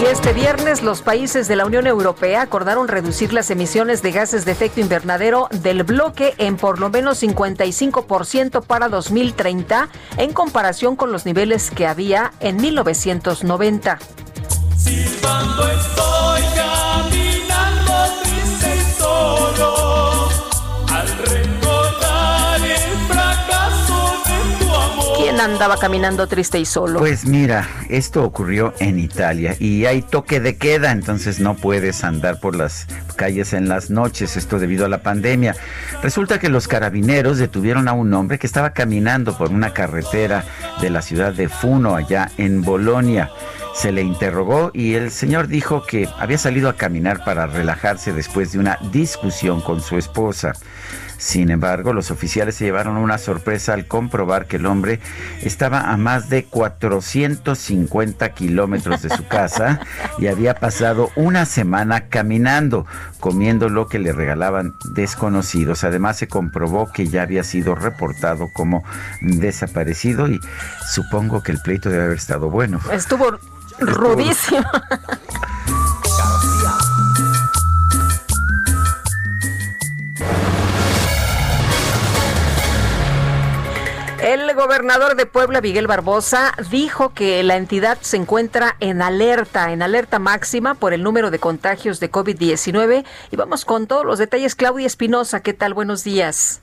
Y este viernes los países de la Unión Europea acordaron reducir las emisiones de gases de efecto invernadero del bloque en por lo menos 55% para 2030 en comparación con los niveles que había en 1990. Silbando estoy caminando triste y solo ¿Quién andaba caminando triste y solo? Pues mira, esto ocurrió en Italia y hay toque de queda, entonces no puedes andar por las calles en las noches, esto debido a la pandemia. Resulta que los carabineros detuvieron a un hombre que estaba caminando por una carretera de la ciudad de Funo, allá en Bolonia se le interrogó y el señor dijo que había salido a caminar para relajarse después de una discusión con su esposa. Sin embargo, los oficiales se llevaron una sorpresa al comprobar que el hombre estaba a más de 450 kilómetros de su casa y había pasado una semana caminando, comiendo lo que le regalaban desconocidos. Además, se comprobó que ya había sido reportado como desaparecido y supongo que el pleito debe haber estado bueno. Estuvo rudísimo. El gobernador de Puebla, Miguel Barbosa, dijo que la entidad se encuentra en alerta, en alerta máxima por el número de contagios de COVID-19. Y vamos con todos los detalles. Claudia Espinosa, ¿qué tal? Buenos días.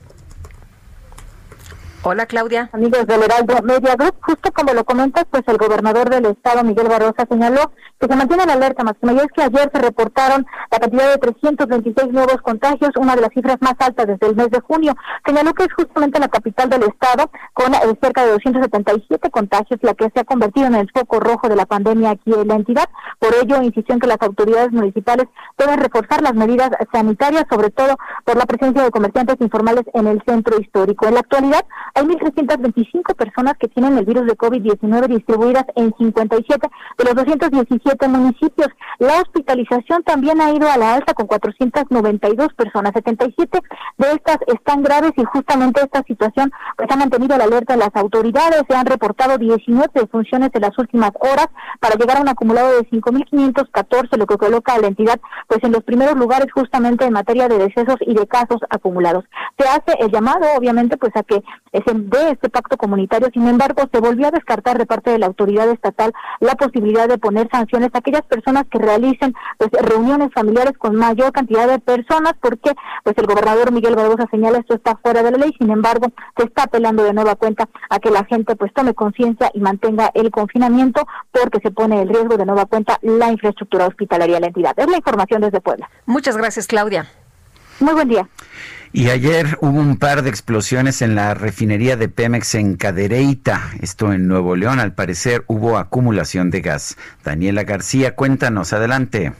Hola, Claudia. Amigos del Heraldo Media Group, justo como lo comentas, pues el gobernador del estado, Miguel Barrosa, señaló que se mantiene la alerta máxima. Y es que ayer se reportaron la cantidad de 326 nuevos contagios, una de las cifras más altas desde el mes de junio. Señaló que es justamente la capital del estado, con eh, cerca de 277 contagios, la que se ha convertido en el foco rojo de la pandemia aquí en la entidad. Por ello, insistió en que las autoridades municipales deben reforzar las medidas sanitarias, sobre todo por la presencia de comerciantes informales en el centro histórico. En la actualidad, hay 1.325 personas que tienen el virus de COVID-19 distribuidas en 57 de los 217 municipios. La hospitalización también ha ido a la alta con 492 personas. 77 de estas están graves y justamente esta situación pues ha mantenido la alerta de las autoridades. Se han reportado 19 defunciones en las últimas horas para llegar a un acumulado de 5.514, lo que coloca a la entidad pues en los primeros lugares justamente en materia de decesos y de casos acumulados. Se hace el llamado, obviamente, pues a que de este pacto comunitario. Sin embargo, se volvió a descartar de parte de la autoridad estatal la posibilidad de poner sanciones a aquellas personas que realicen pues, reuniones familiares con mayor cantidad de personas, porque pues el gobernador Miguel Barbosa señala esto está fuera de la ley. Sin embargo, se está apelando de nueva cuenta a que la gente pues tome conciencia y mantenga el confinamiento, porque se pone el riesgo de nueva cuenta la infraestructura hospitalaria de la entidad. Es la información desde Puebla. Muchas gracias, Claudia. Muy buen día. Y ayer hubo un par de explosiones en la refinería de Pemex en Cadereyta, esto en Nuevo León. Al parecer hubo acumulación de gas. Daniela García, cuéntanos, adelante.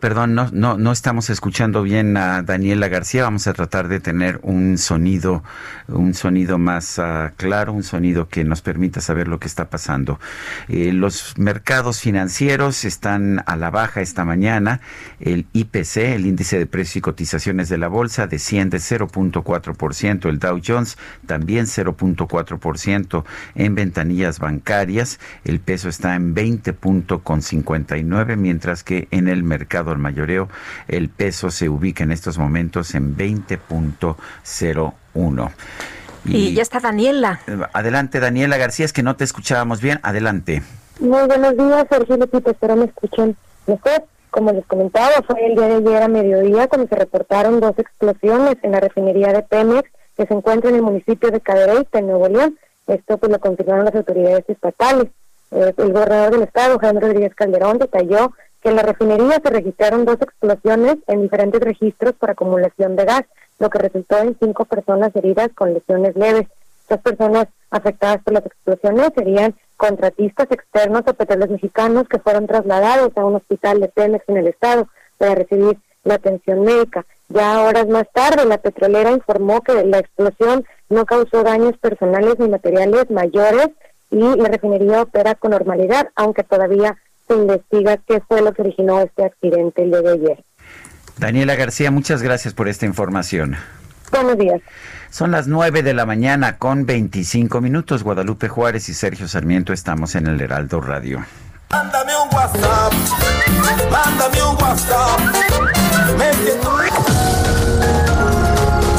Perdón, no, no, no estamos escuchando bien a Daniela García. Vamos a tratar de tener un sonido, un sonido más uh, claro, un sonido que nos permita saber lo que está pasando. Eh, los mercados financieros están a la baja esta mañana. El IPC, el índice de precios y cotizaciones de la bolsa, desciende 0.4%. El Dow Jones también 0.4% en ventanillas bancarias. El peso está en 20.59, mientras que en el mercado al mayoreo el peso se ubica en estos momentos en 20.01. Y, ya está Daniela. Adelante, Daniela García, es que no te escuchábamos bien. Adelante. Muy buenos días, Sergio Lupita, espero me escuchen mejor. Como les comentaba, fue el día de ayer a mediodía cuando se reportaron dos explosiones en la refinería de Pemex que se encuentra en el municipio de Cadereyta, en Nuevo León. Esto pues lo confirmaron las autoridades estatales. Eh, el gobernador del estado, Jaime Rodríguez Calderón, detalló que en la refinería se registraron dos explosiones en diferentes registros por acumulación de gas, lo que resultó en cinco personas heridas con lesiones leves. Estas personas afectadas por las explosiones serían contratistas externos a petróleos mexicanos que fueron trasladados a un hospital de Pemex en el estado para recibir la atención médica. Ya horas más tarde, la petrolera informó que la explosión no causó daños personales ni materiales mayores y la refinería opera con normalidad, aunque todavía se investiga qué fue lo que originó este accidente el día de ayer. Daniela García, muchas gracias por esta información. Buenos días. Son las 9 de la mañana con 25 minutos. Guadalupe Juárez y Sergio Sarmiento estamos en el Heraldo Radio. Mándame un WhatsApp, mándame un WhatsApp.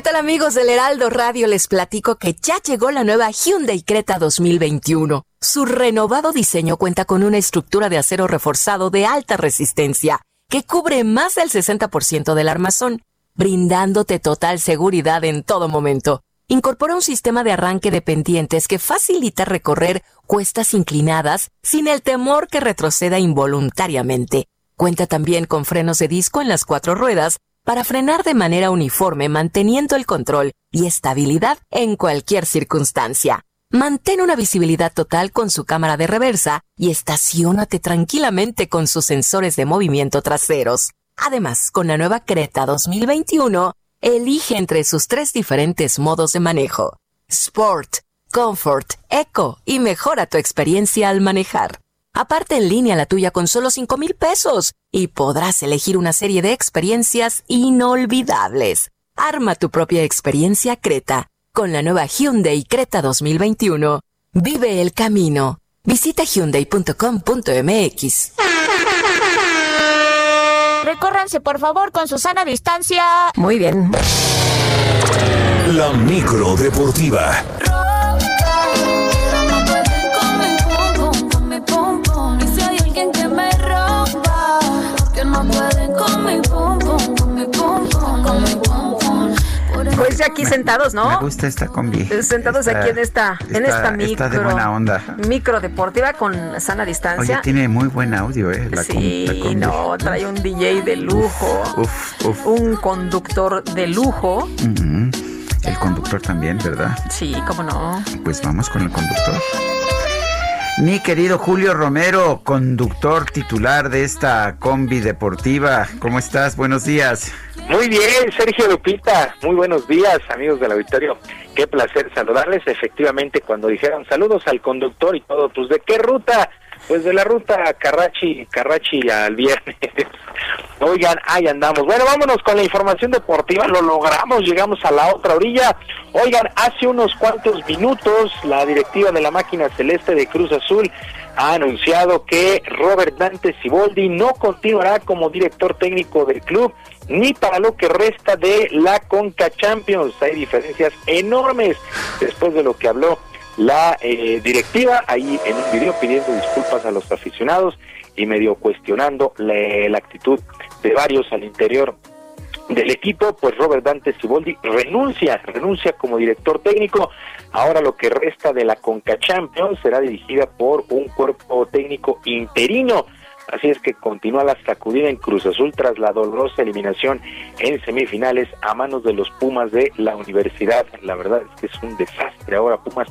¿Qué tal amigos del Heraldo Radio? Les platico que ya llegó la nueva Hyundai Creta 2021. Su renovado diseño cuenta con una estructura de acero reforzado de alta resistencia que cubre más del 60% del armazón, brindándote total seguridad en todo momento. Incorpora un sistema de arranque de pendientes que facilita recorrer cuestas inclinadas sin el temor que retroceda involuntariamente. Cuenta también con frenos de disco en las cuatro ruedas para frenar de manera uniforme manteniendo el control y estabilidad en cualquier circunstancia. Mantén una visibilidad total con su cámara de reversa y estacionate tranquilamente con sus sensores de movimiento traseros. Además, con la nueva Creta 2021, elige entre sus tres diferentes modos de manejo. Sport, comfort, eco y mejora tu experiencia al manejar. Aparte en línea la tuya con solo 5 mil pesos y podrás elegir una serie de experiencias inolvidables. Arma tu propia experiencia Creta con la nueva Hyundai Creta 2021. Vive el camino. Visita hyundai.com.mx. Recórranse por favor con su sana distancia. Muy bien. La micro deportiva. Pues aquí sentados, ¿no? Me gusta esta combi. Sentados aquí en esta, en esta micro. De buena onda. Micro deportiva con sana distancia. Oye, tiene muy buen audio, ¿eh? La sí, com, la no, trae un DJ de lujo. Uf, uf. Un conductor de lujo. Uh -huh. El conductor también, ¿verdad? Sí, cómo no. Pues vamos con el conductor. Mi querido Julio Romero, conductor titular de esta combi deportiva. ¿Cómo estás? Buenos días. Muy bien, Sergio Lupita. Muy buenos días, amigos del auditorio. Qué placer saludarles. Efectivamente, cuando dijeron saludos al conductor y todo, pues ¿de qué ruta? Pues de la ruta Carrachi, Carrachi al viernes. Oigan, ahí andamos. Bueno, vámonos con la información deportiva. Lo logramos, llegamos a la otra orilla. Oigan, hace unos cuantos minutos la directiva de la máquina celeste de Cruz Azul ha anunciado que Robert Dante Siboldi no continuará como director técnico del club ni para lo que resta de la Conca Champions. Hay diferencias enormes después de lo que habló la eh, directiva ahí en un video pidiendo disculpas a los aficionados y medio cuestionando la, la actitud de varios al interior del equipo, pues Robert Dante Siboldi renuncia, renuncia como director técnico. Ahora lo que resta de la Conca Champions será dirigida por un cuerpo técnico interino. Así es que continúa la sacudida en Cruz Azul tras la dolorosa eliminación en semifinales a manos de los Pumas de la universidad. La verdad es que es un desastre ahora Pumas,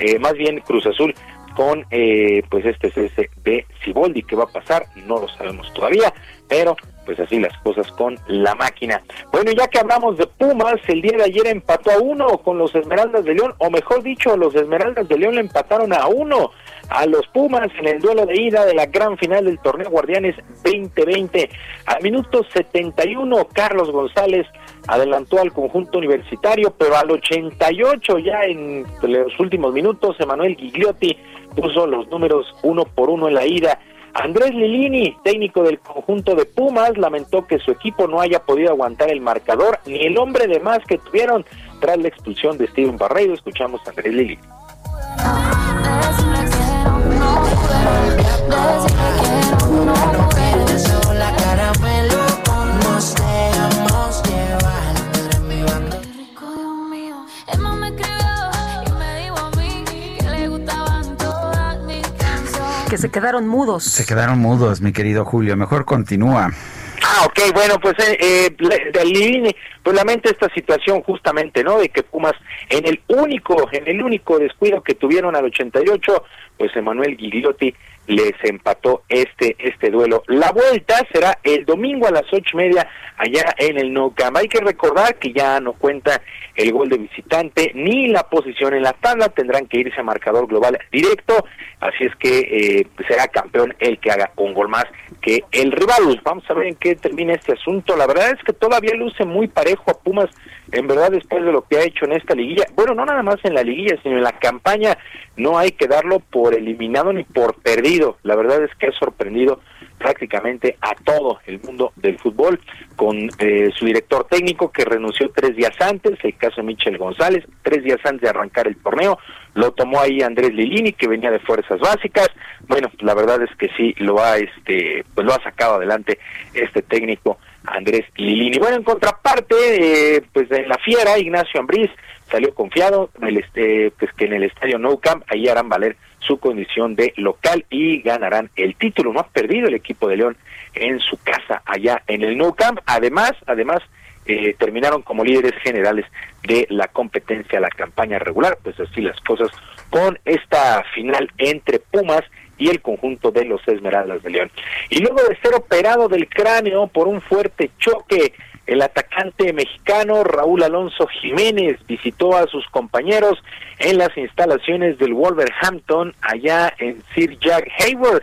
eh, más bien Cruz Azul con eh, pues este cese de Siboldi. ¿Qué va a pasar? No lo sabemos todavía, pero pues así las cosas con la máquina. Bueno, ya que hablamos de Pumas, el día de ayer empató a uno con los Esmeraldas de León, o mejor dicho, los Esmeraldas de León le empataron a uno a los Pumas en el duelo de ida de la gran final del torneo Guardianes 2020. Al minuto 71, Carlos González adelantó al conjunto universitario, pero al 88 ya en los últimos minutos, Emanuel Gigliotti puso los números uno por uno en la ida. Andrés Lilini, técnico del conjunto de Pumas, lamentó que su equipo no haya podido aguantar el marcador ni el hombre de más que tuvieron tras la expulsión de Steven Barreiro. Escuchamos a Andrés Lilini. Que se quedaron mudos. Se quedaron mudos, mi querido Julio. Mejor continúa. Ah, ok, bueno, pues eh, eh, pues lamenta esta situación justamente, ¿no? De que Pumas en el único, en el único descuido que tuvieron al 88, pues Emanuel Gigliotti les empató este este duelo. La vuelta será el domingo a las ocho y media allá en el Nou Camp. Hay que recordar que ya no cuenta el gol de visitante ni la posición en la tabla, tendrán que irse a marcador global directo, así es que eh, será campeón el que haga un gol más que el rival. Vamos a ver en qué termina este asunto. La verdad es que todavía luce muy parejo a Pumas, en verdad después de lo que ha hecho en esta liguilla. Bueno, no nada más en la liguilla, sino en la campaña, no hay que darlo por eliminado ni por perdido. La verdad es que ha sorprendido prácticamente a todo el mundo del fútbol con eh, su director técnico que renunció tres días antes, el caso de Michel González, tres días antes de arrancar el torneo, lo tomó ahí Andrés Lilini que venía de fuerzas básicas, bueno, la verdad es que sí lo ha este pues lo ha sacado adelante este técnico Andrés Lilini. Bueno, en contraparte, eh, pues en la fiera Ignacio Ambriz salió confiado en el este pues que en el estadio Nou Camp ahí harán valer su condición de local y ganarán el título. No ha perdido el equipo de León en su casa allá en el Nou Camp. Además, además eh, terminaron como líderes generales de la competencia, la campaña regular. Pues así las cosas con esta final entre Pumas y el conjunto de los Esmeraldas de León. Y luego de ser operado del cráneo por un fuerte choque el atacante mexicano Raúl Alonso Jiménez visitó a sus compañeros en las instalaciones del Wolverhampton allá en Sir Jack Hayward.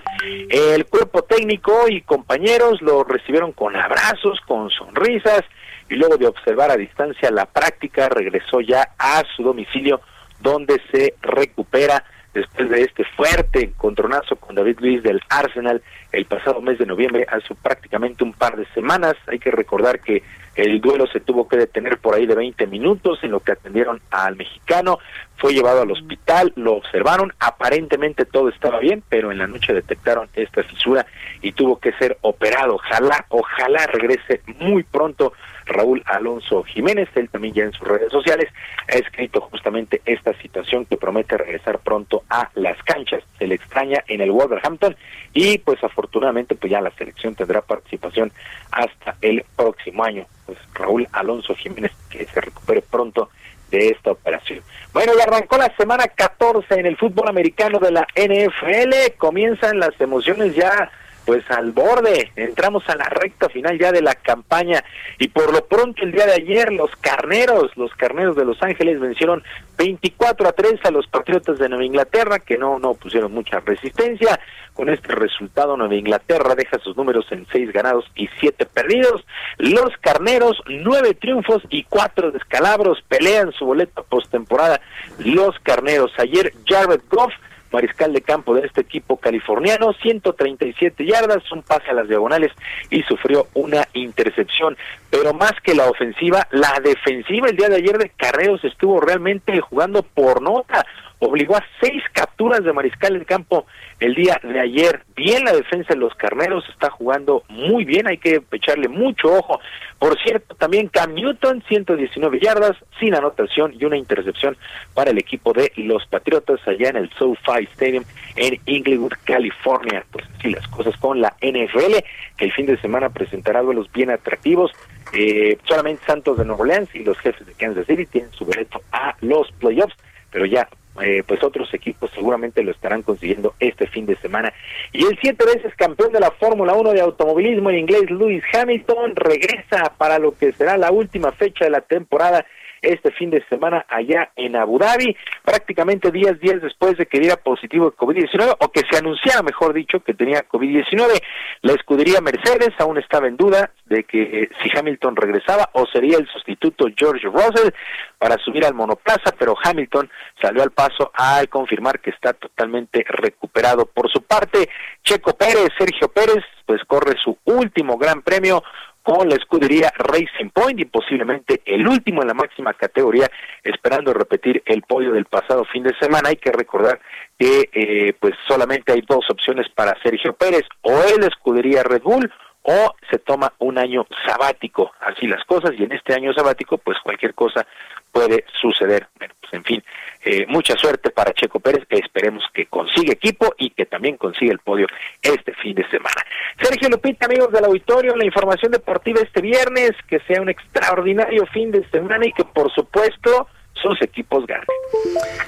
El cuerpo técnico y compañeros lo recibieron con abrazos, con sonrisas y luego de observar a distancia la práctica regresó ya a su domicilio donde se recupera después de este fuerte encontronazo con David Luis del Arsenal el pasado mes de noviembre, hace prácticamente un par de semanas. Hay que recordar que el duelo se tuvo que detener por ahí de 20 minutos en lo que atendieron al mexicano. Fue llevado al hospital, lo observaron, aparentemente todo estaba bien, pero en la noche detectaron esta fisura y tuvo que ser operado. Ojalá, ojalá regrese muy pronto Raúl Alonso Jiménez. Él también ya en sus redes sociales ha escrito justamente esta situación que promete regresar pronto a las canchas. Se le extraña en el Wolverhampton y pues afortunadamente pues ya la selección tendrá participación hasta el próximo año. Pues Raúl Alonso Jiménez que se recupere pronto de esta operación. Bueno, ya arrancó la semana 14 en el fútbol americano de la NFL, comienzan las emociones ya pues al borde, entramos a la recta final ya de la campaña y por lo pronto el día de ayer los carneros, los carneros de Los Ángeles vencieron 24 a 3 a los Patriotas de Nueva Inglaterra que no no pusieron mucha resistencia. Con este resultado Nueva Inglaterra deja sus números en 6 ganados y 7 perdidos. Los carneros 9 triunfos y 4 descalabros pelean su boleto postemporada. Los carneros ayer Jared Goff mariscal de campo de este equipo californiano, 137 yardas, un pase a las diagonales y sufrió una intercepción. Pero más que la ofensiva, la defensiva el día de ayer de Carreos estuvo realmente jugando por nota obligó a seis capturas de mariscal en campo el día de ayer. Bien la defensa de los carneros, está jugando muy bien, hay que echarle mucho ojo. Por cierto, también Cam Newton, 119 yardas, sin anotación y una intercepción para el equipo de los Patriotas allá en el SoFi Stadium en Inglewood, California. Pues sí, las cosas con la NFL, que el fin de semana presentará duelos bien atractivos. Eh, solamente Santos de Nueva Orleans y los jefes de Kansas City tienen su boleto a los playoffs pero ya eh, pues otros equipos seguramente lo estarán consiguiendo este fin de semana. Y el siete veces campeón de la Fórmula 1 de automovilismo en inglés, Lewis Hamilton, regresa para lo que será la última fecha de la temporada este fin de semana allá en Abu Dhabi, prácticamente días, días después de que diera positivo de COVID-19, o que se anunciara, mejor dicho, que tenía COVID-19. La escudería Mercedes aún estaba en duda de que eh, si Hamilton regresaba o sería el sustituto George Russell para subir al monoplaza, pero Hamilton salió al paso al confirmar que está totalmente recuperado. Por su parte, Checo Pérez, Sergio Pérez, pues corre su último gran premio con la escudería Racing Point y posiblemente el último en la máxima categoría, esperando repetir el podio del pasado fin de semana. Hay que recordar que eh, pues solamente hay dos opciones para Sergio Pérez, o él escudería Red Bull o se toma un año sabático, así las cosas, y en este año sabático pues cualquier cosa puede suceder. Bueno, pues en fin, eh, mucha suerte para Checo Pérez, esperemos que consiga equipo y que también consiga el podio este fin de semana. Sergio Lupita, amigos del auditorio, la información deportiva este viernes, que sea un extraordinario fin de semana y que por supuesto sus equipos ganen.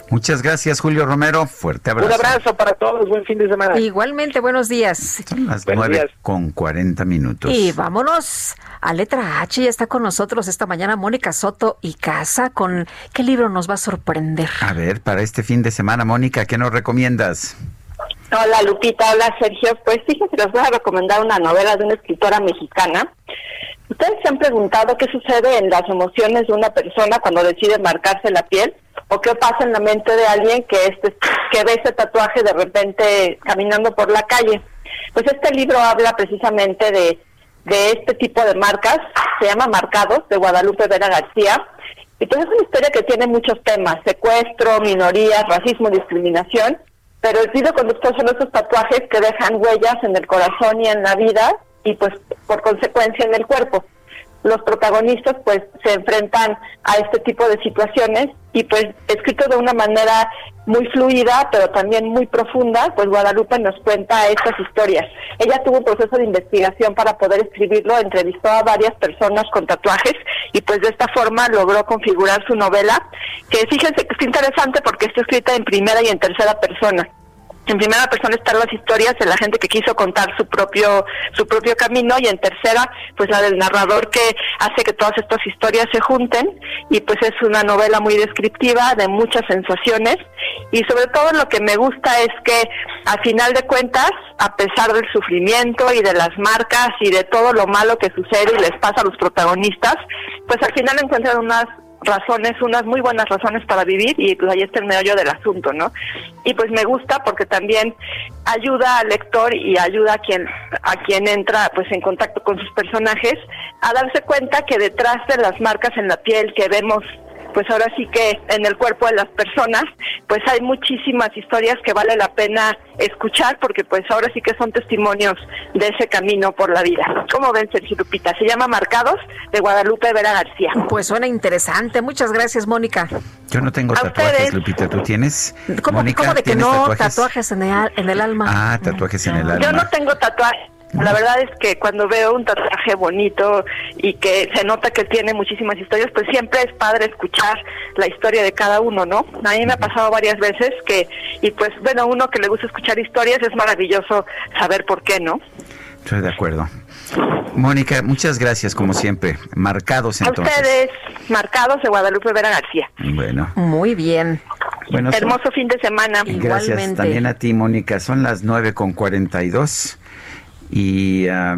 Muchas gracias, Julio Romero. Fuerte abrazo. Un abrazo para todos. Buen fin de semana. Igualmente, buenos días. Son las nueve con cuarenta minutos. Y vámonos a letra H. Ya está con nosotros esta mañana Mónica Soto y Casa. ¿Con qué libro nos va a sorprender? A ver, para este fin de semana, Mónica, ¿qué nos recomiendas? Hola Lupita, hola Sergio. Pues fíjense, les voy a recomendar una novela de una escritora mexicana ¿Ustedes se han preguntado qué sucede en las emociones de una persona cuando decide marcarse la piel? ¿O qué pasa en la mente de alguien que, este, que ve ese tatuaje de repente caminando por la calle? Pues este libro habla precisamente de, de este tipo de marcas, se llama Marcados, de Guadalupe Vera García. Y pues es una historia que tiene muchos temas, secuestro, minorías, racismo, discriminación, pero el video conductor son esos tatuajes que dejan huellas en el corazón y en la vida y pues por consecuencia en el cuerpo. Los protagonistas pues se enfrentan a este tipo de situaciones y pues escrito de una manera muy fluida pero también muy profunda, pues Guadalupe nos cuenta estas historias. Ella tuvo un proceso de investigación para poder escribirlo, entrevistó a varias personas con tatuajes y pues de esta forma logró configurar su novela, que fíjense que es interesante porque está escrita en primera y en tercera persona. En primera persona están las historias de la gente que quiso contar su propio su propio camino y en tercera pues la del narrador que hace que todas estas historias se junten y pues es una novela muy descriptiva de muchas sensaciones y sobre todo lo que me gusta es que a final de cuentas a pesar del sufrimiento y de las marcas y de todo lo malo que sucede y les pasa a los protagonistas pues al final encuentran unas razones, unas muy buenas razones para vivir y pues ahí está el meollo del asunto, ¿no? Y pues me gusta porque también ayuda al lector y ayuda a quien a quien entra pues en contacto con sus personajes a darse cuenta que detrás de las marcas en la piel que vemos pues ahora sí que en el cuerpo de las personas, pues hay muchísimas historias que vale la pena escuchar porque pues ahora sí que son testimonios de ese camino por la vida. ¿Cómo ven, Sergio Lupita? Se llama Marcados de Guadalupe Vera García. Pues suena interesante. Muchas gracias, Mónica. Yo no tengo tatuajes, Lupita. ¿Tú tienes? ¿Cómo, ¿cómo de que no? Tatuajes, en, el, en el alma. Ah, tatuajes en el alma. Yo no tengo tatuajes la verdad es que cuando veo un tatuaje bonito y que se nota que tiene muchísimas historias, pues siempre es padre escuchar la historia de cada uno, ¿no? A mí me ha pasado varias veces que, y pues bueno, uno que le gusta escuchar historias es maravilloso saber por qué, ¿no? Estoy de acuerdo. Mónica, muchas gracias como siempre. Marcados entonces. A ustedes, marcados de Guadalupe Vera García. Bueno. Muy bien. Bueno, Hermoso fin de semana. Gracias también a ti, Mónica. Son las 9 con 42. i eh,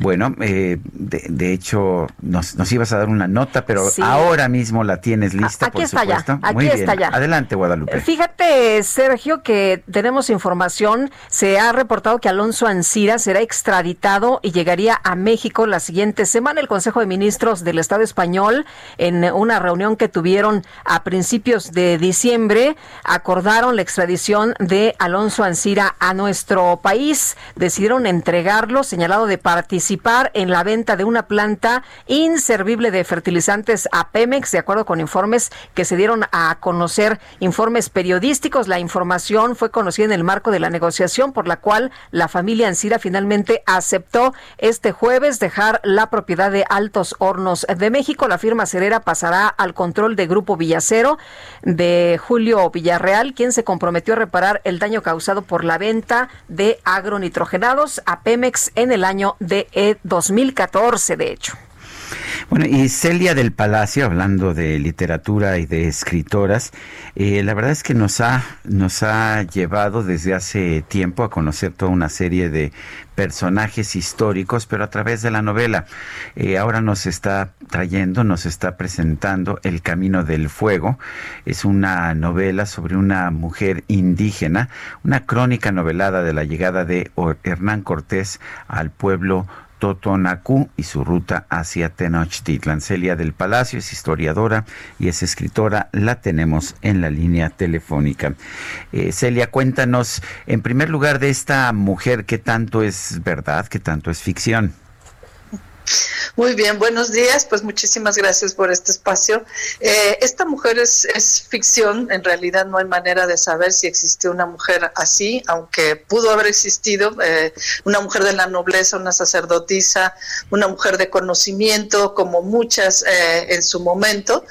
bueno, eh, de, hecho nos, nos, ibas a dar una nota, pero ahora mismo la tienes lista, Aquí está Ya. Aquí Muy está ya. Adelante, Guadalupe. Fíjate, Sergio, que tenemos información. Se ha reportado que Alonso Ancira será extraditado y llegaría a México la siguiente semana. El Consejo de Ministros del Estado español, en una reunión que tuvieron a principios de diciembre, acordaron la extradición de Alonso Ancira a nuestro país. Decidieron entregarlo, señalado de participar participar en la venta de una planta inservible de fertilizantes a Pemex, de acuerdo con informes que se dieron a conocer, informes periodísticos. La información fue conocida en el marco de la negociación por la cual la familia Ancira finalmente aceptó este jueves dejar la propiedad de Altos Hornos de México. La firma cerera pasará al control de Grupo Villacero de Julio Villarreal, quien se comprometió a reparar el daño causado por la venta de agronitrogenados a Pemex en el año de 2014, de hecho. Bueno, y Celia del Palacio, hablando de literatura y de escritoras, eh, la verdad es que nos ha, nos ha llevado desde hace tiempo a conocer toda una serie de personajes históricos, pero a través de la novela. Eh, ahora nos está trayendo, nos está presentando El Camino del Fuego. Es una novela sobre una mujer indígena, una crónica novelada de la llegada de Hernán Cortés al pueblo Totonacú y su ruta hacia Tenochtitlan. Celia del Palacio es historiadora y es escritora. La tenemos en la línea telefónica. Eh, Celia, cuéntanos en primer lugar de esta mujer, ¿qué tanto es verdad, qué tanto es ficción? Muy bien, buenos días. Pues muchísimas gracias por este espacio. Eh, esta mujer es, ficción. En realidad no hay manera de saber si existió una mujer así, aunque pudo haber existido eh, una mujer de la nobleza, una sacerdotisa, una mujer de conocimiento, como muchas eh, en su momento.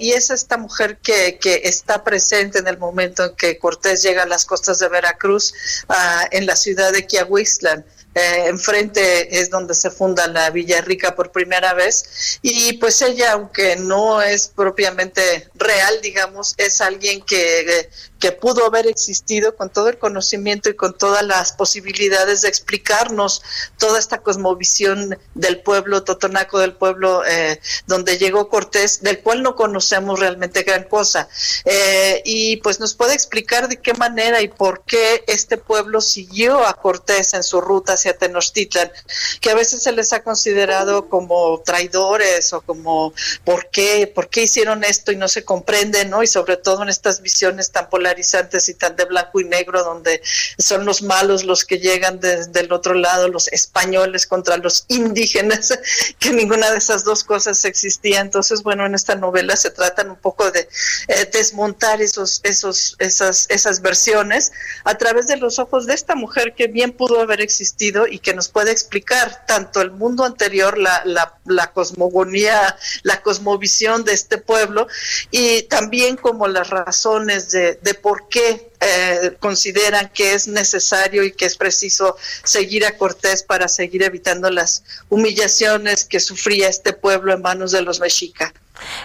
y es esta mujer que, que, está presente en el momento en que Cortés llega a las costas de Veracruz, ah, en la ciudad de Quiahuistlan. Eh, enfrente es donde se funda la Villa Rica por primera vez. Y pues ella aunque no es propiamente real digamos es alguien que que pudo haber existido con todo el conocimiento y con todas las posibilidades de explicarnos toda esta cosmovisión del pueblo totonaco, del pueblo eh, donde llegó Cortés, del cual no conocemos realmente gran cosa. Eh, y pues nos puede explicar de qué manera y por qué este pueblo siguió a Cortés en su ruta hacia Tenochtitlan, que a veces se les ha considerado como traidores o como por qué, por qué hicieron esto y no se comprende, ¿no? Y sobre todo en estas visiones tan polarizadas y tan de blanco y negro, donde son los malos los que llegan desde el otro lado, los españoles contra los indígenas, que ninguna de esas dos cosas existía. Entonces, bueno, en esta novela se tratan un poco de eh, desmontar esos, esos, esas, esas versiones a través de los ojos de esta mujer que bien pudo haber existido y que nos puede explicar tanto el mundo anterior, la, la, cosmogonía, la cosmovisión de este pueblo y también como las razones de por qué eh, consideran que es necesario y que es preciso seguir a Cortés para seguir evitando las humillaciones que sufría este pueblo en manos de los mexicas.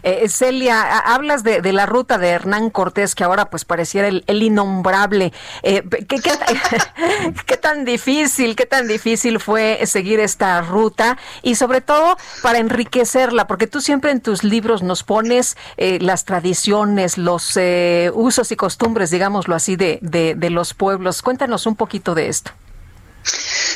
Eh, Celia, hablas de, la ruta de Hernán Cortés, que ahora pues pareciera el, innombrable. Eh, ¿qué, tan difícil, qué tan difícil fue seguir esta ruta? Y sobre todo para enriquecerla, porque tú siempre en tus libros nos pones eh, las tradiciones, los eh, usos y costumbres, digámoslo así, de, de los pueblos. Cuéntanos un poquito de esto.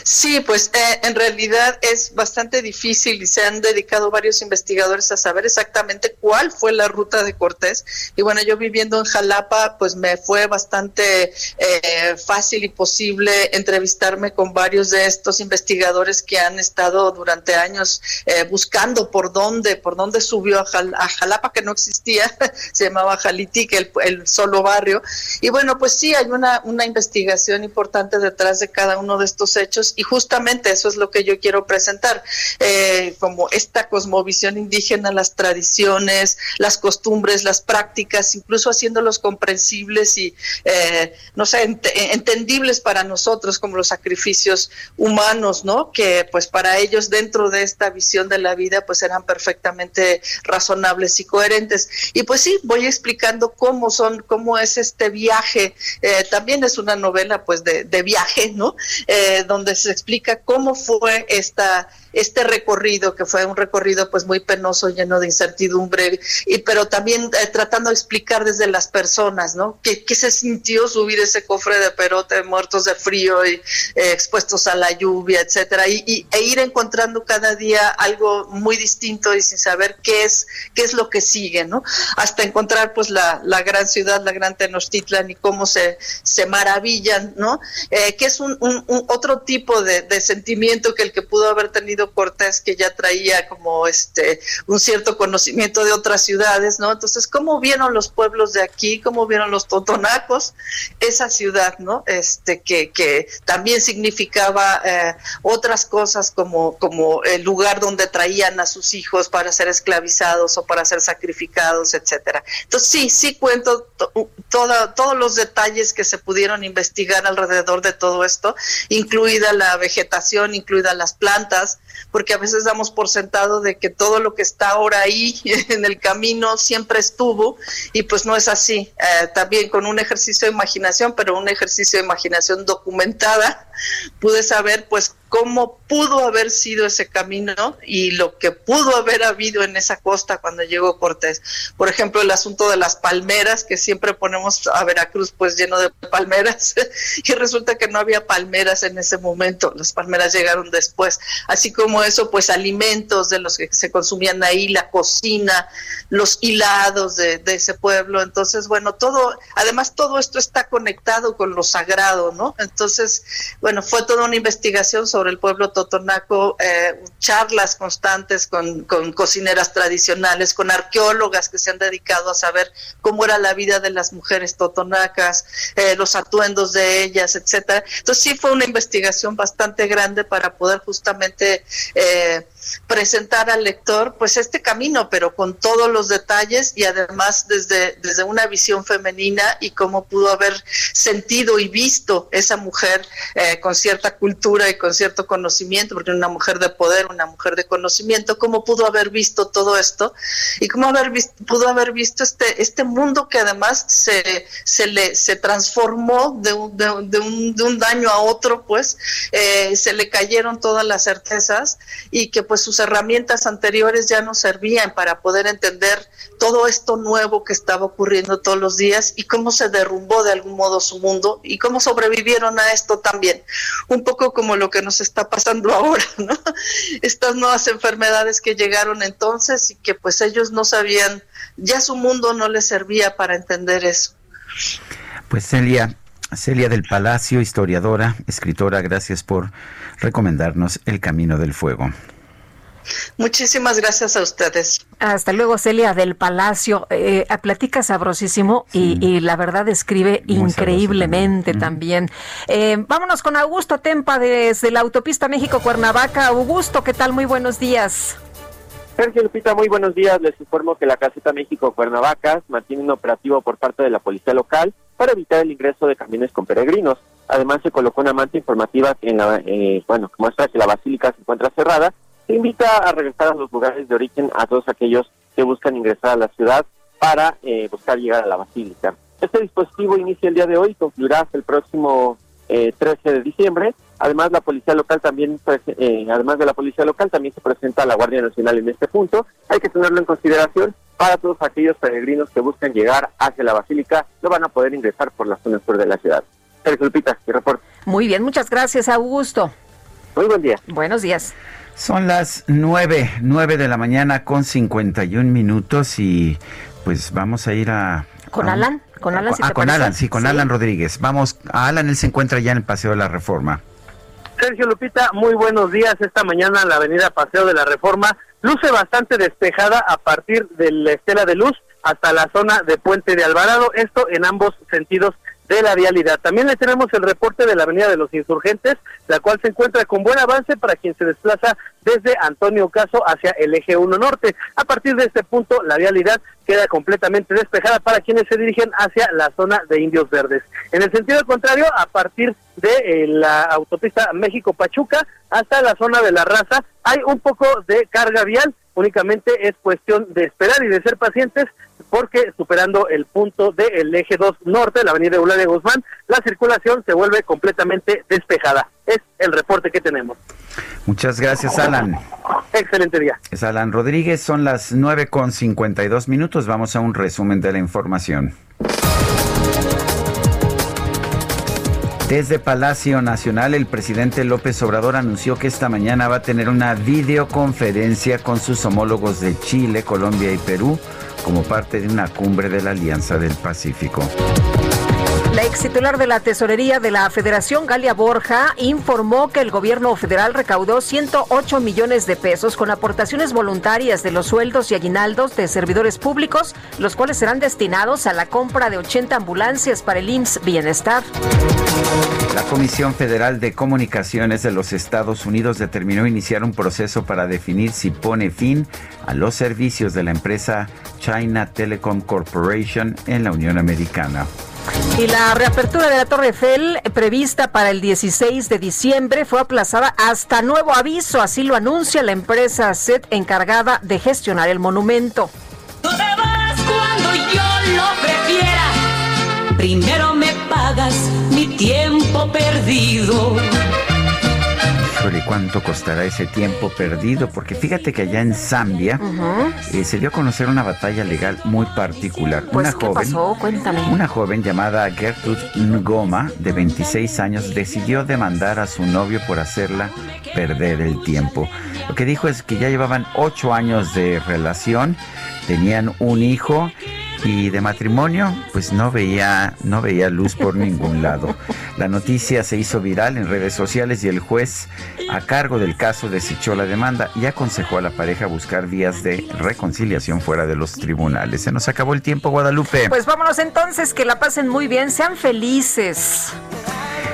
Sí, pues eh, en realidad es bastante difícil y se han dedicado varios investigadores a saber exactamente cuál fue la ruta de Cortés. Y bueno, yo viviendo en Jalapa, pues me fue bastante eh, fácil y posible entrevistarme con varios de estos investigadores que han estado durante años eh, buscando por dónde, por dónde subió a, Jalapa, que no existía, se llamaba Jalitique, el, el solo barrio. Y bueno, pues sí, hay una, una investigación importante detrás de cada uno de estos hechos y justamente eso es lo que yo quiero presentar, eh, como esta cosmovisión indígena, las tradiciones, las costumbres, las prácticas, incluso haciéndolos comprensibles y, eh, no sé, entendibles para nosotros como los sacrificios humanos, ¿no? Que pues para ellos dentro de esta visión de la vida pues eran perfectamente razonables y coherentes. Y pues sí, voy explicando cómo son, cómo es este viaje. Eh, también es una novela pues de, de viaje, ¿no? Donde se explica cómo fue esta este recorrido que fue un recorrido pues muy penoso lleno de incertidumbre y pero también eh, tratando de explicar desde las personas no ¿Qué, se sintió subir ese cofre de perote muertos de frío y eh, expuestos a la lluvia etcétera y, e ir encontrando cada día algo muy distinto y sin saber qué es qué es lo que sigue no hasta encontrar pues la, la gran ciudad la gran Tenochtitlan y cómo se se maravillan no eh, que es un, un, otro tipo de sentimiento que el que pudo haber tenido Cortés que ya traía como este un cierto conocimiento de otras ciudades, ¿no? Entonces, ¿cómo vieron los pueblos de aquí? ¿Cómo vieron los totonacos esa ciudad, ¿no? Este que, que también significaba eh, otras cosas como como el lugar donde traían a sus hijos para ser esclavizados o para ser sacrificados, etcétera. Entonces, sí, sí cuento todos los detalles que se pudieron investigar alrededor de todo esto, incluida la vegetación, incluidas las plantas, porque a veces damos por sentado de que todo lo que está ahora ahí en el camino siempre estuvo y pues no es así. Eh, también con un ejercicio de imaginación, pero un ejercicio de imaginación documentada, pude saber pues cómo pudo haber sido ese camino y lo que pudo haber habido en esa costa cuando llegó Cortés. Por ejemplo, el asunto de las palmeras, que siempre ponemos a Veracruz pues lleno de palmeras, y resulta que no había palmeras en ese momento, las palmeras llegaron después, así como eso, pues alimentos de los que se consumían ahí, la cocina, los hilados de, de ese pueblo, entonces, bueno, todo, además todo esto está conectado con lo sagrado, ¿no? Entonces, bueno, fue toda una investigación sobre sobre el pueblo totonaco, eh, charlas constantes con, cocineras tradicionales, con arqueólogas que se han dedicado a saber cómo era la vida de las mujeres totonacas, eh, los atuendos de ellas, etcétera. Entonces sí fue una investigación bastante grande para poder justamente eh, presentar al lector pues este camino, pero con todos los detalles y además desde, desde una visión femenina y cómo pudo haber sentido y visto esa mujer eh, con cierta cultura y con cierto conocimiento, porque una mujer de poder, una mujer de conocimiento, cómo pudo haber visto todo esto y cómo haber pudo haber visto este, este mundo que además se, se le se transformó de un, de, un, de un daño a otro, pues eh, se le cayeron todas las certezas y que pues sus herramientas anteriores ya no servían para poder entender todo esto nuevo que estaba ocurriendo todos los días y cómo se derrumbó de algún modo su mundo y cómo sobrevivieron a esto también. Un poco como lo que nos está pasando ahora, ¿no? Estas nuevas enfermedades que llegaron entonces y que pues ellos no sabían, ya su mundo no les servía para entender eso. Pues Celia, Celia del Palacio, historiadora, escritora, gracias por recomendarnos El Camino del Fuego. Muchísimas gracias a ustedes. Hasta luego, Celia del Palacio. Eh, platica sabrosísimo y, la verdad escribe increíblemente también. Eh, vámonos con Augusto Tempa desde la autopista México-Cuernavaca. Augusto, ¿qué tal? Muy buenos días. Sergio Lupita, muy buenos días. Les informo que la Caseta México Cuernavacas mantiene un operativo por parte de la policía local para evitar el ingreso de camiones con peregrinos. Además, se colocó una manta informativa en la, eh, bueno, que muestra que la basílica se encuentra cerrada. Se invita a regresar a los lugares de origen a todos aquellos que buscan ingresar a la ciudad para eh, buscar llegar a la basílica. Este dispositivo inicia el día de hoy y concluirá hasta el próximo eh, 13 de diciembre. Además, la policía local también, eh, además de la policía local, también se presenta a la Guardia Nacional en este punto. Hay que tenerlo en consideración para todos aquellos peregrinos que buscan llegar hacia la basílica, no van a poder ingresar por la zona sur de la ciudad. Sergio Lupita, mi reporte. Muy bien, muchas gracias, Augusto. Muy buen día. Buenos días. Son las nueve, nueve de la mañana con 51 minutos y pues vamos a ir a... ¿Con a Alan? ¿Con Alan, si ah, te con parece? Alan, sí, con Sí. Alan Rodríguez. Vamos, a Alan, él se encuentra ya en el Paseo de la Reforma. Sergio Lupita, muy buenos días. Esta mañana la avenida Paseo de la Reforma luce bastante despejada a partir de la Estela de Luz hasta la zona de Puente de Alvarado, esto en ambos sentidos de la vialidad. También le tenemos el reporte de la Avenida de los Insurgentes, la cual se encuentra con buen avance para quien se desplaza desde Antonio Caso hacia el eje 1 norte. A partir de este punto, la vialidad queda completamente despejada para quienes se dirigen hacia la zona de Indios Verdes. En el sentido contrario, a partir de eh, la autopista México-Pachuca hasta la zona de la raza, hay un poco de carga vial, únicamente es cuestión de esperar y de ser pacientes porque superando el punto del eje 2 norte, la avenida Eulalia Guzmán, la circulación se vuelve completamente despejada. Es el reporte que tenemos. Muchas gracias, Alan. Excelente día. Es Alan Rodríguez, son las nueve con 52 minutos. Vamos a un resumen de la información. Desde Palacio Nacional, el presidente López Obrador anunció que esta mañana va a tener una videoconferencia con sus homólogos de Chile, Colombia y Perú como parte de una cumbre de la Alianza del Pacífico. La ex titular de la Tesorería de la Federación, Galia Borja, informó que el gobierno federal recaudó 108 millones de pesos con aportaciones voluntarias de los sueldos y aguinaldos de servidores públicos, los cuales serán destinados a la compra de 80 ambulancias para el IMSS Bienestar. La Comisión Federal de Comunicaciones de los Estados Unidos determinó iniciar un proceso para definir si pone fin a los servicios de la empresa China Telecom Corporation en la Unión Americana. Y la reapertura de la Torre Eiffel, prevista para el 16 de diciembre, fue aplazada hasta nuevo aviso, así lo anuncia la empresa SET encargada de gestionar el monumento. Te vas cuando yo lo prefiera. Primero me pagas mi tiempo perdido. Híjole, ¿cuánto costará ese tiempo perdido? Porque fíjate que allá en Zambia eh, se dio a conocer una batalla legal muy particular. Pues, una ¿qué joven, pasó? Cuéntame. Una joven llamada Gertrude Ngoma, de 26 años, decidió demandar a su novio por hacerla perder el tiempo. Lo que dijo es que ya llevaban ocho años de relación, tenían un hijo y de matrimonio, pues no veía, no veía luz por ningún lado. La noticia se hizo viral en redes sociales y el juez a cargo del caso desechó la demanda y aconsejó a la pareja buscar vías de reconciliación fuera de los tribunales. Se nos acabó el tiempo, Guadalupe. Pues vámonos entonces, que la pasen muy bien, sean felices.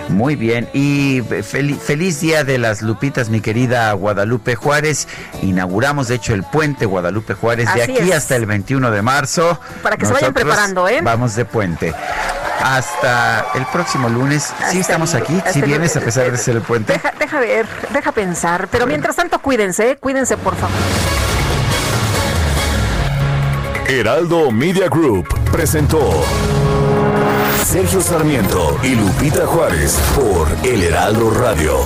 Muy bien, y fel- feliz día de las Lupitas, mi querida Guadalupe Juárez. Inauguramos, de hecho, el puente Guadalupe Juárez de aquí es. hasta el 21 de marzo. Para que se vayan preparando, ¿eh? Vamos de puente. Hasta el próximo lunes. Hasta Sí, estamos aquí. Si vienes a pesar de ser el puente. Deja, deja ver, deja pensar. Pero mientras tanto, cuídense, ¿eh? cuídense, por favor. Heraldo Media Group presentó Sergio Sarmiento y Lupita Juárez por El Heraldo Radio.